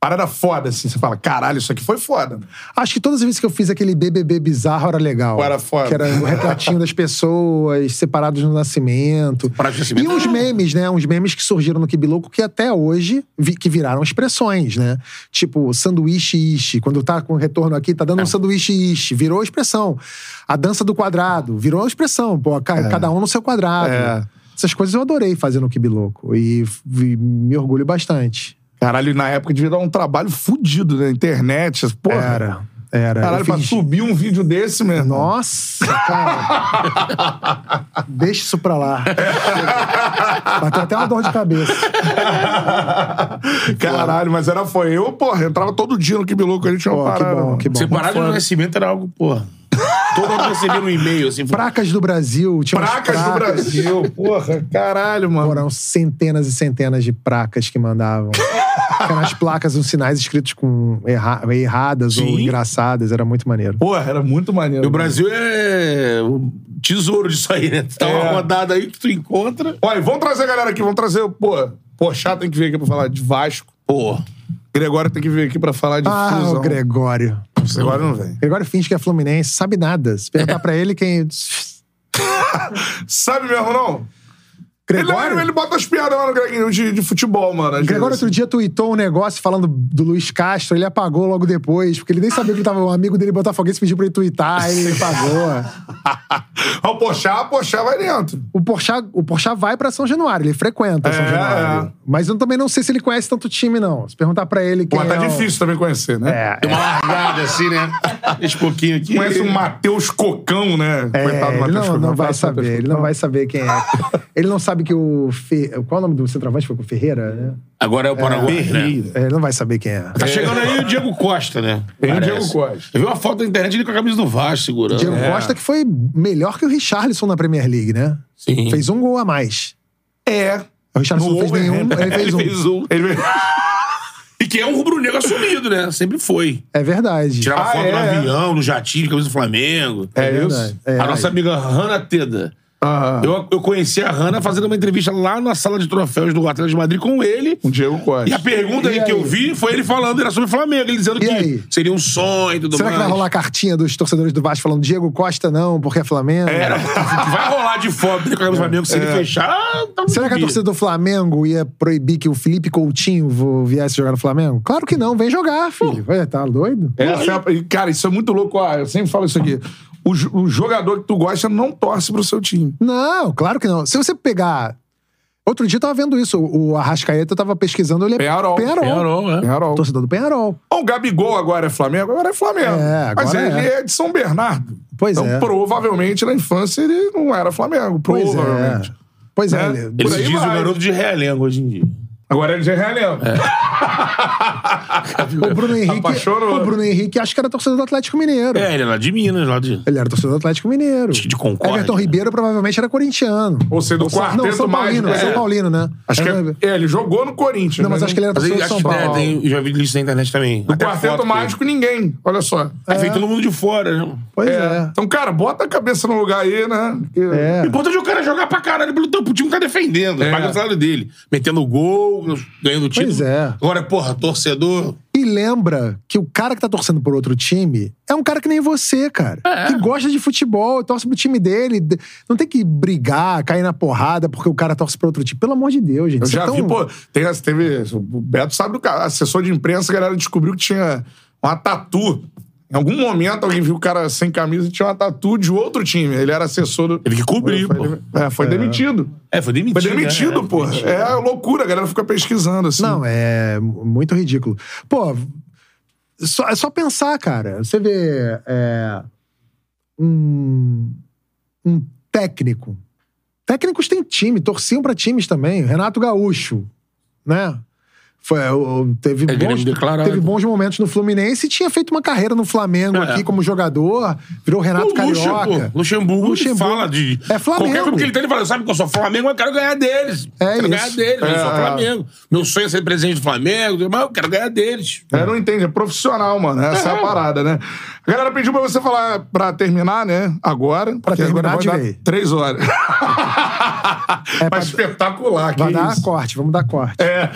Parada foda, assim. Você fala, caralho, isso aqui foi foda.
Acho que todas as vezes que eu fiz aquele BBB bizarro era legal.
Era foda.
Que era o retratinho das pessoas, separados no nascimento.
Separados no
E
nascimento.
uns memes, né? Uns memes que surgiram no Kibiloco que até hoje vi- que viraram expressões, né? Tipo, sanduíche ishi. Quando tá com retorno aqui, tá dando
É.
um sanduíche ishi. Virou expressão. A dança do quadrado. Virou expressão. Pô, ca- cada um no seu quadrado.
É.
Essas coisas eu adorei fazer no Kibiloco. E, e me orgulho bastante.
Caralho, na época devia dar um trabalho fudido na internet. essas- Porra.
Era. Era.
Caralho, pra subir um vídeo desse, meu irmão.
Nossa, cara. Deixa isso pra lá. Bateu até uma dor de cabeça.
Caralho, mas era foi. Eu, porra, entrava todo dia no Kibiloco, a gente tinha uma
que bom, que bom.
Separado
foda.
nascimento era algo, porra. Todo mundo recebia um e-mail, assim.
Pracas do Brasil. Tinha
Pracas do. Brasil, porra. Caralho, mano.
Foram centenas e centenas de placas que mandavam. Eram as placas, os sinais escritos com erra- erradas ou
Sim.
engraçadas. Era muito maneiro.
Porra, era muito maneiro.
E o Brasil é o tesouro disso aí, né? Tá uma
É.
rodada aí que tu encontra.
Olha, vamos trazer a galera aqui, vamos trazer. Pô, Pochá tem que vir aqui pra falar de Vasco.
Pô.
Gregório tem que vir aqui pra falar de
Ah,
fusão.
o Gregório.
Gregório não vem.
Gregório finge que é Fluminense, sabe nada. Se perguntar pra ele quem.
Sabe mesmo, não? Ele,
Gregório?
ele bota as piadas lá no Greginho de, de futebol, mano.
Gregório
vezes.
outro dia tweetou um negócio falando do Luiz Castro, ele apagou logo depois, porque ele nem sabia que ele tava. Um amigo dele botafoguense pediu pra ele twittar, aí ele apagou.
o Pochá, o Pochá vai dentro.
O Porchat, o Porchat vai pra São Januário, ele frequenta São
É,
Januário.
é.
Mas eu também não sei se ele conhece tanto time, não. Se perguntar pra ele quem
Pô, tá
é o-
difícil também conhecer, né?
É,
Deu uma largada assim, né? Esse pouquinho aqui.
Conhece o Matheus Cocão, né?
É,
Coitado do
ele
Matheus
não,
Cocão.
não vai
Matheus
saber, ele
Cocão.
não vai saber quem é. Ele não sabe que o. Fe... Qual é o nome do centroavante? Foi com o Ferreira, né?
Agora é o Paraguai, né?
É, ele não vai saber quem é.
Tá chegando aí o Diego Costa, né?
Tem o
Parece.
Diego Costa.
Eu vi uma foto na internet ele com a camisa do Vasco segurando.
Diego
É.
Costa que foi melhor que o Richarlison na Premier League, né?
Sim.
Fez um gol a mais.
É.
O Richarlison
No
não fez nenhum, ele fez
Ele
um.
fez um.
Ele...
E que é um rubro-negro assumido, né? Sempre foi.
É verdade.
Tirava
Ah,
foto
é?
no avião, no jatinho, camisa do Flamengo.
É
verdade.
isso?
É,
a nossa amiga Hanna Teda.
Aham.
Eu, eu conheci a Hanna fazendo uma entrevista lá na sala de troféus do Atlético de Madrid com ele.
O Diego Costa.
E a pergunta
E
que eu
aí?
vi foi ele falando, era sobre o Flamengo, ele dizendo
E
que
aí?
seria um sonho e tudo
Será que
mais.
vai rolar cartinha dos torcedores do Vasco falando Diego Costa não, porque é Flamengo?
Era, vai rolar de dele com a camisa do Flamengo se ele fechar. ah, Tá
Será que a torcida do Flamengo ia proibir que o Felipe Coutinho vo- viesse jogar no Flamengo? Claro que não, vem jogar, filho. Vai, tá doido?
Essa é a- e, Cara, isso é muito louco. Ah, eu sempre falo isso aqui. O, o jogador que tu gosta não torce pro seu time.
Não, claro que não. Se você pegar. Outro dia eu tava vendo isso. O Arrascaeta tava pesquisando, ele é
Penharol.
Penharol.
Penharol, é.
Penharol.
Torcedor do Penharol.
O Gabigol agora é Flamengo? Agora é Flamengo.
É, agora
Mas ele
é.
é. de São Bernardo.
Pois
então,
é.
provavelmente, na infância, ele não era Flamengo.
Pois
Provavelmente.
é. Pois é,
né?
ele-
Ele se diz o
vai.
garoto de realengo hoje em dia.
Agora ele já é realengo.
O Bruno Henrique.
Apaixonou.
O Bruno Henrique acho que era torcedor do Atlético Mineiro.
É, ele é lá de Minas, lá de.
Ele era torcedor do Atlético Mineiro.
de Concórdia,
Everton
né?
Ribeiro provavelmente era corintiano.
Ou seja, do
São-
quarteto
não, São Paulino, São
é.
Paulino, né?
Acho que
Era-
é, é, ele jogou no Corinthians.
Não, mas
né?
acho que ele era torcedor de
acho
São
é,
Paulo.
tem, já vi isso na internet também.
Do
Até
quarteto
foto
mágico, ninguém. Olha só.
dele. Aí vem todo mundo de fora, né?
Pois
É.
é.
Então, cara, bota a cabeça no lugar aí, né? Porque-
É.
O importante é o cara jogar pra caralho pelo tempo. O time tá defendendo,
É.
paga o salário dele. Metendo gol, ganhando título.
Pois é.
Agora, porra, torcedor.
E lembra que o cara que tá torcendo por outro time é um cara que nem você, cara.
É.
Que gosta de futebol, torce pro time dele. Não tem que brigar, cair na porrada porque o cara torce pro outro time. Pelo amor de Deus, gente.
Eu
Isso é
já
tão-
vi, pô, tem, teve. O Beto sabe do cara. Assessor de imprensa, a galera descobriu que tinha uma tatu. Em algum momento alguém viu o cara sem camisa e tinha uma tatu de outro time. Ele era assessor do.
Teve que cobrir,
foi,
pô.
É, foi demitido.
É, foi demitido.
Foi demitido,
né?
pô.
Foi demitido.
É loucura, a galera fica pesquisando, assim.
Não, é muito ridículo. Pô, só- é só pensar, cara. Você vê é, um, um técnico. Técnicos têm time, torciam pra times também. Renato Gaúcho, né? Foi, o- teve,
É
bons, teve bons momentos no Fluminense e tinha feito uma carreira no Flamengo
É.
aqui como jogador, virou Renato
O
Carioca.
pô. Luxemburgo,
Luxemburgo.
fala de.
É Flamengo.
Qualquer clube que ele tem, ele fala: sabe que eu sou Flamengo, mas eu quero ganhar deles.
É
quero
isso.
ganhar deles, eu sou
É.
Flamengo. Meu sonho é ser presidente do Flamengo, mas eu quero ganhar deles.
É, não entende, é profissional, mano. Essa é, a parada, né? A galera pediu pra você falar pra terminar, né? Agora.
Pra terminar
agora vai dar três horas.
É,
Mas
pra-
espetacular, que
vai dar
isso.
corte, vamos dar corte.
É.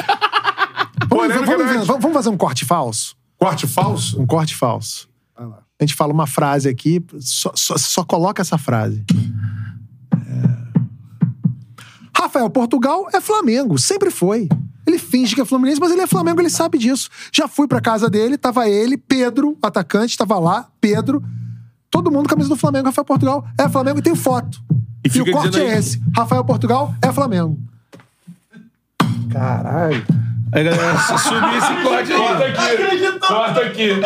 Vamos, vamos- vamos- vamos fazer um corte falso?
Corte falso?
Um corte falso. A gente fala uma frase aqui, só, só, só coloca essa frase. É. Rafael Portugal é Flamengo, sempre foi. Ele finge que é Fluminense, mas ele é Flamengo, ele sabe disso. Já fui pra casa dele, tava ele, Pedro, atacante, tava lá, Pedro. Todo mundo camisa do Flamengo, Rafael Portugal é Flamengo e tem foto.
E
E, o corte é esse. Rafael Portugal é Flamengo. Caralho.
Aí, galera, se subir esse corte aí.
aqui. Corta aqui.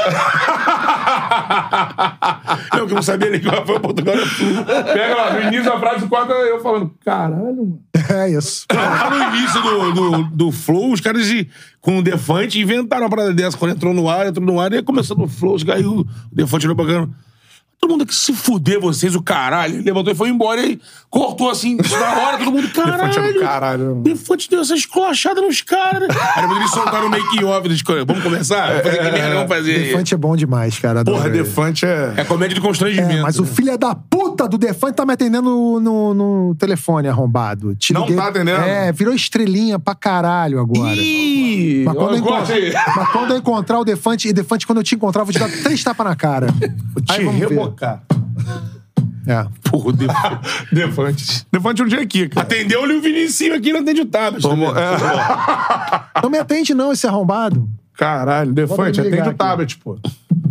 Eu que não sabia nem que o Rafael Portugal flu.
Pega lá, no início da frase, corta eu falando, caralho, mano.
É isso.
Lá no início do, do, do Flow, os caras de- com o Defante inventaram uma parada dessa. Quando entrou no ar, entrou no ar, e aí começou no Flow, os caras, o Defante olhou pra câmera. Todo mundo aqui se fuder vocês, o caralho. Ele levantou e foi embora e cortou assim, na hora, todo mundo,
Defante é do
caralho.
caralho.
Defante deu essa esculachada nos caras. Aí depois eles soltaram o making off dos coisas. Vamos começar? Vamos fazer que merda, vamos fazer.
Defante é bom demais, cara.
Porra,
adoro.
Defante é.
É comédia de constrangimento.
É, mas o
né?
filho da puta do Defante tá me atendendo no, no telefone arrombado. Te
Não
liguei-
tá atendendo?
É, virou estrelinha pra caralho agora.
Ih,
Mas quando, eu
aí.
encontrar, mas quando eu encontrar o Defante, e Defante, quando eu te encontrar, eu vou te dar três tapas na cara. Aí
Te
vamos
rebocar.
É.
Porra, o Defante.
Defante. Defante um dia aqui, cara.
Atendeu-lhe o Vinicinho aqui, não atende o Tabas. Tá vendo?
é.
Não me atende, não, esse arrombado.
Caralho, Defante, atende
ligar
o tablet, pô.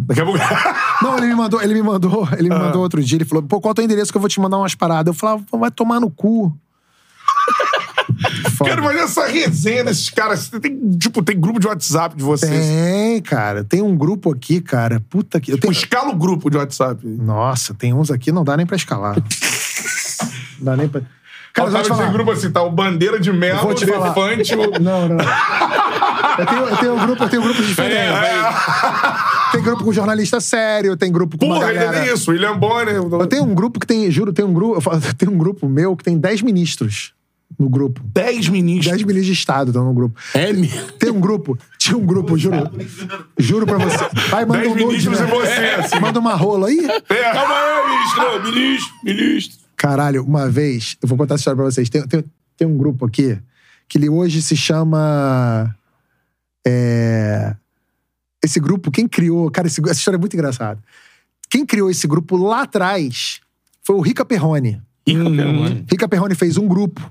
Daqui a pouco.
Não, ele me mandou, ele me mandou, ele me
Ah.
mandou outro dia, ele falou, pô, qual é o teu endereço que eu vou te mandar umas paradas? Eu falava, vai tomar no cu. Foda.
Quero fazer essa resenha desses caras. Tem, tipo, tem grupo de WhatsApp de vocês.
Tem, cara. Tem um grupo aqui, cara. Puta que. Eu tenho...
Escala o grupo de WhatsApp.
Nossa, tem uns aqui, não dá nem pra escalar. Não dá nem pra. Cara, eu vou te
esse
falar.
grupo assim, tá o Bandeira de Melo, o
te falar.
Defante, o...
Não, não. Eu tenho, eu tenho um grupo, eu tenho um grupo diferente. Tem grupo com jornalista sério, tem grupo com uma
Porra, ele
galera.
é isso, William Bonner.
Eu tenho um grupo que tem, juro, tem um grupo, tem um grupo meu que tem 10 ministros no grupo.
10 ministros.
10 ministros de Estado estão no grupo.
É mesmo.
Tem um grupo, tinha um grupo, juro. Juro pra você. Vai, manda
10
um nude, né?
você, assim.
Manda uma rola aí.
É.
Calma aí, ministro. Ministro, ministro.
Caralho, uma vez, eu vou contar essa história pra vocês. Tem, tem, tem um grupo aqui que ele hoje se chama. é, esse grupo, quem criou. Cara, esse- essa história é muito engraçada. Quem criou esse grupo lá atrás foi o Rica Perrone. Rica Perrone fez um grupo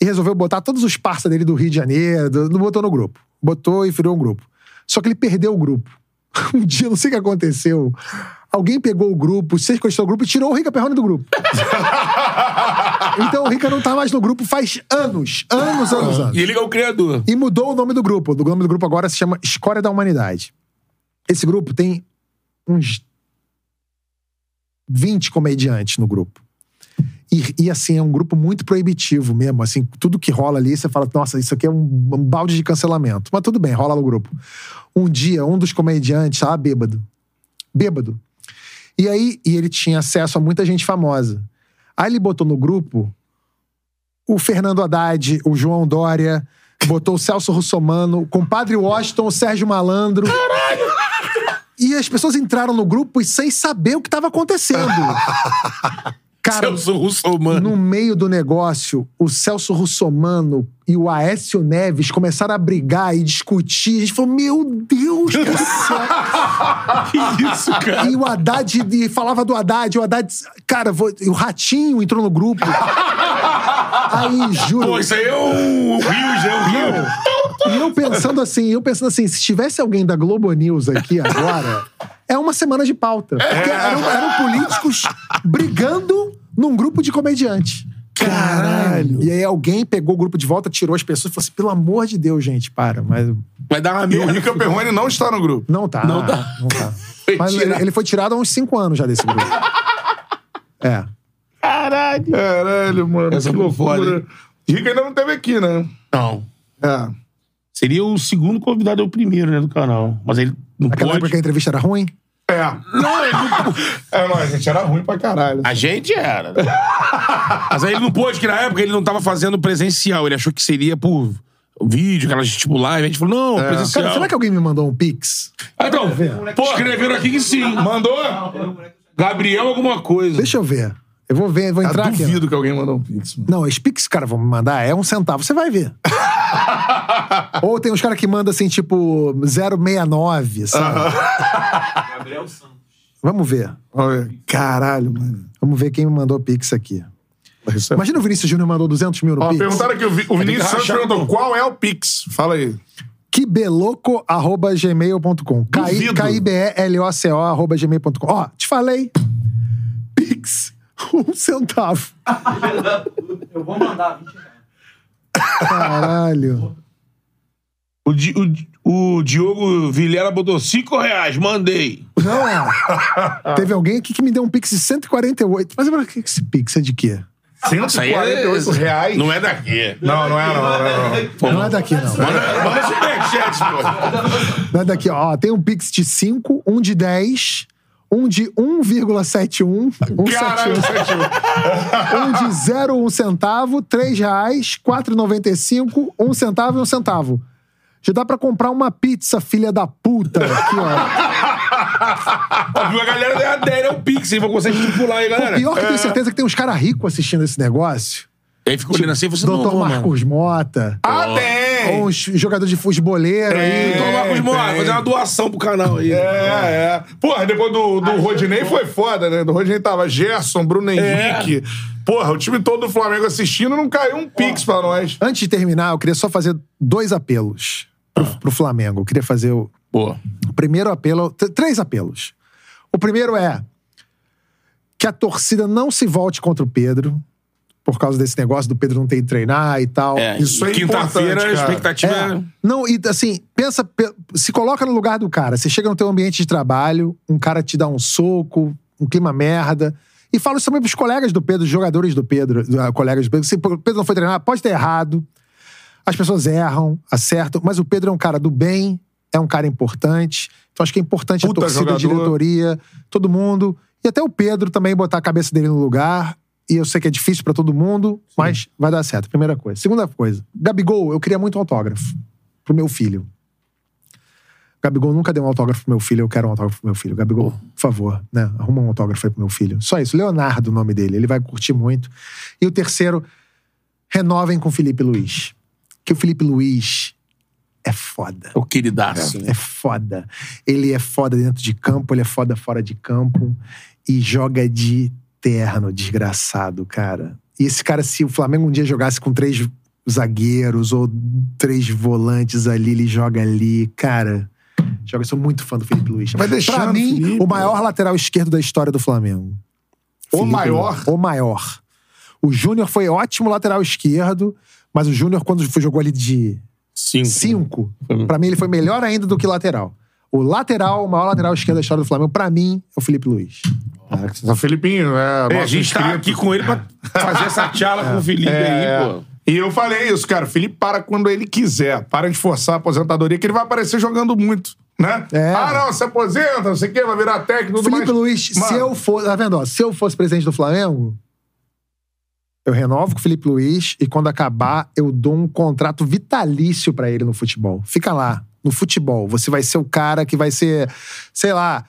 e resolveu botar todos os parceiros dele do Rio de Janeiro, do- não botou no grupo. Botou e virou um grupo. Só que ele perdeu o grupo. Um dia, não sei o que aconteceu. Alguém pegou o grupo, sequestrou o grupo e tirou o Rica Perrone do grupo. então o Rica não tá mais no grupo faz anos. Anos, anos, anos.
E ele é o criador.
E mudou o nome do grupo. O nome do grupo agora se chama Escória da Humanidade. Esse grupo tem uns 20 comediantes no grupo. E, e, assim, é um grupo muito proibitivo mesmo. Assim, tudo que rola ali, você fala, nossa, isso aqui é um, um balde de cancelamento. Mas tudo bem, rola no grupo. Um dia, um dos comediantes tava bêbado. Bêbado. E aí, e ele tinha acesso a muita gente famosa. Aí ele botou no grupo o Fernando Haddad, o João Dória, botou o Celso Russomano, o compadre Washington, o Sérgio Malandro. Caralho! E as pessoas entraram no grupo sem saber o que estava acontecendo. Cara,
Celso Russomano.
no meio do negócio, o Celso Russomano e o Aécio Neves começaram a brigar e discutir. A gente falou, meu Deus do céu!
Que isso, cara?
E o Haddad e falava do Haddad, o Haddad. Cara, vou- o Ratinho entrou no grupo. Aí, juro.
Pô, isso aí é o Rio.
E eu pensando assim, eu pensando assim, se tivesse alguém da Globo News aqui agora, é uma semana de pauta. Porque eram, eram políticos brigando num grupo de comediante.
Caralho.
E aí alguém pegou o grupo de volta, tirou as pessoas e falou assim: pelo amor de Deus, gente, para. Mas
Vai dar uma
E o
merda.
Rica Perrone não está no grupo.
não tá.
Não tá.
Não tá.
Foi
Mas ele,
tirado.
ele foi tirado há uns cinco anos já desse grupo. É.
Caralho.
Caralho, mano.
Essa
que
foi
loucura.
foda,
Rica ainda não teve aqui, né?
Não.
É.
Seria o segundo convidado, é o primeiro, né, do canal. Mas ele não
Naquela época
pode.
que a entrevista era ruim.
É.
Não, ele não...
É, não, a gente era ruim pra caralho.
A gente era. Mas aí ele não pôde, que na época ele não tava fazendo presencial. Ele achou que seria por vídeo, aquelas tipo live. A gente falou, não, presencial.
Cara, será que alguém me mandou um pix?
Ah, Então, pô, escreveram aqui que sim.
Mandou?
Gabriel alguma coisa.
Deixa eu ver. Eu vou ver, vou
Eu
entrar aqui.
duvido que alguém mandou um pix, mano.
Não, esse pix caras vão me mandar é um centavo. Você vai ver. Ou tem uns caras que mandam assim, tipo, 069, sabe?
Gabriel Santos.
Vamos ver.
Caralho, mano.
Vamos ver quem me mandou pix aqui.
É-
Imagina o Vinícius Júnior mandou 200 mil no
Ó,
pix.
perguntaram aqui, o, Vi- o Vinícius
que
Santos perguntou qual é o Pix. Fala aí.
Kibeloco.gmail.com. K-I-B-E-L-O-C-O arroba gmail.com Ó, te falei. Pix. Um centavo.
Eu vou mandar 20 reais.
Caralho.
O, Di- o, o Diogo Vilela botou 5 reais, mandei.
Não, é. Teve alguém aqui que me deu um pix de 148. Mas agora, que que esse pix é de quê?
148 reais.
Não é daqui.
Não, não é não. Não é, não.
Não é daqui, não.
Manda, manda superchat, pô.
Não é daqui, ó. Tem um Pix de 5, um de 10, um de 1,71, um
Caralho,
71, um de 0,1 centavo, 3 reais, 4,95, 1 centavo e 1 centavo. Já dá pra comprar uma pizza, filha da puta. Aqui, ó.
A galera deu a ideia, é o Pix, hein? Vou conseguir estipular aí,
O
galera.
pior que eu tenho certeza que tem uns caras ricos assistindo esse negócio.
Aí ficou olhando assim e falou assim: não,
Doutor
vou, mano.
Marcos Mota.
Ah, tem!
Uns jogadores de futeboleiro aí.
Doutor Marcos Mota,
tem.
fazer uma doação pro canal aí.
É, é. Porra, depois do, do Rodinei foi foda, né? Do Rodinei tava Gerson, Bruno Henrique. Porra, o time todo do Flamengo assistindo não caiu um pix pra nós.
Antes de terminar, eu queria só fazer dois apelos pro, pro Flamengo. Eu queria fazer o,
Boa.
O primeiro apelo, três apelos. O primeiro é que a torcida não se volte contra o Pedro, por causa desse negócio do Pedro não ter ido treinar e tal.
É,
Isso é
quinta-feira a expectativa
É.
é.
Não, e assim, pensa, pe- se coloca no lugar do cara. Você chega no teu ambiente de trabalho, um cara te dá um soco, um clima merda. E falo isso também pros colegas do Pedro, os jogadores do Pedro, ah, colegas do Pedro. Se o Pedro não foi treinar, pode ter errado. As pessoas erram, acertam, mas o Pedro é um cara do bem, é um cara importante. Então acho que é importante
Puta
a torcida, a
jogador.
diretoria, todo mundo. E até o Pedro também botar a cabeça dele no lugar. E eu sei que é difícil pra todo mundo, mas vai dar certo. Primeira coisa. Segunda coisa. Gabigol, eu queria muito um autógrafo pro meu filho. Gabigol nunca deu um autógrafo pro meu filho, eu quero um autógrafo pro meu filho. Gabigol, por favor, né? Arruma um autógrafo aí pro meu filho. Só isso. Leonardo, o nome dele. Ele vai curtir muito. E o terceiro, renovem com o Felipe Luiz. Que o Felipe Luiz é foda.
O queridaço. né?
É foda. Ele é foda dentro de campo, ele é foda fora de campo. E joga de terno, desgraçado, cara. E esse cara, se o Flamengo um dia jogasse com três zagueiros ou três volantes ali, ele joga ali. Cara, joga. Eu sou muito fã do Felipe Luiz.
Vai deixando
pra mim,
Felipe.
o maior lateral esquerdo da história do Flamengo.
O
Felipe
maior?
Luiz. O maior. O Júnior foi ótimo lateral esquerdo, mas o Júnior, quando jogou ali de
Cinco.
cinco, pra mim ele foi melhor ainda do que lateral. O lateral, o maior lateral esquerdo da história do Flamengo, pra mim, é o Felipe Luiz.
O Felipinho, é.
É, a gente tá
inscrito.
aqui com ele pra fazer essa tchala com o Felipe
É.
aí, pô.
E eu falei isso, cara. O Felipe para quando ele quiser. Para de forçar a aposentadoria, que ele vai aparecer jogando muito, né?
É.
Ah, não, se aposenta, não sei o quê, vai virar técnico tudo
Felipe
mais.
Luiz,
Mano,
se eu for. Tá vendo, ó? Se eu fosse presidente do Flamengo, eu renovo com o Felipe Luiz e quando acabar, eu dou um contrato vitalício pra ele no futebol. Fica lá, no futebol. Você vai ser o cara que vai ser, sei lá.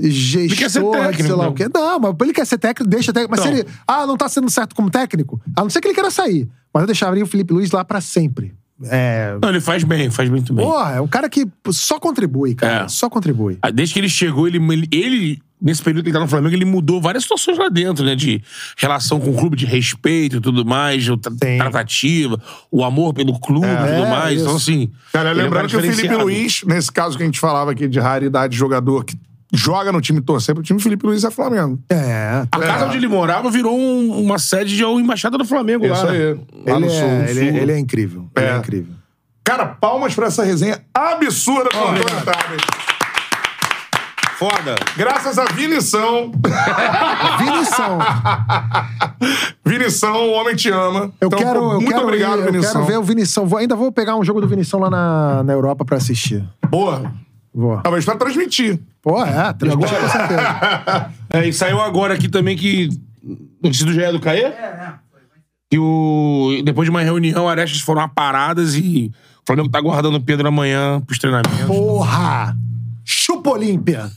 Gestor,
quer ser
de
técnico,
sei lá
não.
o quê. Não, mas ele quer ser técnico, deixa técnico. Mas se ele. Ah, não tá sendo certo como técnico, a não ser que ele queira sair. Mas eu deixaria o Felipe Luiz lá pra sempre. É.
Não, ele faz bem, faz muito bem.
Porra, é um cara que só contribui, cara.
É.
Só contribui.
Ah, Desde que ele chegou, ele, ele, nesse período que ele tá no Flamengo, ele mudou várias situações lá dentro, né? De relação com o clube, de respeito e tudo mais, o tra-
Sim.
tratativa, o amor pelo clube e tudo
É,
mais.
isso.
Então, assim.
Cara,
é um
lembrando que o Felipe. Luiz, nesse caso que a gente falava aqui de raridade de jogador que joga no time torcer pro time, Felipe Luiz é Flamengo.
É.
A casa onde ele morava virou um- uma sede de uma embaixada do Flamengo lá.
Isso
né?
aí. Lá
Ele
no sul.
é, ele,
sul.
ele é incrível. Ele
É.
é incrível.
Cara, palmas pra essa resenha absurda com o Antônio Tabet.
Foda.
Graças a Vinição.
Vinição.
Vinição, o homem te ama.
Eu
Então,
quero,
pô,
eu
muito
quero,
obrigado,
ir, eu
Vinição.
quero ver o Vinição. Vou- ainda vou pegar um jogo do Vinição lá na, na Europa pra assistir.
Boa.
Vou.
Talvez pra transmitir.
Pô, é, transmitir com certeza.
É, e saiu agora aqui também que. Notícia do GE do Caê?
É, é.
Que o. Depois de uma reunião, arestas foram aparadas e o Flamengo tá aguardando o Pedro amanhã pros treinamentos.
Porra! Chupa Olímpia!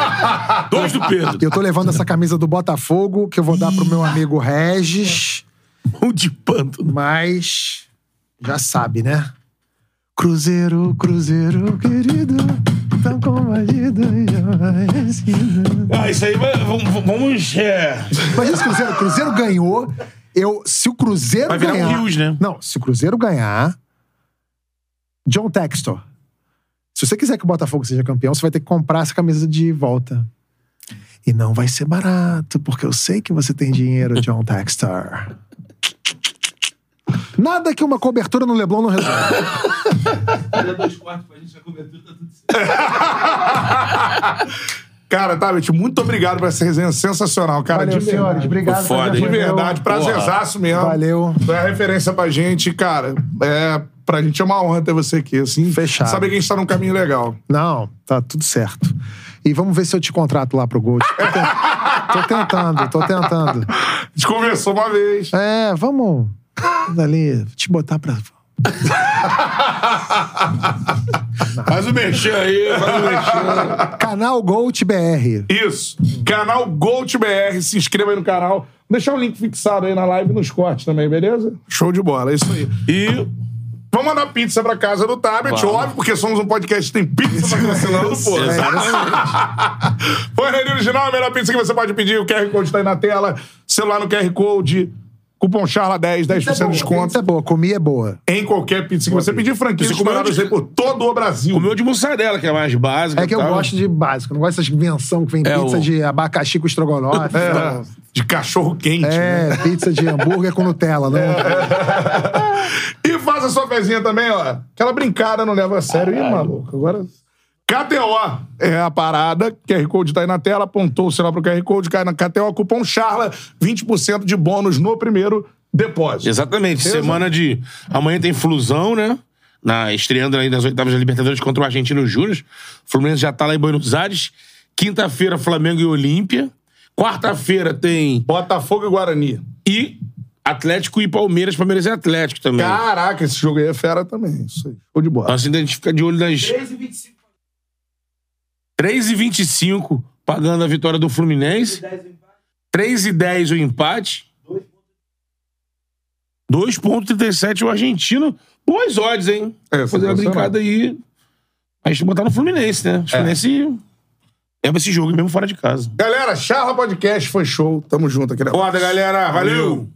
Dois do Pedro.
Eu tô levando essa camisa do Botafogo, que eu vou dar pro meu amigo Regis,
Um de panto.
mas já sabe, né? Cruzeiro, Cruzeiro, querido, tão combatido e jamais vencido.
Ah, isso aí vamos. vamos é.
Mas esse Cruzeiro, o Cruzeiro ganhou. Eu, se o Cruzeiro
Vai virar um
ganhar.
Rios, né?
Não, se o Cruzeiro ganhar. John Textor. Se você quiser que o Botafogo seja campeão, você vai ter que comprar essa camisa de volta. E não vai ser barato, porque eu sei que você tem dinheiro, John Textor. Nada que uma cobertura no Leblon não resolve.
Dá dois quartos pra gente na cobertura, tá tudo certo.
Cara, Tabet, muito obrigado por essa resenha sensacional, cara.
Valeu,
de
senhores.
verdade.
Obrigado.
Foda?
De verdade, prazerzaço mesmo.
Valeu.
Tu é referência pra gente, cara. É, pra gente é uma honra ter você aqui, assim.
Fechado.
Saber que a gente tá num caminho legal.
Não, tá tudo certo. E vamos ver se eu te contrato lá pro Gold. Tô, ten- tô tentando, tô tentando.
A gente conversou uma vez.
É, vamos ali, te botar pra.
Faz o mexer aí, faz o mexer.
Canal Gold BR.
Isso. Canal Gold BR. Se inscreva aí no canal. Vou deixar o link fixado aí na live e nos cortes também, beleza? Show de bola, é isso aí.
E.
Vamos mandar pizza pra casa do Tablet,
Vamos.
óbvio, porque somos um podcast que tem pizza patrocinando, pô. Foi Rede Original, a melhor pizza que você pode pedir. O QR Code tá aí na tela. Celular no QR Code. Cupom CHARLA10, 10% de desconto.
Pizza é boa, comi é boa.
Em qualquer pizza que você pedir, franquias
Você comeu de-
por todo o Brasil.
Comeu de mussarela, que é mais básica.
É que eu
tal.
gosto de básico, não gosto dessas invenção que vem
É,
pizza
o-
de abacaxi com estrogonofe.
É, de cachorro quente. né?
É, pizza de hambúrguer com Nutella, não.
E faça sua fezinha também, ó. Aquela brincada não leva a sério. Ih, maluco, agora... KTO é a parada. QR Code tá aí na tela, apontou o celular pro QR Code, cai na KTO, cupom CHARLA, 20% de bônus no primeiro depósito.
Exatamente.
Beleza?
Semana de. Amanhã tem Flusão, né? Na, estreando aí nas oitavas da Libertadores contra o Argentino Júnior. O Fluminense já tá lá em Buenos Aires. Quinta-feira, Flamengo e Olímpia. Quarta-feira tem.
Botafogo e Guarani.
E Atlético e Palmeiras. Palmeiras e Atlético também.
Caraca, esse jogo aí é fera também. Isso aí. Show de bola.
Então, assim, a gente fica de olho nas
3 e 25.
3,25 pagando a vitória do Fluminense.
10 o empate.
3,10 o empate. 2,37 o argentino. Boas odds, hein?
É,
Fazer uma brincada aí. A gente botar no Fluminense, né? O Fluminense leva esse jogo mesmo fora de casa.
Galera, Charla Podcast foi show. Tamo junto aqui.
Foda, galera. Valeu.
Valeu.